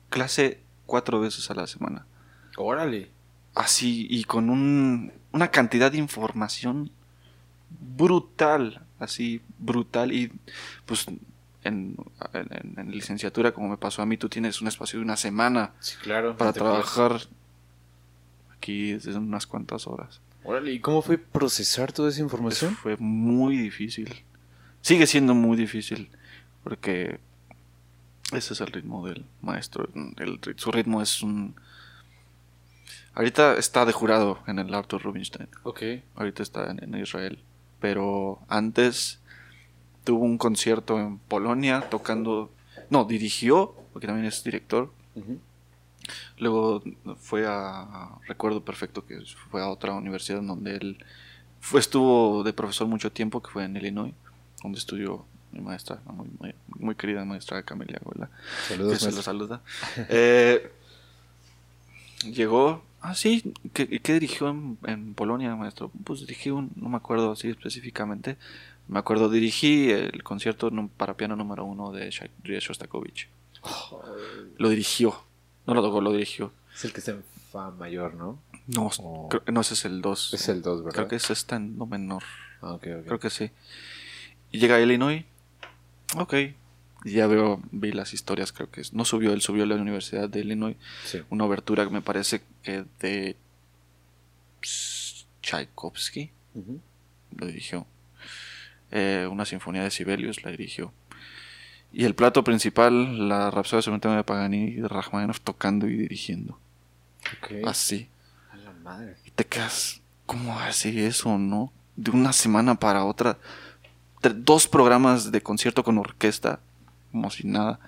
clase cuatro veces a la semana. Órale. Así, y con un, una cantidad de información brutal. Así, brutal. Y pues en, en- en licenciatura, como me pasó a mí, tú tienes un espacio de una semana Sí, claro. para puedes- trabajar. Aquí desde unas cuantas horas. Órale, ¿y cómo fue procesar toda esa información? fue muy difícil. Sigue siendo muy difícil. Porque ese es el ritmo del maestro. El, su ritmo es un... Ahorita está de jurado en el Arthur Rubinstein. Ok. Ahorita está en, en Israel. Pero antes tuvo un concierto en Polonia tocando no, dirigió, porque también es director. Luego fue a, recuerdo perfecto que fue a otra universidad en donde él fue, estuvo de profesor mucho tiempo, que fue en Illinois, donde estudió mi maestra, muy, muy, querida maestra Camelia Abuela. Saludos. Que se lo saluda. eh, llegó, ah, sí, ¿qué, dirigió en, Polonia, maestro? Pues dirigí un, no me acuerdo así específicamente, me acuerdo, dirigí el concierto para piano número uno de Shostakovich. Lo dirigió, no lo tocó, lo dirigió. Es el que está en Fa mayor, ¿no? No, no, ese es el 2. Es el 2, ¿verdad? Creo que ese está en Do menor. Ah, okay, Creo que sí. Y llega a Illinois. Ok. Y ya veo, vi las historias, creo que no subió, él subió a la Universidad de Illinois. Una obertura que me parece que de Tchaikovsky. Lo dirigió. Eh, una sinfonía de Sibelius la dirigió. Y el plato principal, la Rapsodia Cementerio de Paganini y de Rachmaninoff tocando y dirigiendo. Así. A la madre. Y te quedas, ¿cómo así eso, no? De una semana para otra. Dos programas de concierto con orquesta, como si nada.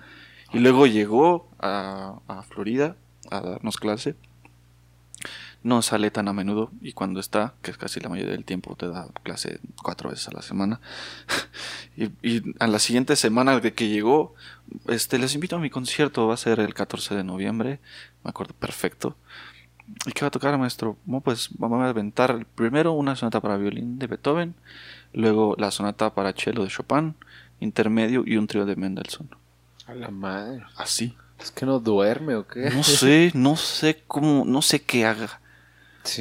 Y luego llegó a, a Florida a darnos clase no sale tan a menudo y cuando está, que es casi la mayoría del tiempo, te da clase cuatro veces a la semana. y, y, a la siguiente semana de que llegó, este, les invito a mi concierto, va a ser el 14 de noviembre, me acuerdo perfecto. ¿Y qué va a tocar, maestro? Bueno, pues vamos a aventar primero una sonata para violín de Beethoven, luego la sonata para cello de Chopin, intermedio y un trío de Mendelssohn. A la madre. Así. ¿Es que no duerme o qué? No sé, no sé cómo, no sé qué haga.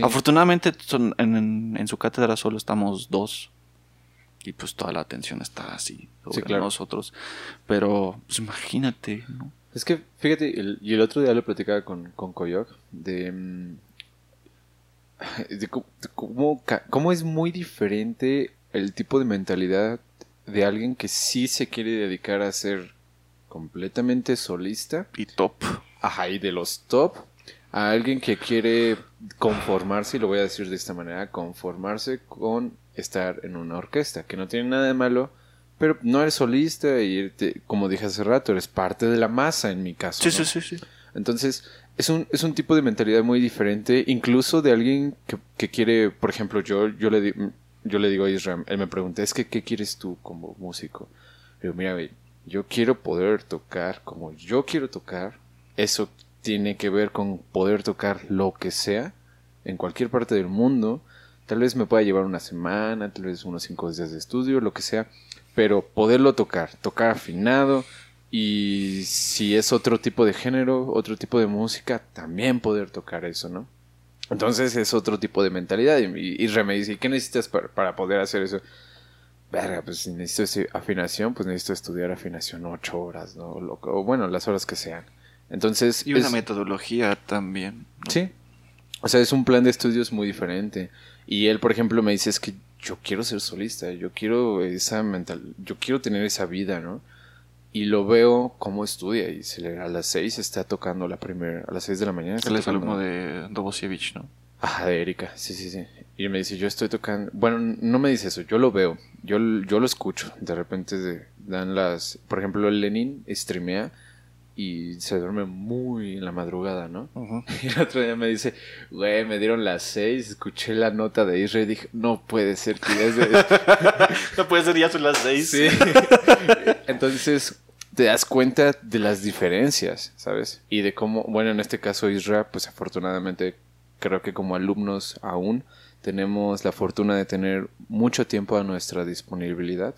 Afortunadamente en, su cátedra solo estamos dos. Y pues toda la atención está así sobre nosotros. Pero pues imagínate, ¿no? Es que, fíjate, y el otro día lo platicaba con, con Koyok de, mm, de, cómo, cómo, es muy diferente el tipo de mentalidad de alguien que sí se quiere dedicar a ser completamente solista. Y top. Ajá, y de los top a alguien que quiere conformarse, y lo voy a decir de esta manera, conformarse con estar en una orquesta, que no tiene nada de malo, pero no eres solista y como dije hace rato, eres parte de la masa en mi caso. Sí, sí, sí, sí. Entonces, es un, es un tipo de mentalidad muy diferente, incluso de alguien que, quiere, por ejemplo, yo, yo, le, yo le digo a Israel, él me pregunta, es que, ¿qué quieres tú como músico? Le digo, mira, yo quiero poder tocar como yo quiero tocar, eso tiene que ver con poder tocar lo que sea en cualquier parte del mundo. Tal vez me pueda llevar una semana, tal vez unos cinco días de estudio, lo que sea, pero poderlo tocar, tocar afinado y si es otro tipo de género, otro tipo de música, también poder tocar eso, ¿no? Entonces es otro tipo de mentalidad y, y, ¿y qué necesitas para, poder hacer eso? Verga, pues si necesito afinación, pues necesito estudiar afinación ocho horas, ¿no? o bueno, las horas que sean. Entonces. Y una metodología también. Sí. O sea, es un plan de estudios muy diferente. Y él, por ejemplo, me dice es que yo quiero ser solista, yo quiero esa mental, yo quiero tener esa vida, ¿no? Y lo veo cómo estudia y se a las seis está tocando la primera, a las seis de la mañana. Él es alumno de Dobosievich, ¿no? Ajá, de Erika, sí, sí, sí. Y me dice, yo estoy tocando, bueno, no me dice eso, yo lo veo, yo, yo lo escucho. De repente dan las, por ejemplo, el Lenin streamea y se duerme muy en la madrugada, ¿no? Y el otro día me dice, güey, me dieron las seis, escuché la nota de Israel y dije, no puede ser que ya es no puede ser, ya son las seis. Sí. Entonces te das cuenta de las diferencias, ¿sabes? Y de cómo, bueno, en este caso Israel, pues afortunadamente creo que como alumnos aún tenemos la fortuna de tener mucho tiempo a nuestra disponibilidad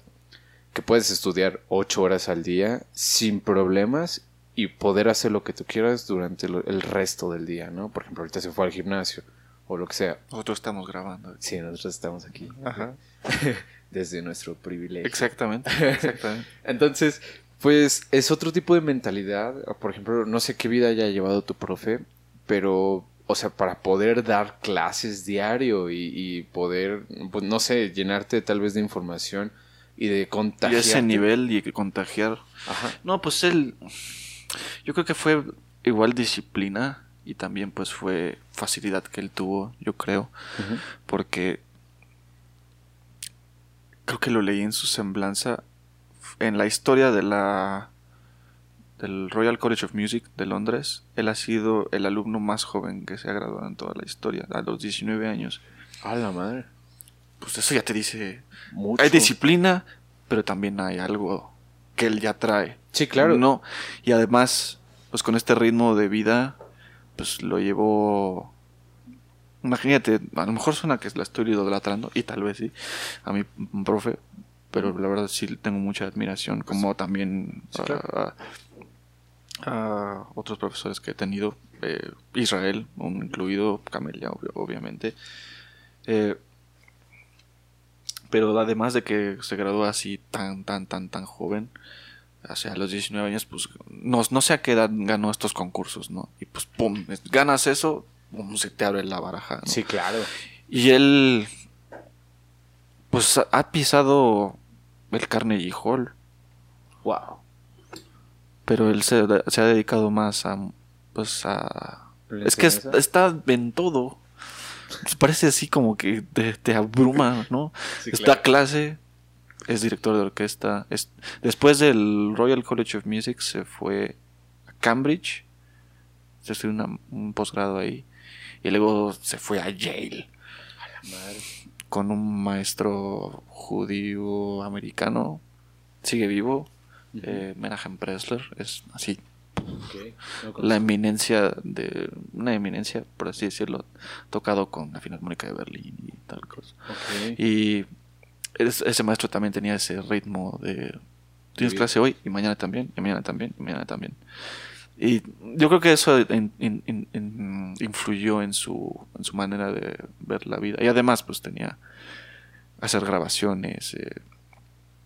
que puedes estudiar ocho horas al día sin problemas y poder hacer lo que tú quieras durante el resto del día, ¿no? Por ejemplo, ahorita se fue al gimnasio o lo que sea. Nosotros estamos grabando. Sí, nosotros estamos aquí. Ajá. Desde nuestro privilegio. Exactamente, exactamente. Entonces, pues es otro tipo de mentalidad. Por ejemplo, no sé qué vida haya llevado tu profe, pero, o sea, para poder dar clases diario y, poder, pues no sé, llenarte tal vez de información y de contagiar. Y ese nivel y contagiar. Ajá. No, pues él yo creo que fue igual disciplina y también pues fue facilidad que él tuvo, yo creo, porque creo que lo leí en su semblanza en la historia de la del Royal College of Music de Londres. Él ha sido el alumno más joven que se ha graduado en toda la historia, a los 19 años. A la madre. Pues eso ya te dice. Mucho. Hay disciplina, pero también hay algo que él ya trae. Sí, claro. No, y además, pues con este ritmo de vida, pues lo llevó. Imagínate, a lo mejor suena que la estoy idolatrando, y tal vez sí, a mi profe, pero la verdad sí tengo mucha admiración, como también Sí, claro. a, a otros profesores que he tenido, eh, Israel, un incluido, Camelia, obviamente. Eh, pero además de que se graduó así tan, tan, tan, tan joven, o sea, a los 19 años, pues no, no sé a qué edad ganó estos concursos, ¿no? Y pues, pum, ganas eso, pum, se te abre la baraja, ¿no? Sí, claro. Y él, pues ha- pisado el Carnegie Hall, Wow. pero él se, se ha dedicado más a, pues a... ¿La Es que es- está en todo. Pues parece así como que te, te abruma, ¿no? Sí, Está clase, es director de orquesta. Es, después del Royal College of Music se fue a Cambridge. Se estudió un posgrado ahí. Y luego se fue a Yale Madre. con un maestro judío americano. Sigue vivo. eh, Menachem Pressler. Es así. No la eminencia de una eminencia por así decirlo tocado con la Filarmónica de Berlín y tal cosa Ok. y ese maestro también tenía ese ritmo de tienes Sí. clase hoy y mañana también y mañana también y mañana también y yo creo que eso in- in- in- in- influyó en su en su manera de ver la vida y además pues tenía hacer grabaciones eh,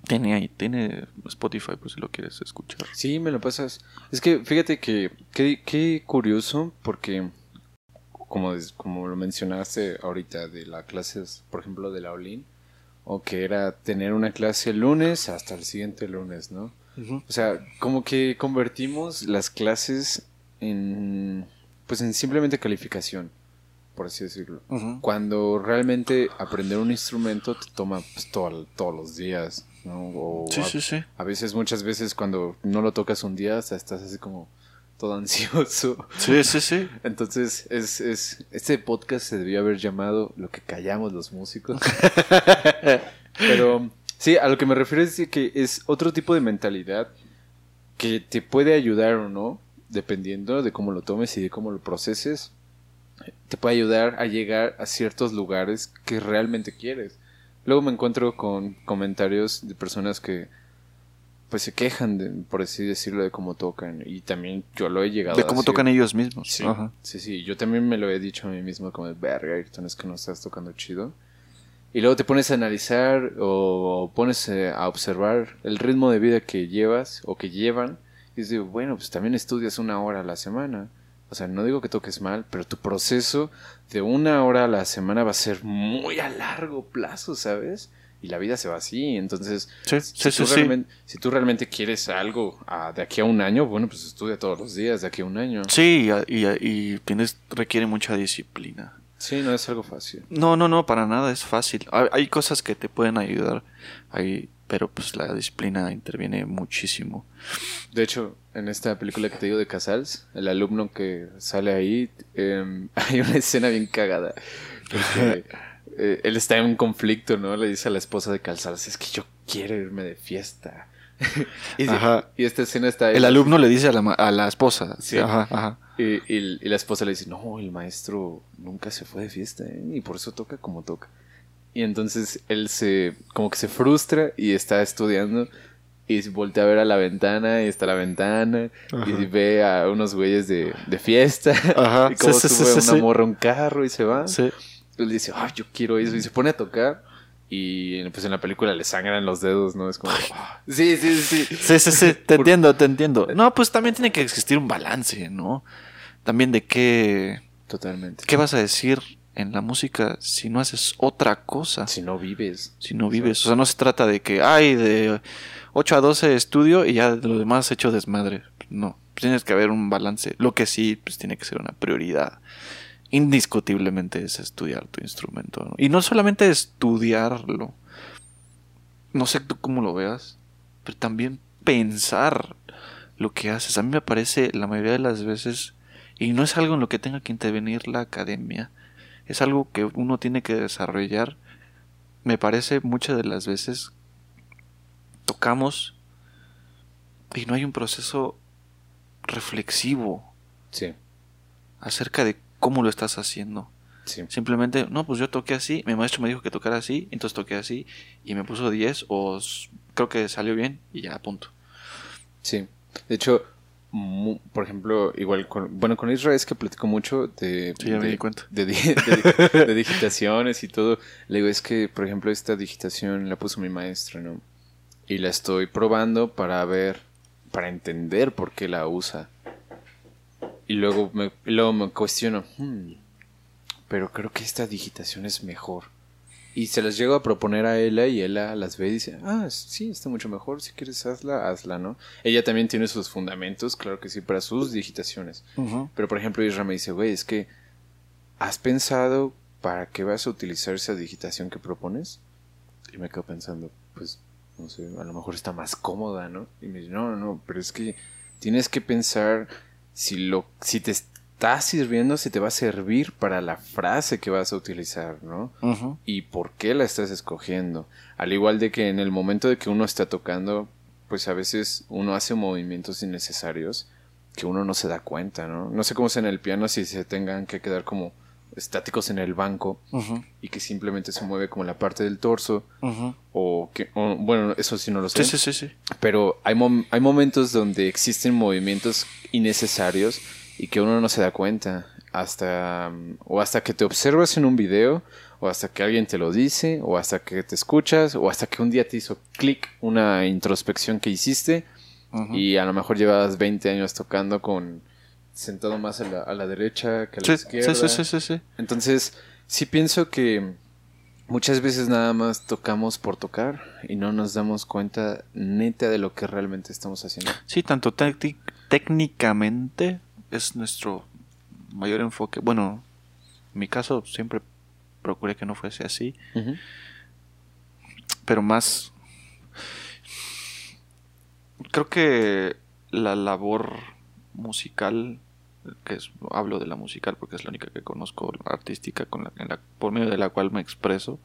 tenía tiene Spotify por si lo quieres escuchar Sí, me lo pasas. Es que fíjate que qué, qué curioso porque como, como lo mencionaste ahorita de las clases, por ejemplo, de la Olin, o que era tener una clase el lunes hasta el siguiente lunes, ¿no? O sea, como que convertimos las clases en pues en simplemente calificación, por así decirlo. Cuando realmente aprender un instrumento te toma pues, todo- todos los días, ¿no? O sí a- sí sí a veces, muchas veces, cuando no lo tocas un día, hasta estás así como todo ansioso. sí sí sí Entonces, es, es, este podcast se debió haber llamado Lo que callamos los músicos. Pero sí, a lo que me refiero es que es otro tipo de mentalidad que te puede ayudar o no, dependiendo de cómo lo tomes y de cómo lo proceses. Te puede ayudar a llegar a ciertos lugares que realmente quieres. Luego me encuentro con comentarios de personas que pues se quejan, de, por así decirlo, de cómo tocan. Y también yo lo he llegado de a cómo decir. tocan ellos mismos. Sí, Ajá. sí, sí. Yo también me lo he dicho a mí mismo como, verga, Ayrton, es que no estás tocando chido. Y luego te pones a analizar o pones eh, a observar el ritmo de vida que llevas o que llevan. Y dices, bueno, pues también estudias una hora a la semana. O sea, no digo que toques mal, pero tu proceso de una hora a la semana va a ser muy a largo plazo, ¿sabes? Y la vida se va así. Entonces, Sí, si, sí, tú sí. realmente, si tú realmente quieres algo ah, de aquí a un año, bueno, pues estudia todos los días de aquí a un año. Sí, y, y- y tienes, requiere mucha disciplina. Sí, no es algo fácil. No, no, no, para nada es fácil. Hay, hay cosas que te pueden ayudar, ahí, pero pues la disciplina interviene muchísimo. De hecho, en esta película que te digo de Casals, el alumno que sale ahí, eh, hay una escena bien cagada. Porque eh, él está en un conflicto, ¿no? Le dice a la esposa de Casals, es que yo quiero irme de fiesta. y, Ajá. y esta escena está ahí. El alumno le dice a la, a la esposa. Sí. Ajá, ajá. Y, y- y la esposa le dice, no, el maestro nunca se fue de fiesta, ¿eh? y por eso toca como toca. Y entonces él se, como que se frustra y está estudiando y se voltea a ver a la ventana y está la ventana y ve a unos güeyes de, de fiesta Ajá, y como sí, sube sí, sí, una sí. morra a un carro y se va. Él dice, ay, yo quiero eso y se pone a tocar y pues en la película le sangran los dedos, ¿no? Es como, "Ah". sí, sí, sí. Sí, sí, sí, te entiendo, te entiendo. No, pues también tiene que existir un balance, ¿no? También de qué, Totalmente. qué vas a decir en la música si no haces otra cosa. Si no vives. si no vives. O sea, no se trata de que, ay, de 8 a 12 estudio y ya lo demás hecho desmadre. No, tienes que haber un balance. Lo que sí, pues tiene que ser una prioridad. Indiscutiblemente es estudiar tu instrumento. ¿no? Y no solamente estudiarlo. No sé tú cómo lo veas, pero también pensar lo que haces. A mí me parece la mayoría de las veces, y no es algo en lo que tenga que intervenir la academia, es algo que uno tiene que desarrollar. Me parece muchas de las veces tocamos y no hay un proceso reflexivo Sí. acerca de cómo lo estás haciendo. Sí. Simplemente, no, pues yo toqué así, mi maestro me dijo que tocara así, entonces toqué así y me puso 10 o creo que salió bien y ya, punto. Sí. De hecho, por ejemplo, igual con, bueno, con Israel es que platico mucho de, Sí, ya me de- di cuenta. de, di- de- de digitaciones y todo. Le digo, es que, por ejemplo, esta digitación la puso mi maestro, ¿no? Y la estoy probando para ver, para entender por qué la usa. Y luego me, luego me cuestiono, "Hmm, pero creo que esta digitación es mejor. Y se las llego a proponer a ella y ella las ve y dice, ah, sí, está mucho mejor, si quieres hazla, hazla, ¿no? Ella también tiene sus fundamentos, claro que sí, para sus digitaciones. Pero por ejemplo, Isra me dice, güey, es que ¿has pensado para qué vas a utilizar esa digitación que propones? Y me quedo pensando, pues, no sé, a lo mejor está más cómoda, ¿no? Y me dice, no, no, no, pero es que tienes que pensar si lo, si te está sirviendo, si te va a servir para la frase que vas a utilizar, ¿no? Y por qué la estás escogiendo. Al igual de que en el momento de que uno está tocando, pues a veces uno hace movimientos innecesarios que uno no se da cuenta, ¿no? No sé cómo es en el piano si se tengan que quedar como estáticos en el banco y que simplemente se mueve como la parte del torso o que o- bueno, eso sí no lo sé. Sí, sí, sí, sí. Pero hay, mom- hay momentos donde existen movimientos innecesarios y que uno no se da cuenta hasta o hasta que te observas en un video o hasta que alguien te lo dice o hasta que te escuchas o hasta que un día te hizo clic una introspección que hiciste y a lo mejor llevas 20 años tocando con sentado más a la, a la derecha que a la Sí, izquierda. sí, sí, sí. Entonces, sí pienso que muchas veces nada más tocamos por tocar y no nos damos cuenta neta de lo que realmente estamos haciendo. Sí, tanto técnicamente es nuestro mayor enfoque. Bueno, en mi caso siempre procuré que no fuese así, pero más... Creo que la labor musical, que es, hablo de la musical porque es la única que conozco, artística, con la, en la- por medio de la cual me expreso,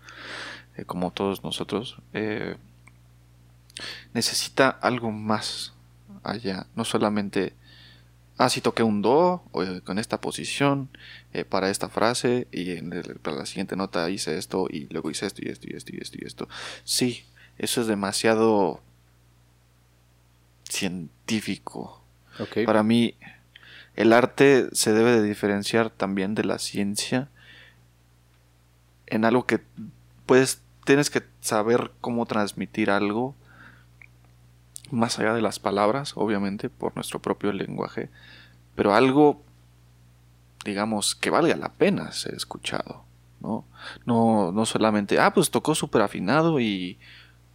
eh, como todos nosotros, eh, necesita algo más allá, no solamente, ah, si toqué un do o, eh, con esta posición eh, para esta frase y en el- para la siguiente nota hice esto y luego hice esto y esto y esto y esto y esto. Sí, eso es demasiado científico. Para mí, el arte se debe de diferenciar también de la ciencia en algo que puedes, tienes que saber cómo transmitir algo más allá de las palabras, obviamente, por nuestro propio lenguaje, pero algo, digamos, que valga la pena ser escuchado, ¿no? No, no solamente, ah, pues tocó súper afinado y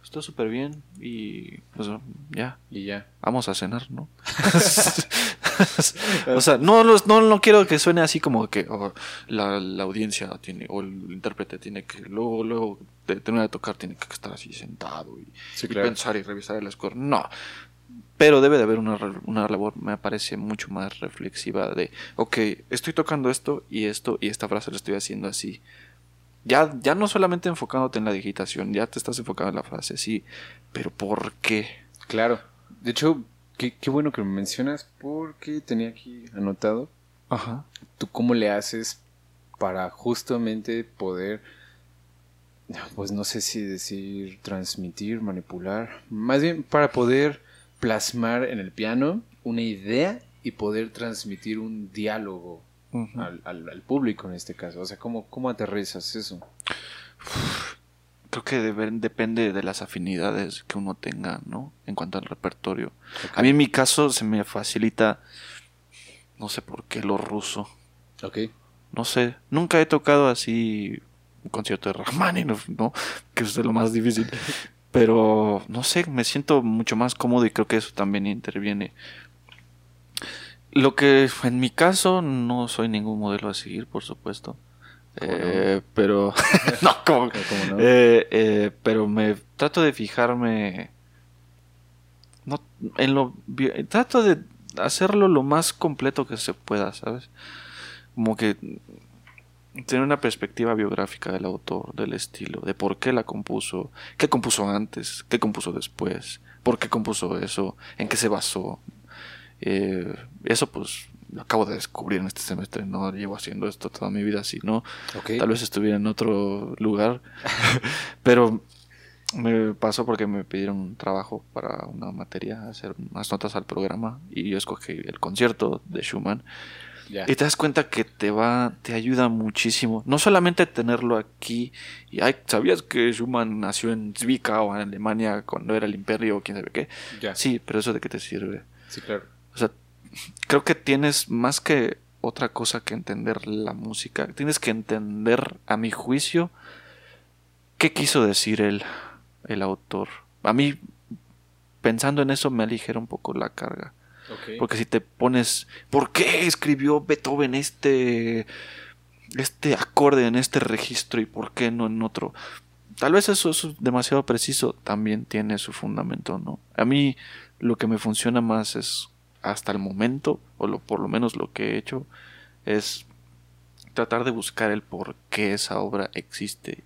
está súper bien y pues ya, Y ya. vamos a cenar, ¿no? o sea, no, no, no, no quiero que suene así como que oh, la, la audiencia tiene, o el intérprete tiene que, luego, luego de terminar de tocar, tiene que estar así sentado y, Sí, y pensar y revisar el score. No. Pero debe de haber una, una labor, me parece, mucho más reflexiva de, ok, estoy tocando esto y esto y esta frase la estoy haciendo así. Ya, ya no solamente enfocándote en la digitación, ya te estás enfocando en la frase, sí, pero ¿por qué? Claro. De hecho, qué, qué bueno que me mencionas porque tenía aquí anotado Ajá. tú cómo le haces para justamente poder, pues no sé si decir transmitir, manipular, más bien para poder plasmar en el piano una idea y poder transmitir un diálogo al, al- al público en este caso. O sea, ¿cómo, cómo aterrizas eso? Creo que depende de las afinidades que uno tenga, ¿no? En cuanto al repertorio. A mí en mi caso se me facilita, no sé por qué, lo ruso. Ok. No sé, nunca he tocado así un concierto de Rachmaninoff, ¿no? Que es de lo más difícil. Pero, no sé, me siento mucho más cómodo y creo que eso también interviene. Lo que en mi caso no soy ningún modelo a seguir, por supuesto. Eh, pero, no, como, ¿Cómo no? eh, eh, pero me trato de fijarme no, en lo, trato de hacerlo lo más completo que se pueda, ¿sabes? Como que tener una perspectiva biográfica del autor, del estilo, de por qué la compuso, qué compuso antes, qué compuso después, por qué compuso eso, en qué se basó. Eh, eso pues lo acabo de descubrir en este semestre, no llevo haciendo esto toda mi vida, si no, tal vez estuviera en otro lugar, pero me pasó porque me pidieron un trabajo para una materia, hacer unas notas al programa y yo escogí el concierto de Schumann. Y te das cuenta que te va, te ayuda muchísimo. No solamente tenerlo aquí y ay, ¿sabías que Schumann nació en Zwickau o en Alemania cuando era el imperio o quién sabe qué? Sí, pero eso de qué te sirve. Sí, claro. Creo que tienes más que otra cosa que entender la música. Tienes que entender, a mi juicio, qué quiso decir él el autor. A mí, pensando en eso, me aligera un poco la carga. Porque si te pones, ¿por qué escribió Beethoven este, este acorde en este registro y por qué no en otro? Tal vez eso es demasiado preciso, también tiene su fundamento, ¿no? A mí lo que me funciona más es, hasta el momento, o lo, por lo menos lo que he hecho, es tratar de buscar el por qué esa obra existe.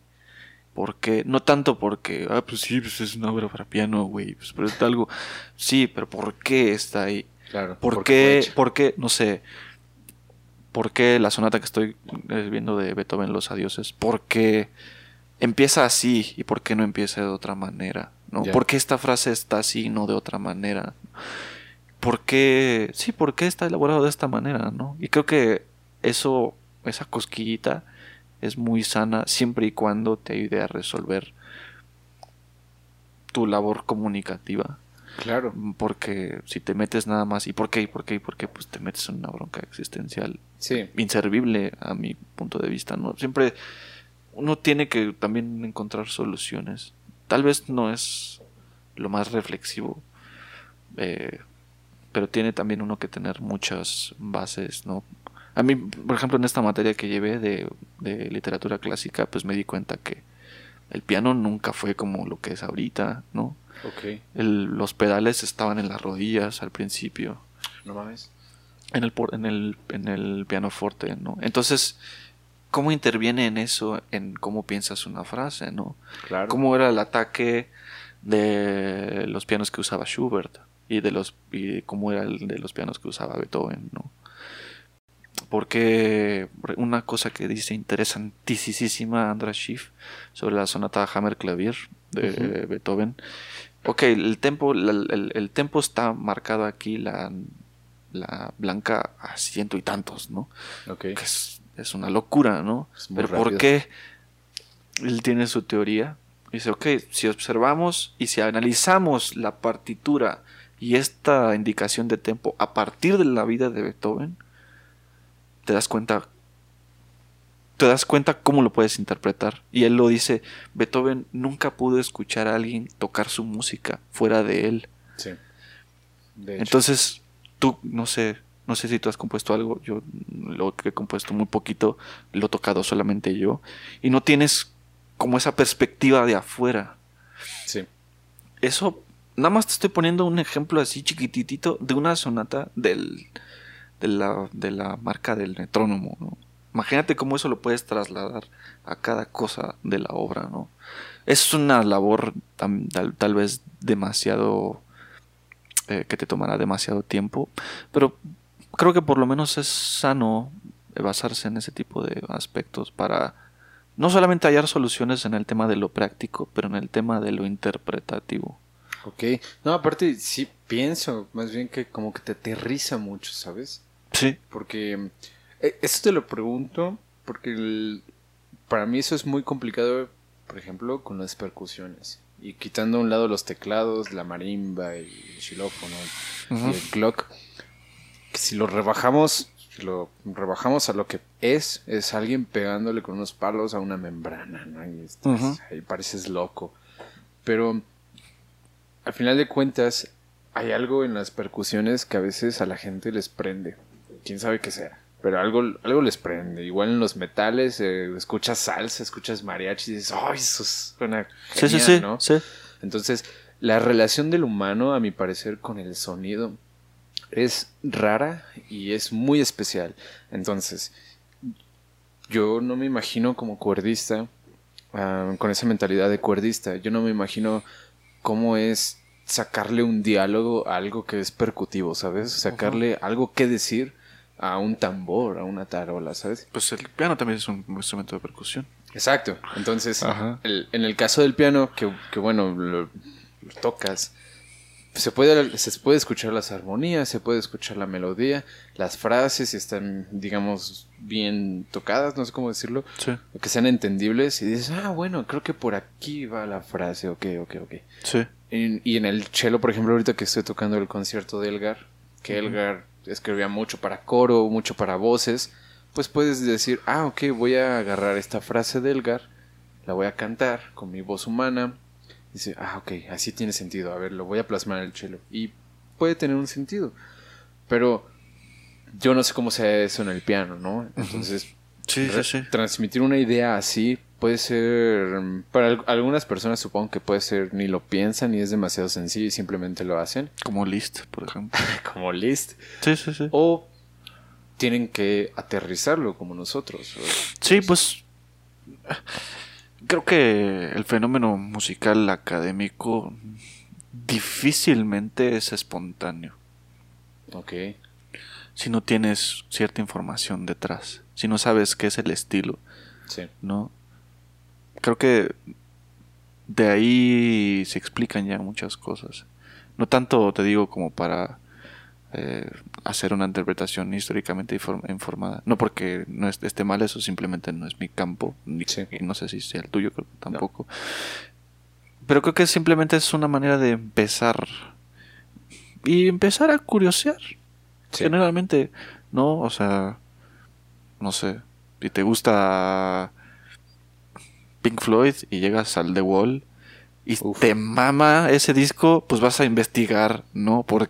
Porque no tanto porque ah pues sí pues es una obra para piano güey pues pero es algo sí pero por qué está ahí claro por qué por qué no sé por qué la sonata que estoy eh, viendo de Beethoven los adioses por qué empieza así y por qué no empieza de otra manera no por qué esta frase está así y no de otra manera por qué sí por qué está elaborado de esta manera no y creo que eso esa cosquillita es muy sana siempre y cuando te ayude a resolver tu labor comunicativa. Claro. Porque si te metes nada más, ¿y por qué? ¿Y por qué? ¿Y por qué? Pues te metes en una bronca existencial. Sí. Inservible a mi punto de vista, ¿no? Siempre uno tiene que también encontrar soluciones. Tal vez no es lo más reflexivo, eh, pero tiene también uno que tener muchas bases, ¿no? A mí, por ejemplo, en esta materia que llevé de, literatura clásica, pues me di cuenta que el piano nunca fue como lo que es ahorita, ¿no? Los pedales estaban en las rodillas al principio. No mames. En el, en el, en el pianoforte, ¿no? Entonces, ¿cómo interviene en eso, en cómo piensas una frase, ¿no? Claro. ¿Cómo era el ataque de los pianos que usaba Schubert? Y de los y cómo era el de los pianos que usaba Beethoven, ¿no? porque una cosa que dice interesantísima András Schiff sobre la sonata Hammer Clavier de Beethoven. Ok, el tempo, el, tempo está marcado aquí, la, la blanca a ciento y tantos, ¿no? Okay. es, es, una locura, ¿no? Pero ¿por qué? Él tiene su teoría. Dice, ok, si observamos y si analizamos la partitura y esta indicación de tempo a partir de la vida de Beethoven, te das cuenta te das cuenta cómo lo puedes interpretar. Y él lo dice, Beethoven nunca pudo escuchar a alguien tocar su música fuera de él. Sí. Entonces, tú, no sé, no sé si tú has compuesto algo, yo lo que he compuesto muy poquito, lo he tocado solamente yo, y no tienes como esa perspectiva de afuera. Sí. Eso, nada más te estoy poniendo un ejemplo así chiquititito de una sonata del de la, de la marca del metrónomo, ¿no? Imagínate cómo eso lo puedes trasladar a cada cosa de la obra, ¿no? Es una labor tal, vez demasiado... Eh, que te tomará demasiado tiempo, pero creo que por lo menos es sano basarse en ese tipo de aspectos para no solamente hallar soluciones en el tema de lo práctico, pero en el tema de lo interpretativo. Ok, no, aparte sí pienso más bien que como que te aterriza mucho, ¿sabes? Sí. Porque eh, eso te lo pregunto porque para mí eso es muy complicado, por ejemplo, con las percusiones. Y quitando a un lado los teclados, la marimba, el xilófono y el clock, si lo rebajamos, si lo rebajamos a lo que es, es alguien pegándole con unos palos a una membrana, ¿no? Y ahí pareces loco. Pero al final de cuentas, hay algo en las percusiones que a veces a la gente les prende quién sabe qué sea. Pero algo, algo les prende. Igual en los metales, eh, escuchas salsa, escuchas mariachi y dices, ¡ay, eso suena genial, sí, sí, ¿no? sí. Entonces, la relación del humano, a mi parecer, con el sonido es rara y es muy especial. Entonces, yo no me imagino como cuerdista, ah, con esa mentalidad de cuerdista, yo no me imagino cómo es sacarle un diálogo a algo que es percutivo, ¿sabes? Sacarle algo que decir a un tambor, a una tarola, ¿sabes? Pues el piano también es un instrumento de percusión. Exacto. Entonces, en el caso del piano, que, bueno, lo, tocas, se puede, se puede escuchar las armonías, se puede escuchar la melodía, las frases, si están, digamos, bien tocadas, no sé cómo decirlo, que sean entendibles, y dices, ah, bueno, creo que por aquí va la frase, ok, ok, ok. Sí. Y, en el cello, por ejemplo, ahorita que estoy tocando el concierto de Elgar, que Elgar escribía mucho para coro, mucho para voces, pues puedes decir, ah, ok, voy a agarrar esta frase de Elgar, la voy a cantar con mi voz humana. Dice, ah, ok, así tiene sentido, a ver, lo voy a plasmar en el cello. Y puede tener un sentido. Pero yo no sé cómo sea eso en el piano, ¿no? Entonces, transmitir una idea así puede ser, para algunas personas supongo que puede ser ni lo piensan ni es demasiado sencillo y simplemente lo hacen. Como List, por ejemplo. como List. Sí, sí, sí. O tienen que aterrizarlo como nosotros. Sí, pues creo que el fenómeno musical académico difícilmente es espontáneo. Ok. Si no tienes cierta información detrás, si no sabes qué es el estilo, sí. ¿no? creo que de ahí se explican ya muchas cosas. No tanto, te digo, como para eh, hacer una interpretación históricamente informada. No porque no esté mal, eso simplemente no es mi campo. Ni, No sé si sea el tuyo, creo que tampoco. Pero creo que simplemente es una manera de empezar. Y empezar a curiosear. Generalmente, ¿no? O sea, no sé. Si te gusta Pink Floyd y llegas al The Wall y te mama ese disco, pues vas a investigar, ¿no? ¿Por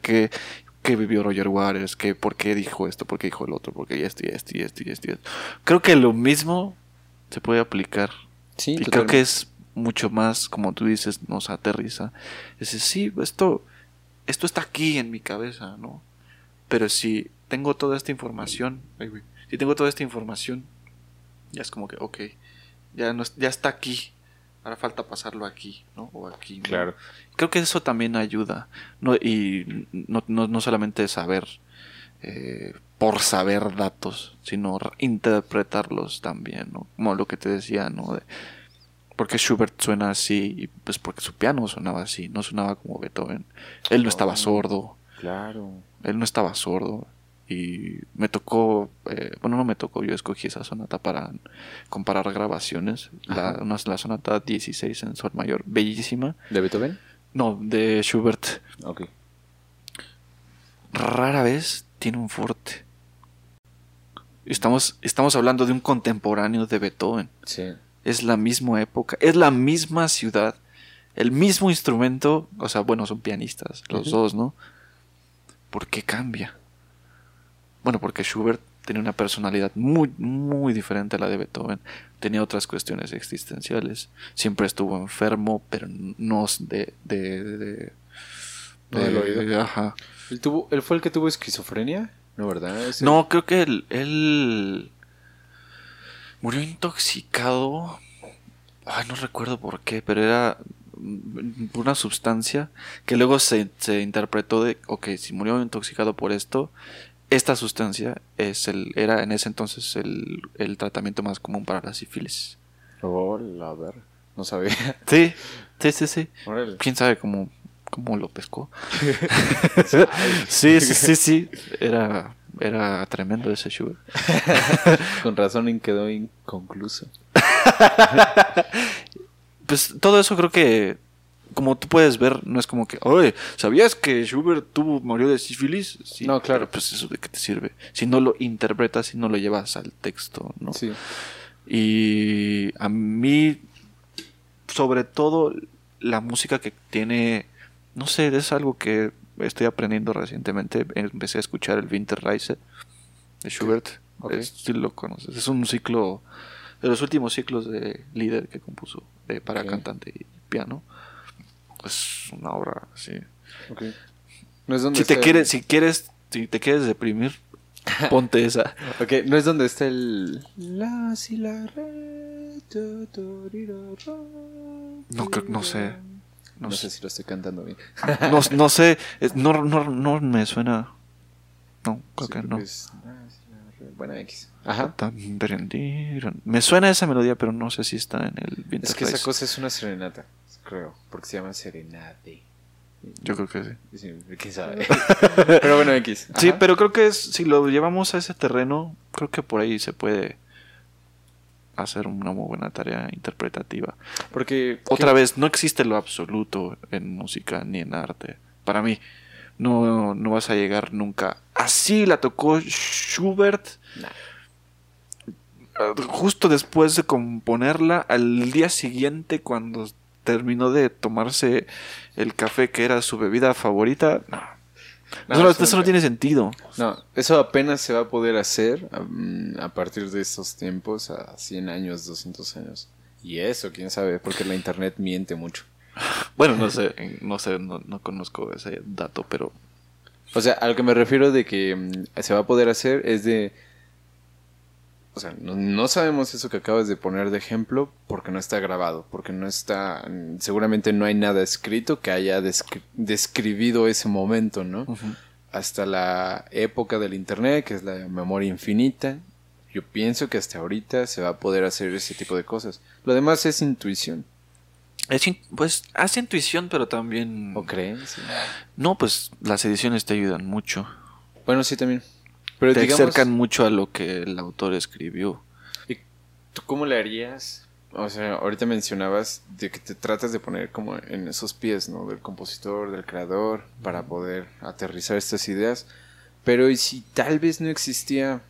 qué, vivió Roger Waters? ¿Qué, ¿Por qué dijo esto? ¿Por qué dijo el otro? ¿Por qué esto y esto y esto y esto? Creo que lo mismo se puede aplicar. Sí, y creo que es mucho más, como tú dices, nos aterriza. Es decir, sí, esto, esto está aquí en mi cabeza, ¿no? Pero si tengo toda esta información, si tengo toda esta información, ya es como que, ok, ya, no, ya está aquí. Ahora falta pasarlo aquí, ¿no? O aquí. Claro. Creo que eso también ayuda. ¿no? Y no, no, no solamente saber eh, por saber datos, sino interpretarlos también, ¿no? Como lo que te decía, ¿no? De, porque Schubert suena así, y pues porque su piano sonaba así, no sonaba como Beethoven. Él no estaba sordo. Claro. Él no estaba sordo y me tocó, eh, bueno, no me tocó, yo escogí esa sonata para comparar grabaciones, la, la sonata 16 en sol mayor, bellísima. ¿De Beethoven? No, de Schubert. Ok. Rara vez tiene un forte. Estamos, estamos hablando de un contemporáneo de Beethoven. Sí. Es la misma época, es la misma ciudad, el mismo instrumento, o sea, bueno, son pianistas, los dos, ¿no? ¿Por qué cambia? Bueno, porque Schubert tenía una personalidad muy, muy diferente a la de Beethoven. Tenía otras cuestiones existenciales. Siempre estuvo enfermo, pero no de... de, de, de, ajá. ¿Él, tuvo, ¿Él fue el que tuvo esquizofrenia? No, ¿verdad? No, creo que él, él murió intoxicado. Ay, no recuerdo por qué, pero era una sustancia que luego se, se interpretó de, ok, si murió intoxicado por esto, esta sustancia es el, era en ese entonces el, el tratamiento más común para la sífilis. Oh, a ver, no sabía. Sí, sí, sí, sí. ¿Quién sabe cómo, cómo lo pescó? sí, sí, sí, sí. Era, era tremendo ese sugar. Con razón quedó inconcluso. pues todo eso creo que como tú puedes ver, no es como que, oye, ¿sabías que Schubert tuvo, murió de sífilis? Sí, no, claro. pues eso de qué te sirve. Si no lo interpretas, si no lo llevas al texto, ¿no? Sí. Y a mí, sobre todo, la música que tiene, no sé, es algo que estoy aprendiendo recientemente. Empecé a escuchar el Winterreise de Schubert. si lo conoces. Es un ciclo, de los últimos ciclos de líder que compuso para cantante y piano es una obra así. Okay. No es donde Si te quieres, si quieres, si te quieres deprimir, ponte esa. Ok, no es donde está el. La, si, la, re, tu, tu, ri, ro, ro, No creo- no sé. No, No sé sé. si lo estoy cantando bien. No, no sé, es- no, no, no me suena. No, creo Sí, que no. es. Bueno, X. Ajá. Me suena esa melodía, pero no sé si está en el Es Winter que esa cosa es una serenata, creo, porque se llama serenade. Yo creo que sí. Sí, quién sabe. Pero bueno, X. Sí, pero creo que es, si lo llevamos a ese terreno, creo que por ahí se puede hacer una muy buena tarea interpretativa. Porque. Otra vez, no existe lo absoluto en música ni en arte. Para mí, no, no vas a llegar nunca. Así la tocó Schubert. Nah. Justo después de componerla, al día siguiente, cuando terminó de tomarse el café que era su bebida favorita, no. No, eso, no, eso tiene sentido. No, eso apenas se va a poder hacer mm, a partir de estos tiempos, a 100 años, 200 años. Y eso, quién sabe, porque la internet miente mucho. Bueno, no sé, no sé, no, no conozco ese dato, pero O sea, a lo que me refiero de que mm, se va a poder hacer es de... O sea, no, no sabemos eso que acabas de poner de ejemplo porque no está grabado, porque no está... Seguramente no hay nada escrito que haya descri- describido ese momento, ¿no? Hasta la época del Internet, que es la memoria infinita, yo pienso que hasta ahorita se va a poder hacer ese tipo de cosas. Lo demás es intuición, es in- pues hace intuición, pero también ¿o creencia? no, pues las ediciones te ayudan mucho. Bueno, sí también. Pero te digamos, acercan mucho a lo que el autor escribió. ¿Y tú cómo le harías? O sea, ahorita mencionabas de que te tratas de poner como en esos pies, ¿no? Del compositor, del creador, para poder aterrizar estas ideas. Pero ¿y si tal vez no existía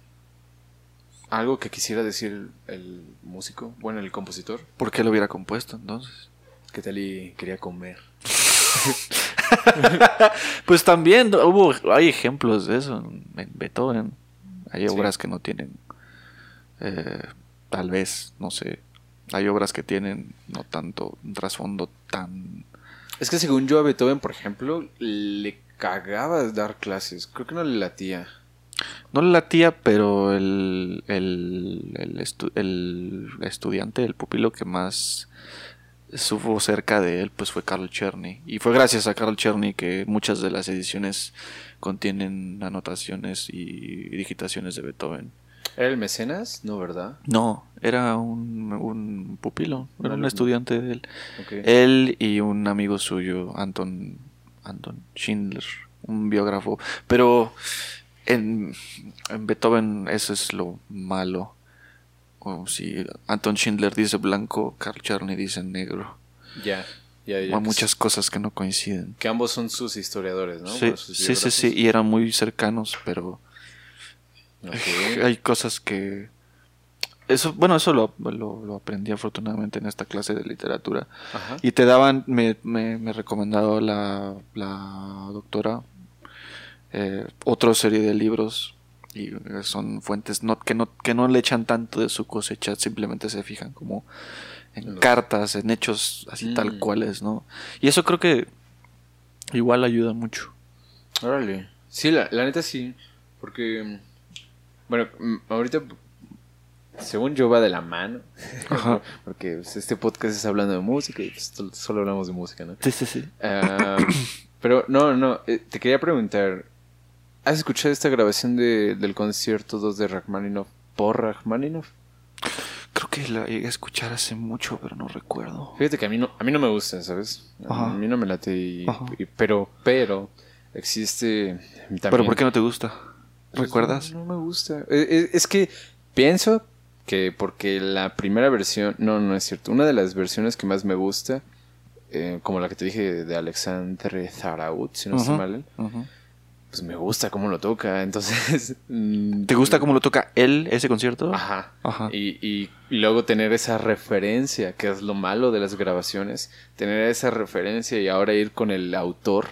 algo que quisiera decir el, el músico? Bueno, el compositor. ¿Por qué lo hubiera compuesto entonces? ¿Qué tal y quería comer? Pues también hubo, hay ejemplos de eso en en Beethoven. Hay Sí. obras que no tienen, eh, tal vez, no sé, hay obras que tienen no tanto un trasfondo tan... Es que según yo a Beethoven, por ejemplo, le cagaba dar clases. Creo que no le latía. No le latía, pero el, el, el, estu- el estudiante, el pupilo que más estuvo cerca de él, pues fue Carl Czerny. Y fue gracias a Carl Czerny que muchas de las ediciones contienen anotaciones y digitaciones de Beethoven. ¿Era el mecenas? No, ¿verdad? No, era un, un pupilo, era un estudiante de él. Ok. Él y un amigo suyo, Anton, Anton Schindler, un biógrafo. Pero en, en Beethoven eso es lo malo. O si Anton Schindler dice blanco, Carl Czerny dice negro. Ya, ya, ya. Hay muchas cosas que no coinciden. Que ambos son sus historiadores, ¿no? sí, sus sí, sí, sí, y eran muy cercanos, pero Ok. hay cosas que... Eso, bueno, eso lo, lo, lo aprendí afortunadamente en esta clase de literatura. Ajá. Y te daban, me, me, me recomendado la, la doctora eh, otra serie de libros y eh, son fuentes no, que, no, que no le echan tanto de su cosecha, simplemente se fijan como en cartas, en hechos así tal Mm. cuales, ¿no? Y eso creo que igual ayuda mucho. Órale. Sí, la, la neta sí. Porque, bueno, ahorita, según yo, va de la mano. Ajá. Porque pues, este podcast es hablando de música y pues, sol- solo hablamos de música, ¿no? Sí, sí, sí. Ah, pero no, no, eh, te quería preguntar, ¿has escuchado esta grabación de, del concierto 2 de Rachmaninoff por Rachmaninoff? Creo que la llegué a escuchar hace mucho, pero no recuerdo. Fíjate que a mí no, a mí no me gusta, ¿sabes? Ajá. A mí no me late y, Ajá. y- pero, pero existe también. ¿Pero por qué no te gusta? Pues, ¿Recuerdas? No, no me gusta. Eh, eh, Es, que pienso que porque la primera versión, no, no es cierto. Una de las versiones que más me gusta, eh, como la que te dije de Alexandre Zaraut, si no estoy mal, ujú. Pues me gusta cómo lo toca. Entonces, mm, ¿Te gusta cómo lo toca él, ese concierto? Ajá. Ajá. Y, y luego tener esa referencia, que es lo malo de las grabaciones, tener esa referencia y ahora ir con el autor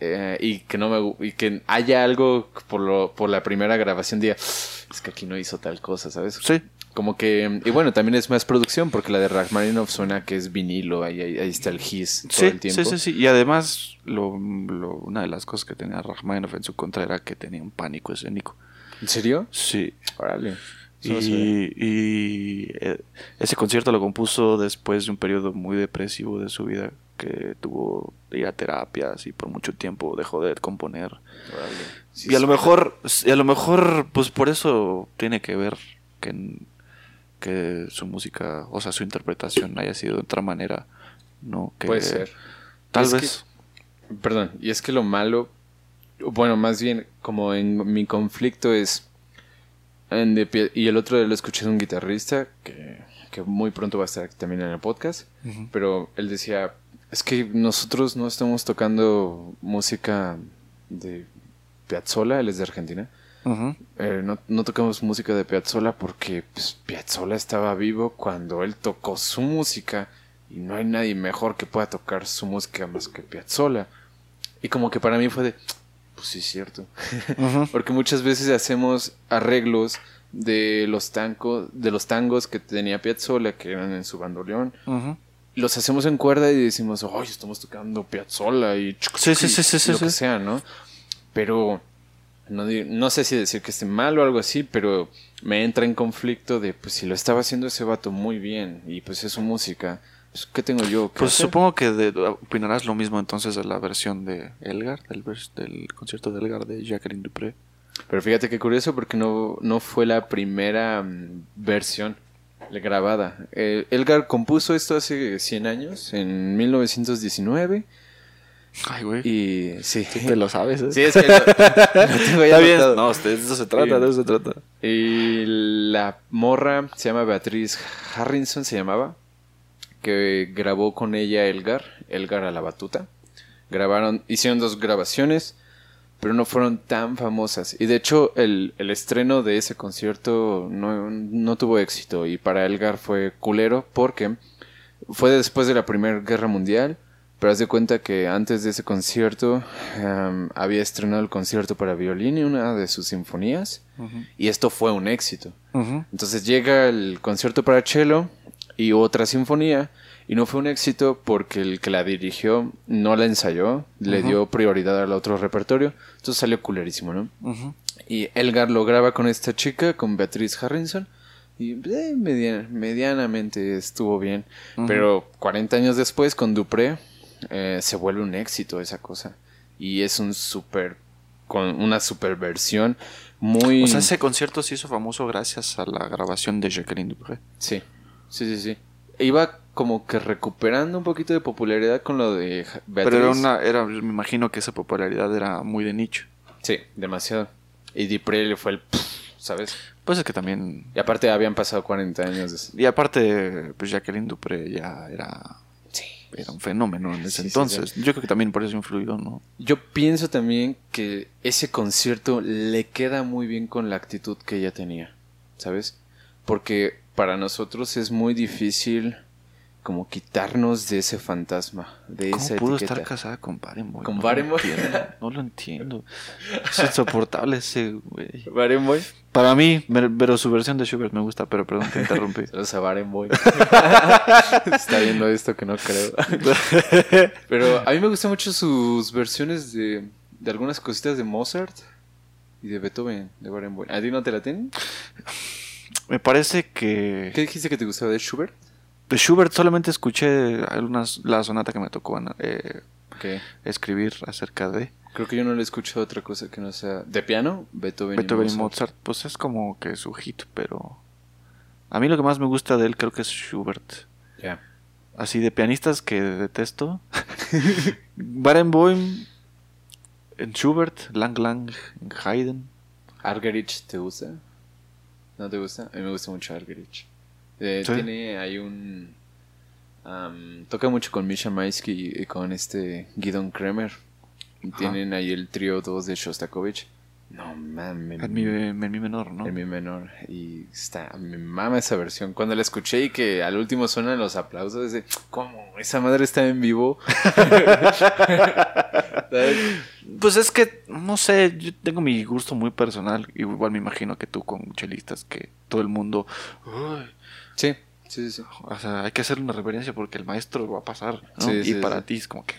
eh, y que no me y que haya algo por lo por la primera grabación diga es que aquí no hizo tal cosa, ¿sabes? Sí. Como que, y bueno, también es más producción porque la de Rachmaninoff suena que es vinilo, ahí, ahí, ahí está el hiss todo Sí, el tiempo. sí, sí, sí. Y además, lo, lo- una de las cosas que tenía Rachmaninoff en su contra era que tenía un pánico escénico. ¿En serio? Sí. Órale. Y, y, eh, ese concierto lo compuso después de un periodo muy depresivo de su vida, que tuvo ir a terapias y por mucho tiempo dejó de componer. Órale. Sí, y a lo mejor, y a lo mejor, pues por eso tiene que ver que, que su música, o sea, su interpretación haya sido de otra manera, ¿no? Que Puede ser. Tal Es vez. Perdón, y es que lo malo, bueno, más bien como en mi conflicto es, en Pie- y el otro lo escuché de un guitarrista que, que muy pronto va a estar también en el podcast, pero él decía, es que nosotros no estamos tocando música de Piazzolla, él es de Argentina, Eh, no, no tocamos música de Piazzolla porque pues, Piazzolla estaba vivo cuando él tocó su música y no hay nadie mejor que pueda tocar su música más que Piazzolla. Y como que para mí fue de, pues sí es cierto. Porque muchas veces hacemos arreglos de los, de los tangos que tenía Piazzolla, que eran en su bandoleón. Los hacemos en cuerda y decimos, ay, estamos tocando Piazzolla y Sí, sí, sí, sí, sí, lo que sea, ¿no? Pero no, no sé si decir que esté mal o algo así, pero me entra en conflicto de, pues si lo estaba haciendo ese vato muy bien y pues es su música, pues, ¿qué tengo yo? que Pues hacer? supongo que de- opinarás lo mismo entonces de la versión de Elgar, del, del concierto de Elgar de Jacqueline Dupré. Pero fíjate qué curioso porque no, no fue la primera mm, versión grabada. Eh, Elgar compuso esto hace 100 años, en 1919, Ay, güey. y sí. Te lo sabes, ¿eh? Sí, es que tengo ya Está bien. No, de eso se trata, de eso se trata. Y la morra se llama Beatriz Harrison, se llamaba, que grabó con ella Elgar, Elgar a la batuta. Grabaron, hicieron dos grabaciones, pero no fueron tan famosas. Y de hecho, el, el estreno de ese concierto no, no tuvo éxito. Y para Elgar fue culero porque fue después de la Primera Guerra Mundial. Pero haz de cuenta que antes de ese concierto em, había estrenado el concierto para violín y una de sus sinfonías. Y esto fue un éxito. Ujú. Entonces llega el concierto para cello y otra sinfonía. Y no fue un éxito porque el que la dirigió no la ensayó, le dio prioridad al otro repertorio. Entonces salió culerísimo, ¿no? Y Elgar lo graba con esta chica, con Beatriz Harrison. Y eh, media- medianamente estuvo bien. Pero 40 años después, con Dupré, eh, se vuelve un éxito esa cosa. Y es un super. con una super versión muy. O sea, ese concierto se hizo famoso gracias a la grabación de Jacqueline Dupré. Sí, sí, sí, sí. Iba como que recuperando un poquito de popularidad con lo de Beatriz. Pero era una, era, me imagino que esa popularidad era muy de nicho. Sí, demasiado. Y Dupré le fue el. ¿Sabes? Pues es que también. Y aparte habían pasado 40 años. de- Y aparte, pues Jacqueline Dupré ya era. Era un fenómeno en ese Sí, sí, entonces. Yo creo que también por eso influyó, ¿no? Yo pienso también que ese concierto le queda muy bien con la actitud que ella tenía, ¿sabes? Porque para nosotros es muy difícil como quitarnos de ese fantasma, de ¿Cómo esa pudo etiqueta. estar casada con Barenboim? ¿Con no? Lo entiendo, no lo entiendo. Es insoportable ese güey. Barenboim. Para mí, pero su versión de Schubert me gusta, pero perdón, te interrumpí. Saludos a. Está viendo esto que no creo. Pero a mí me gustan mucho sus versiones de, de algunas cositas de Mozart y de Beethoven, de Barenboim. ¿A ti no te la tienen? me parece que ¿Qué dijiste que te gustaba de Schubert? De Schubert solamente escuché algunas, la sonata que me tocó eh, escribir acerca de Creo que yo no le he escuchado otra cosa que no sea. ¿De piano? Beethoven, Beethoven y y Mozart. Mozart. Pues es como que su hit, pero a mí lo que más me gusta de él creo que es Schubert. Ya. Así de pianistas que detesto. Barenboim en Schubert, Lang Lang en Haydn. ¿Argerich te gusta? ¿No te gusta? A mí me gusta mucho Argerich. Eh, Sí. Tiene ahí un. toca mucho con Misha Maisky y con este Guidon Kremer. Y Ajá. Tienen ahí el trío 2 de Shostakovich. No mames. En mi, en mi menor, ¿no? En mi menor. Y está, me mama esa versión. Cuando la escuché y que al último suenan los aplausos, de ¿cómo? ¿Esa madre está en vivo? Pues es que, no sé, yo tengo mi gusto muy personal. Igual me imagino que tú con chelistas, que todo el mundo. "Ay", Sí, sí, sí. o sea, hay que hacer una reverencia porque el maestro va a pasar. ¿no? Sí, y sí, para sí. ti es como que. "Eh,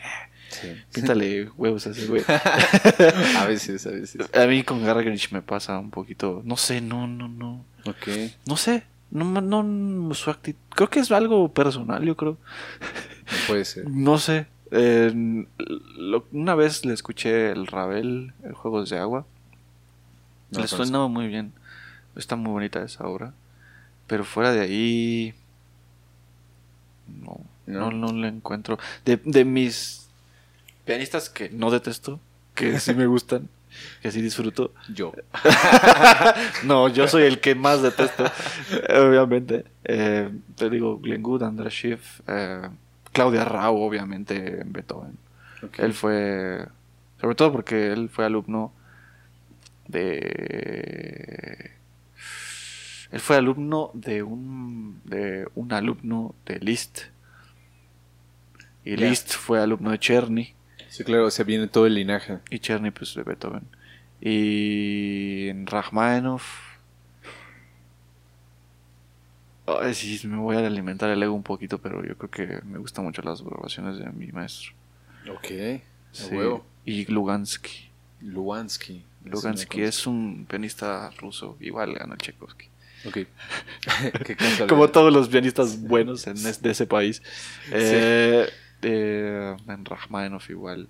sí. Píntale huevos a ese güey. A veces, a veces. A mí con Gargarish me pasa un poquito. No sé, no, no, no. Ok. No sé. No, no, no, su actitud. Creo que es algo personal, yo creo. Puede ser. No sé. Eh, lo- una vez le escuché el Ravel, el Juegos de Agua. No le suena muy bien. Está muy bonita esa obra. Pero fuera de ahí. No, No. no, le encuentro. De, de mis pianistas que no detesto, que sí me gustan, que sí disfruto. Yo. No, yo soy el que más detesto, obviamente. Eh, te digo, Glenn Good, András Schiff, eh, Claudia Rau, obviamente, en Beethoven. Él fue, sobre todo porque él fue alumno de... Él fue alumno de un, de un alumno de Liszt. Y. Liszt fue alumno de Cherny. Sí, claro, o sea, viene todo el linaje. Y Cherny, pues, de Beethoven. Y en Rachmaninoff. Ay, sí, me voy a alimentar el ego un poquito, pero yo creo que me gustan mucho las grabaciones de mi maestro. Ok. Sí. huevo. Y Lugansky. Lugansky. Lugansky es un pianista ruso, igual gana Tchaikovsky. Ok. Como todos los pianistas buenos en es- de ese país. Eh, eh, en Rachmaninoff igual.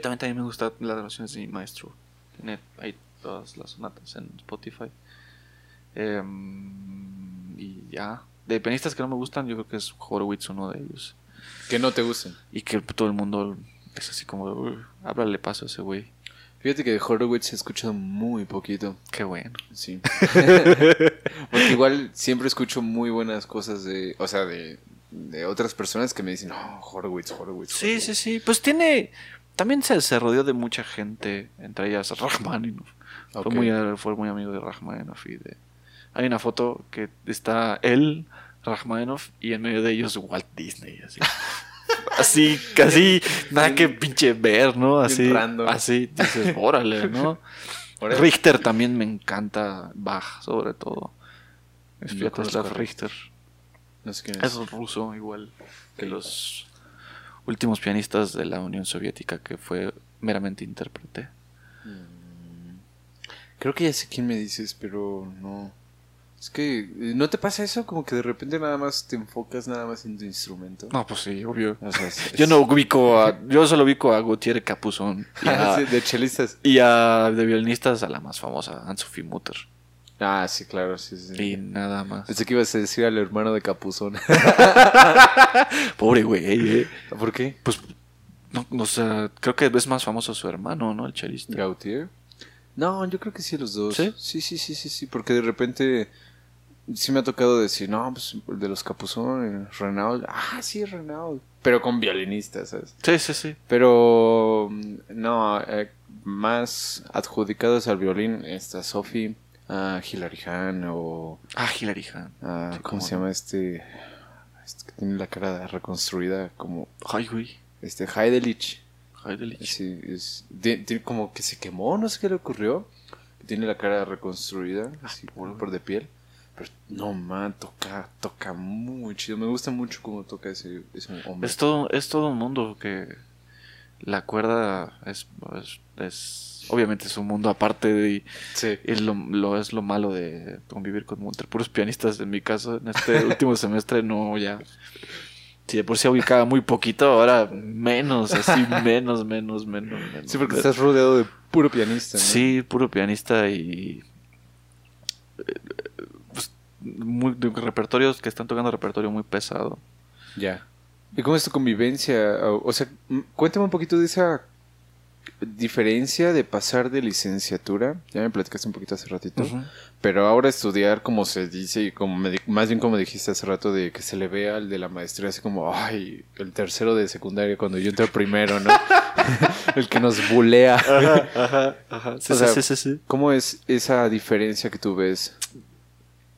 También me gustan las grabaciones de mi maestro. Tiene ahí todas las sonatas en Spotify. Em, y ya. De pianistas que no me gustan, yo creo que es Horowitz uno de ellos. Que no te gusten. Y que todo el mundo es así como, "Uy, háblale paso a ese güey. Fíjate que de Horowitz he escuchado muy poquito. Qué bueno. Sí. Porque igual siempre escucho muy buenas cosas de. O sea, de, de otras personas que me dicen, no, Horowitz, Horowitz. Sí, Horowitz". sí, sí. Pues tiene. También se, se rodeó de mucha gente, entre ellas Rachmaninoff. Fue, muy, fue muy amigo de Rachmaninoff. Y de... Hay una foto que está él, Rachmaninoff, y en medio de ellos Walt Disney. Así, así casi nada que pinche ver, ¿no? Así, así dices, órale, ¿no? Órale. Richter también me encanta, Bach sobre todo. Es No Richter. No sé quién es. Es ruso igual que los últimos pianistas de la Unión Soviética que fue meramente intérprete. Mm, Creo que ya sé quién me dices, pero no. Es que, eh, ¿no te pasa eso? Como que de repente nada más te enfocas nada más en tu instrumento. No, pues sí, obvio. O sea, es- Yo no ubico a, yo solo ubico a Gutiérrez Capuzón y a, Sí, de chelistas. y a de violinistas a la más famosa, Anne-Sophie Mutter. Ah, sí, claro, sí, sí. Y nada más. Pensé que ibas a decir al hermano de Capuzón. Pobre güey, eh. ¿Por qué? Pues, no, o sea, creo que es más famoso su hermano, ¿no? El chelista. ¿Gautier? No, yo creo que sí los dos. ¿Sí? Sí, sí, sí, sí, sí, porque de repente sí me ha tocado decir, no, pues el de los Capuzón, eh, Renaud. Ah, sí, Renaud. Pero con violinistas, ¿sabes? Sí, sí, sí. Pero mm, no, eh, más adjudicados al violín está Sophie, a Hilary Hahn o Ah, Hilary Hahn. a, Sí, ¿cómo cómo se llama este? este que tiene la cara reconstruida como Ay, güey. este Heidelich. Heidelich. Sí, es, como que se quemó, no sé qué le ocurrió. Tiene la cara reconstruida, así por, por de piel. Pero no, man, toca, toca muy chido. Me gusta mucho cómo toca ese, ese hombre. Es todo, es todo un mundo que la cuerda es, es, es- obviamente es un mundo aparte de Sí. y lo, lo- es lo malo de convivir con entre puros pianistas en mi caso en este último semestre no ya si de por sí ubicaba muy poquito ahora menos así menos menos menos, menos. Sí, porque estás rodeado de puro pianista. ¿no? sí puro pianista y muy, de repertorios que están tocando repertorio muy pesado Ya. ¿Y cómo es tu convivencia? O, sea, cuéntame un poquito de esa diferencia de pasar de licenciatura. Ya me platicaste un poquito hace ratito. Pero ahora estudiar, como se dice, y como me más bien como dijiste hace rato, de que se le vea al de la maestría así como, ay, el tercero de secundaria cuando yo entré primero, ¿no? el que nos bulea. ajá ajá ajá sí, O sí, sea, sí, sí, sí. ¿Cómo es esa diferencia que tú ves?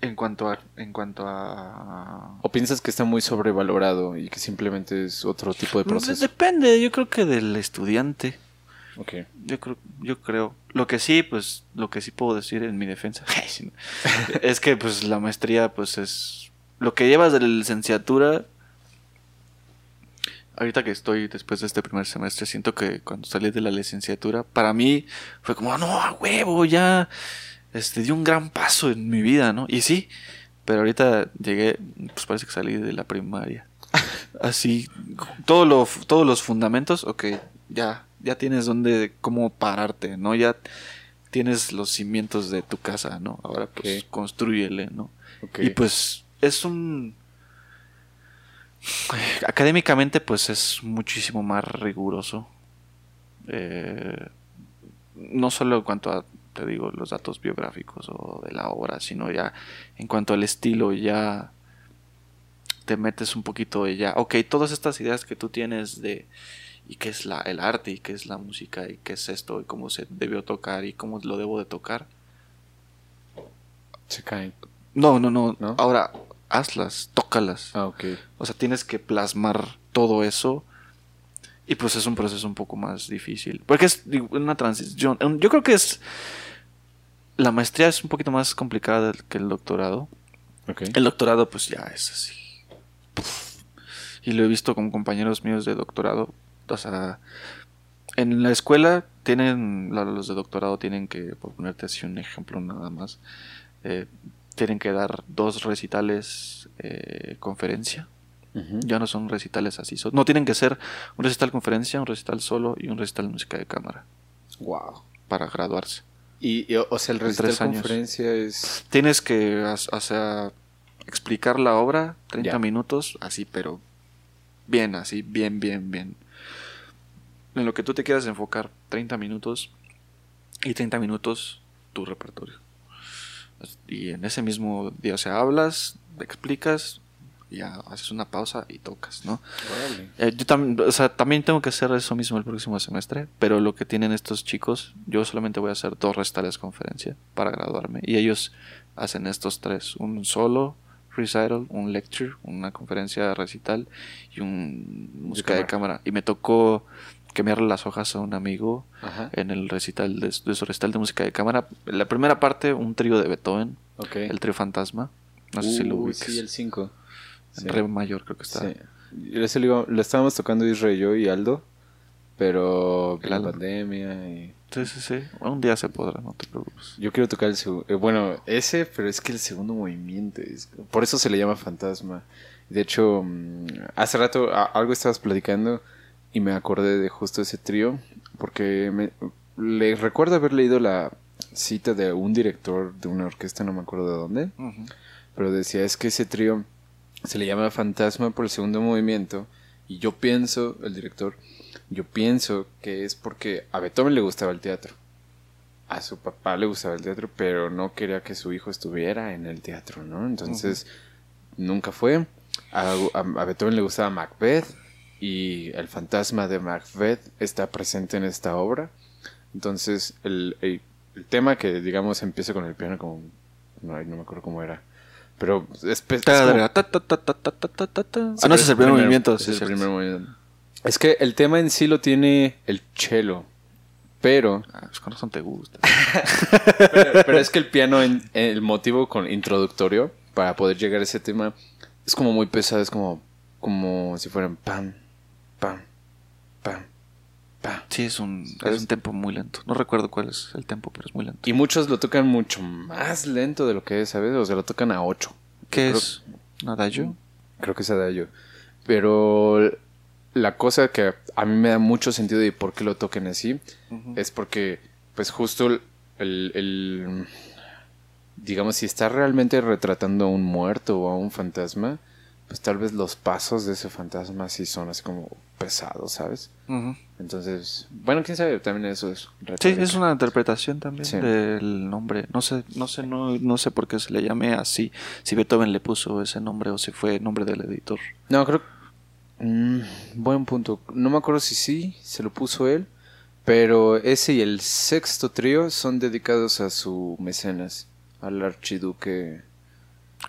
En cuanto a... En cuanto a... ¿O piensas que está muy sobrevalorado y que simplemente es otro tipo de Pues, proceso? Depende, yo creo que del estudiante. Ok. Yo creo, yo creo. Lo que sí, pues, lo que sí puedo decir en mi defensa es que, pues, la maestría, pues, es lo que llevas de la licenciatura. Ahorita que estoy después de este primer semestre, siento que cuando salí de la licenciatura, para mí fue como, "Ah, no, a huevo, ya, este, di un gran paso en mi vida, ¿no? Y sí, pero ahorita llegué, pues parece que salí de la primaria. Así, todo lo, todos los fundamentos, ok, ya, ya tienes donde, cómo pararte, ¿no? Ya tienes los cimientos de tu casa, ¿no? Ahora pues construyele, ¿no? Y pues es un... Académicamente pues es muchísimo más riguroso. Eh, no solo en cuanto a, te digo, los datos biográficos o de la obra, sino ya en cuanto al estilo, ya te metes un poquito de ya, ok, todas estas ideas que tú tienes de y qué es la, el arte y qué es la música y qué es esto y cómo se debió tocar y cómo lo debo de tocar. Se caen. No, no, no, ¿No? ahora hazlas, tócalas. Ah, ok. O sea, tienes que plasmar todo eso. Y pues es un proceso un poco más difícil. Porque es una transición. Yo creo que es. La maestría es un poquito más complicada que el doctorado. El doctorado, pues ya es así. Puf. Y lo he visto con compañeros míos de doctorado. O sea, en la escuela tienen. Los de doctorado tienen que, por ponerte así un ejemplo nada más, eh, tienen que dar dos recitales eh, conferencia. Ya no son recitales así. no tienen que ser un recital conferencia, un recital solo y un recital música de cámara Wow. para graduarse. Y, y, o sea, el recital conferencia es... Tienes que o sea, explicar la obra 30 Ya. minutos, así, pero bien, así, bien, bien, bien. En lo que tú te quieras enfocar 30 minutos y 30 minutos tu repertorio. Y en ese mismo día, o sea, hablas, explicas, ya haces una pausa y tocas, ¿no? Órale. Eh, yo también, o sea, también tengo que hacer eso mismo el próximo semestre, pero lo que tienen estos chicos, yo solamente voy a hacer dos recitales conferencia para graduarme y ellos hacen estos tres, un solo recital, un lecture, una conferencia recital y un música de cámara. Y me tocó quemarle las hojas a un amigo Ajá. en el recital de, de su recital de música de cámara. La primera parte, un trío de Beethoven, el trío fantasma. No sé si lo ubiques. Sí, el 5. En re mayor creo que está. Sí. Ese lo, iba- lo estábamos tocando Israel y yo y Aldo, pero la Aldo. pandemia y... Sí, sí, sí. Un día se podrá, no te preocupes. Yo quiero tocar el segundo... bueno, ese, pero es que el segundo movimiento es... Por eso se le llama fantasma. De hecho, mm, hace rato algo estabas platicando y me acordé de justo ese trío, porque me, le recuerdo haber leído la cita de un director de una orquesta, no me acuerdo de dónde, pero decía es que ese trío se le llama fantasma por el segundo movimiento y yo pienso, el director, yo pienso que es porque a Beethoven le gustaba el teatro. A su papá le gustaba el teatro, pero no quería que su hijo estuviera en el teatro, ¿no? Entonces, nunca fue. A, a- a Beethoven le gustaba Macbeth y el fantasma de Macbeth está presente en esta obra. Entonces, el, el- el tema que, digamos, empieza con el piano como... No, no me acuerdo cómo era. Pero es, Ah, no, ese es el primer movimiento. es que el tema en sí lo tiene el cello. Pero, Ah, pues con razón te gusta. pero, es que el piano, en, el motivo con introductorio para poder llegar a ese tema es como muy pesado, es como, como si fueran pam, pam, pam, Sí, es un, ¿Sabes? es un tempo muy lento. No recuerdo cuál es el tempo, pero es muy lento. Y muchos lo tocan mucho más lento de lo que es, ¿sabes? O sea, lo tocan a 8. ¿Qué creo- es? ¿Nadallo? Creo que es Adagio. Pero la cosa que a mí me da mucho sentido de por qué lo toquen así es porque, pues justo el, el- el- digamos, si está realmente retratando a un muerto o a un fantasma, pues tal vez los pasos de ese fantasma sí son así como pesados, ¿sabes? Entonces, bueno, quién sabe, también eso es Sí, retórica. es una interpretación también Sí. del nombre. No sé, no sé, no, no sé por qué se le llame así. Si Beethoven le puso ese nombre o si fue nombre del editor. No, creo. Mm, buen punto. No me acuerdo si sí se lo puso él, pero ese y el sexto trío son dedicados a su mecenas, al archiduque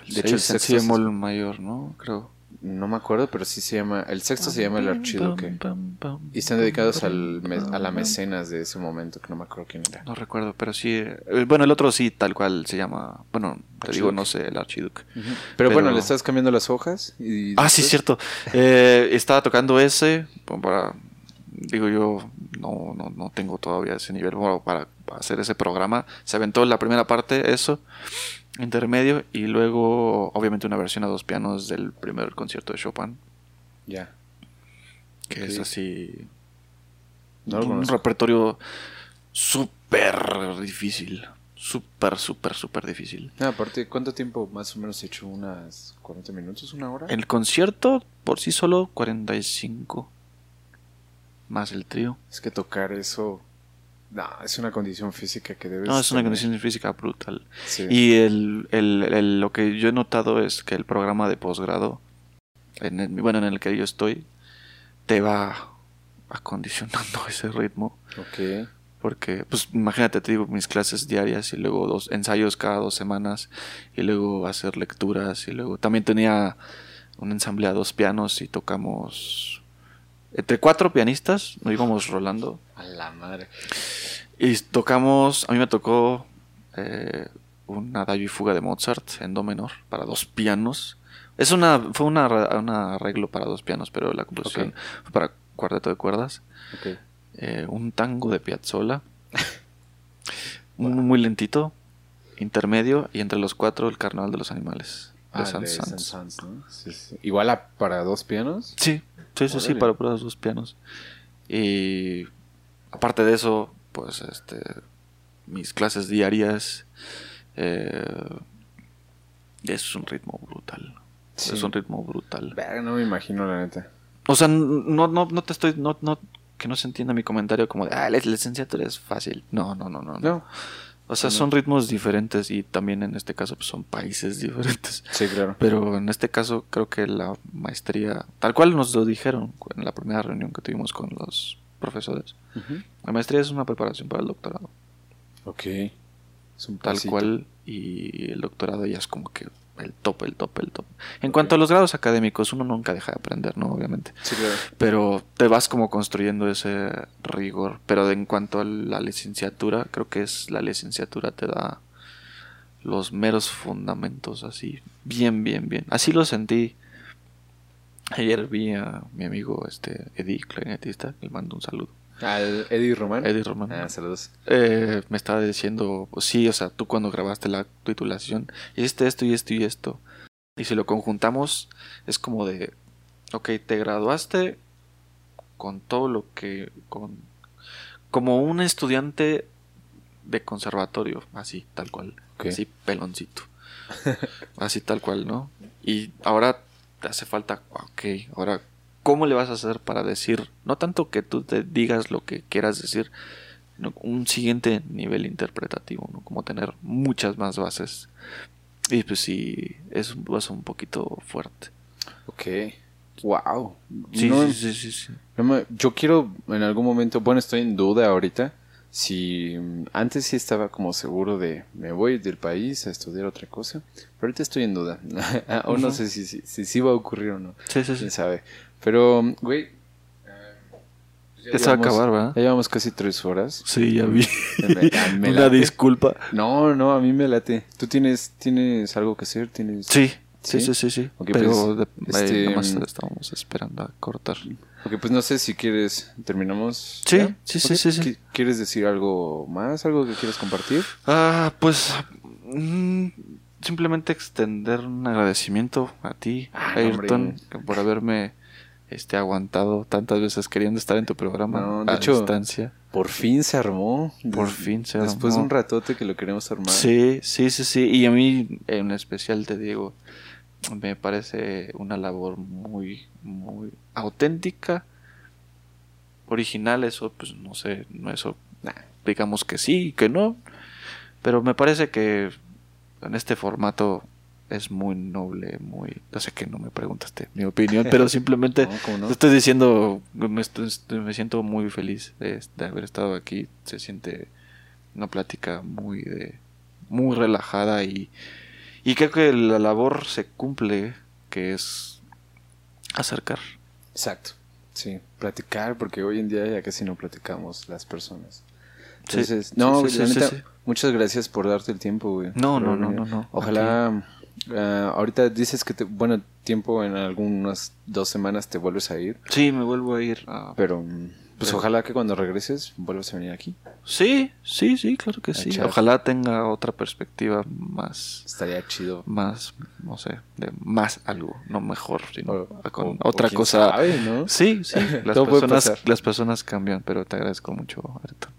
De hecho, el sexto es bemol mayor, ¿no? Creo. No me acuerdo, pero sí se llama. El sexto se llama el archiduque. Y están dedicados al a la mecenas de ese momento, que no me acuerdo quién era. No recuerdo, pero sí. Eh, bueno, el otro sí, tal cual se llama. Bueno, te digo, no sé, el archiduque. pero, bueno, le estás cambiando las hojas. Y ah, sí, cierto. Eh, estaba tocando ese. Para, digo yo, no, no, no tengo todavía ese nivel para hacer ese programa. Se aventó la primera parte, eso intermedio y luego obviamente una versión a dos pianos del primer concierto de Chopin. Ya. Que es así un repertorio súper difícil. Súper, súper, súper difícil. Ah, aparte, ¿cuánto tiempo más o menos he hecho? ¿Unas 40 minutos? ¿Una hora? El concierto por sí solo 45. Más el trío. Es que tocar eso no, es una condición física que debes. No, es una condición física brutal. Y el, el, lo que yo he notado es que el programa de posgrado, en el, bueno, en el que yo estoy, te va acondicionando ese ritmo. Ok. Porque, pues, imagínate, te digo, mis clases diarias y luego dos ensayos cada dos semanas y luego hacer lecturas y luego también tenía un ensamble a dos pianos y tocamos entre cuatro pianistas, nos íbamos rolando. A la madre. Y tocamos, a mí me tocó eh, un adagio y fuga de Mozart en do menor para dos pianos. Es una, fue una, un arreglo para dos pianos, pero la composición fue para cuarteto de cuerdas. Eh, un tango de Piazzolla. muy, lentito, intermedio, y entre los cuatro el Carnaval de los Animales. De ah, Igual para dos pianos. Sí, Sí, sí, sí, para los dos pianos. Y aparte de eso, pues este mis clases diarias eh, es un ritmo brutal. Es un ritmo brutal. no me imagino la neta. O sea, no, no, no te estoy, no, no, que no se entienda mi comentario como de, ah, la licenciatura es fácil. No, no, no, no. no. O sea, son ritmos diferentes y también en este caso pues, son países diferentes. Sí, claro. Pero en este caso creo que la maestría, tal cual nos lo dijeron en la primera reunión que tuvimos con los profesores, la maestría es una preparación para el doctorado. Ok. Es un tal cual y el doctorado ya es como que el top, el top, el top. En cuanto a los grados académicos, uno nunca deja de aprender, ¿no? Obviamente. Sí, claro. Pero te vas como construyendo ese rigor. Pero en cuanto a la licenciatura, creo que es la licenciatura te da los meros fundamentos así. Bien, bien, bien. Así lo sentí. Ayer vi a mi amigo este Eddie, clarinetista, le mando un saludo. ¿Al Eddie Román? Eddie Román. Ah, saludos. Eh, me estaba diciendo, pues sí, o sea, tú cuando grabaste la titulación, hiciste esto y esto y esto. Y si lo conjuntamos, es como de, ok, te graduaste con todo lo que, con, como un estudiante de conservatorio, así, tal cual, así, peloncito. así, tal cual, ¿no? Y ahora te hace falta, ok, ahora ¿cómo le vas a hacer para decir, no tanto que tú te digas lo que quieras decir, sino un siguiente nivel interpretativo, ¿no? Como tener muchas más bases. Y pues sí, es un, un poquito fuerte. Ok. Wow. Sí, sí, sí, sí, Yo quiero en algún momento, bueno, estoy en duda ahorita. Si antes sí estaba como seguro de me voy del país a estudiar otra cosa, pero ahorita estoy en duda. o no sé si, si, si, va a ocurrir o no. Sí, sí, sí. ¿Quién sabe? Pero, güey. Ya se va a acabar, ¿verdad? Ya llevamos casi tres horas. Sí, ya vi. Una disculpa. No, no, a mí me late. ¿Tú tienes, tienes algo que hacer? ¿Tienes... Sí, sí, sí, sí. sí. Pero pues, este... nada más estábamos esperando a cortar. Ok, pues no sé si quieres. ¿Terminamos? Sí, sí, sí, sí, sí, ¿Quieres decir algo más? ¿Algo que quieres compartir? Ah, pues. Mm, simplemente extender un agradecimiento a ti, ah, Ayrton, por haberme este, aguantado tantas veces queriendo estar en tu programa de hecho, distancia. Por fin se armó. Por fin se armó. Después de un ratote que lo queremos armar. Sí, sí, sí, sí. Y a mí en especial te digo, me parece una labor muy, muy auténtica, original. Eso, pues no sé, no eso, digamos que sí, que no. Pero me parece que en este formato es muy noble, muy... No sé que no me preguntaste mi opinión, pero simplemente estoy diciendo, me, me siento muy feliz de, haber estado aquí. Se siente una plática muy de muy relajada y, Y creo que la labor se cumple, que es acercar. Exacto. Sí, platicar, porque hoy en día ya casi no platicamos las personas. Entonces, no, muchas gracias por darte el tiempo, güey. No, no, no, no, no. Ojalá, uh, ahorita dices que, te, bueno, tiempo en algunas dos semanas te vuelves a ir. Sí, me vuelvo a ir. Pero pues ojalá que cuando regreses vuelvas a venir aquí. Sí, sí, sí, claro que sí. Ojalá tenga otra perspectiva más. Estaría chido. Más, no sé, de más algo, no mejor, sino con otra cosa. ¿no? Sí, sí. Las personas, las personas cambian, pero te agradezco mucho,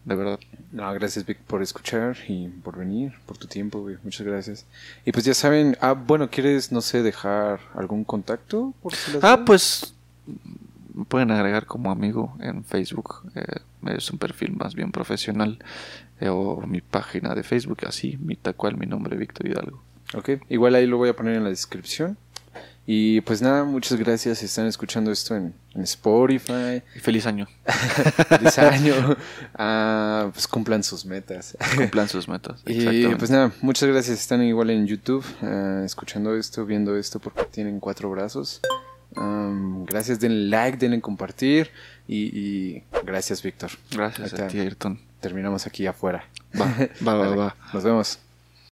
de verdad. No, gracias Vic por escuchar y por venir, por tu tiempo, güey. Muchas gracias. Y pues ya saben, ah, bueno, ¿quieres, no sé, dejar algún contacto? Por ah, pues pueden agregar como amigo en Facebook. Eh, es un perfil más bien profesional. Eh, o mi página de Facebook, así, mi, tal cual mi nombre, Víctor Hidalgo. Ok, igual ahí lo voy a poner en la descripción. Y pues nada, muchas gracias si están escuchando esto en, Spotify. feliz año. feliz año. Ah, pues cumplan sus metas. Cumplan sus metas. Y pues nada, muchas gracias si están igual en YouTube, ah, escuchando esto, viendo esto, porque tienen cuatro brazos gracias, denle like, denle compartir. Y, gracias, Víctor. Gracias a ti, Ayrton. Terminamos aquí afuera. Va, va, va, va. Nos vemos.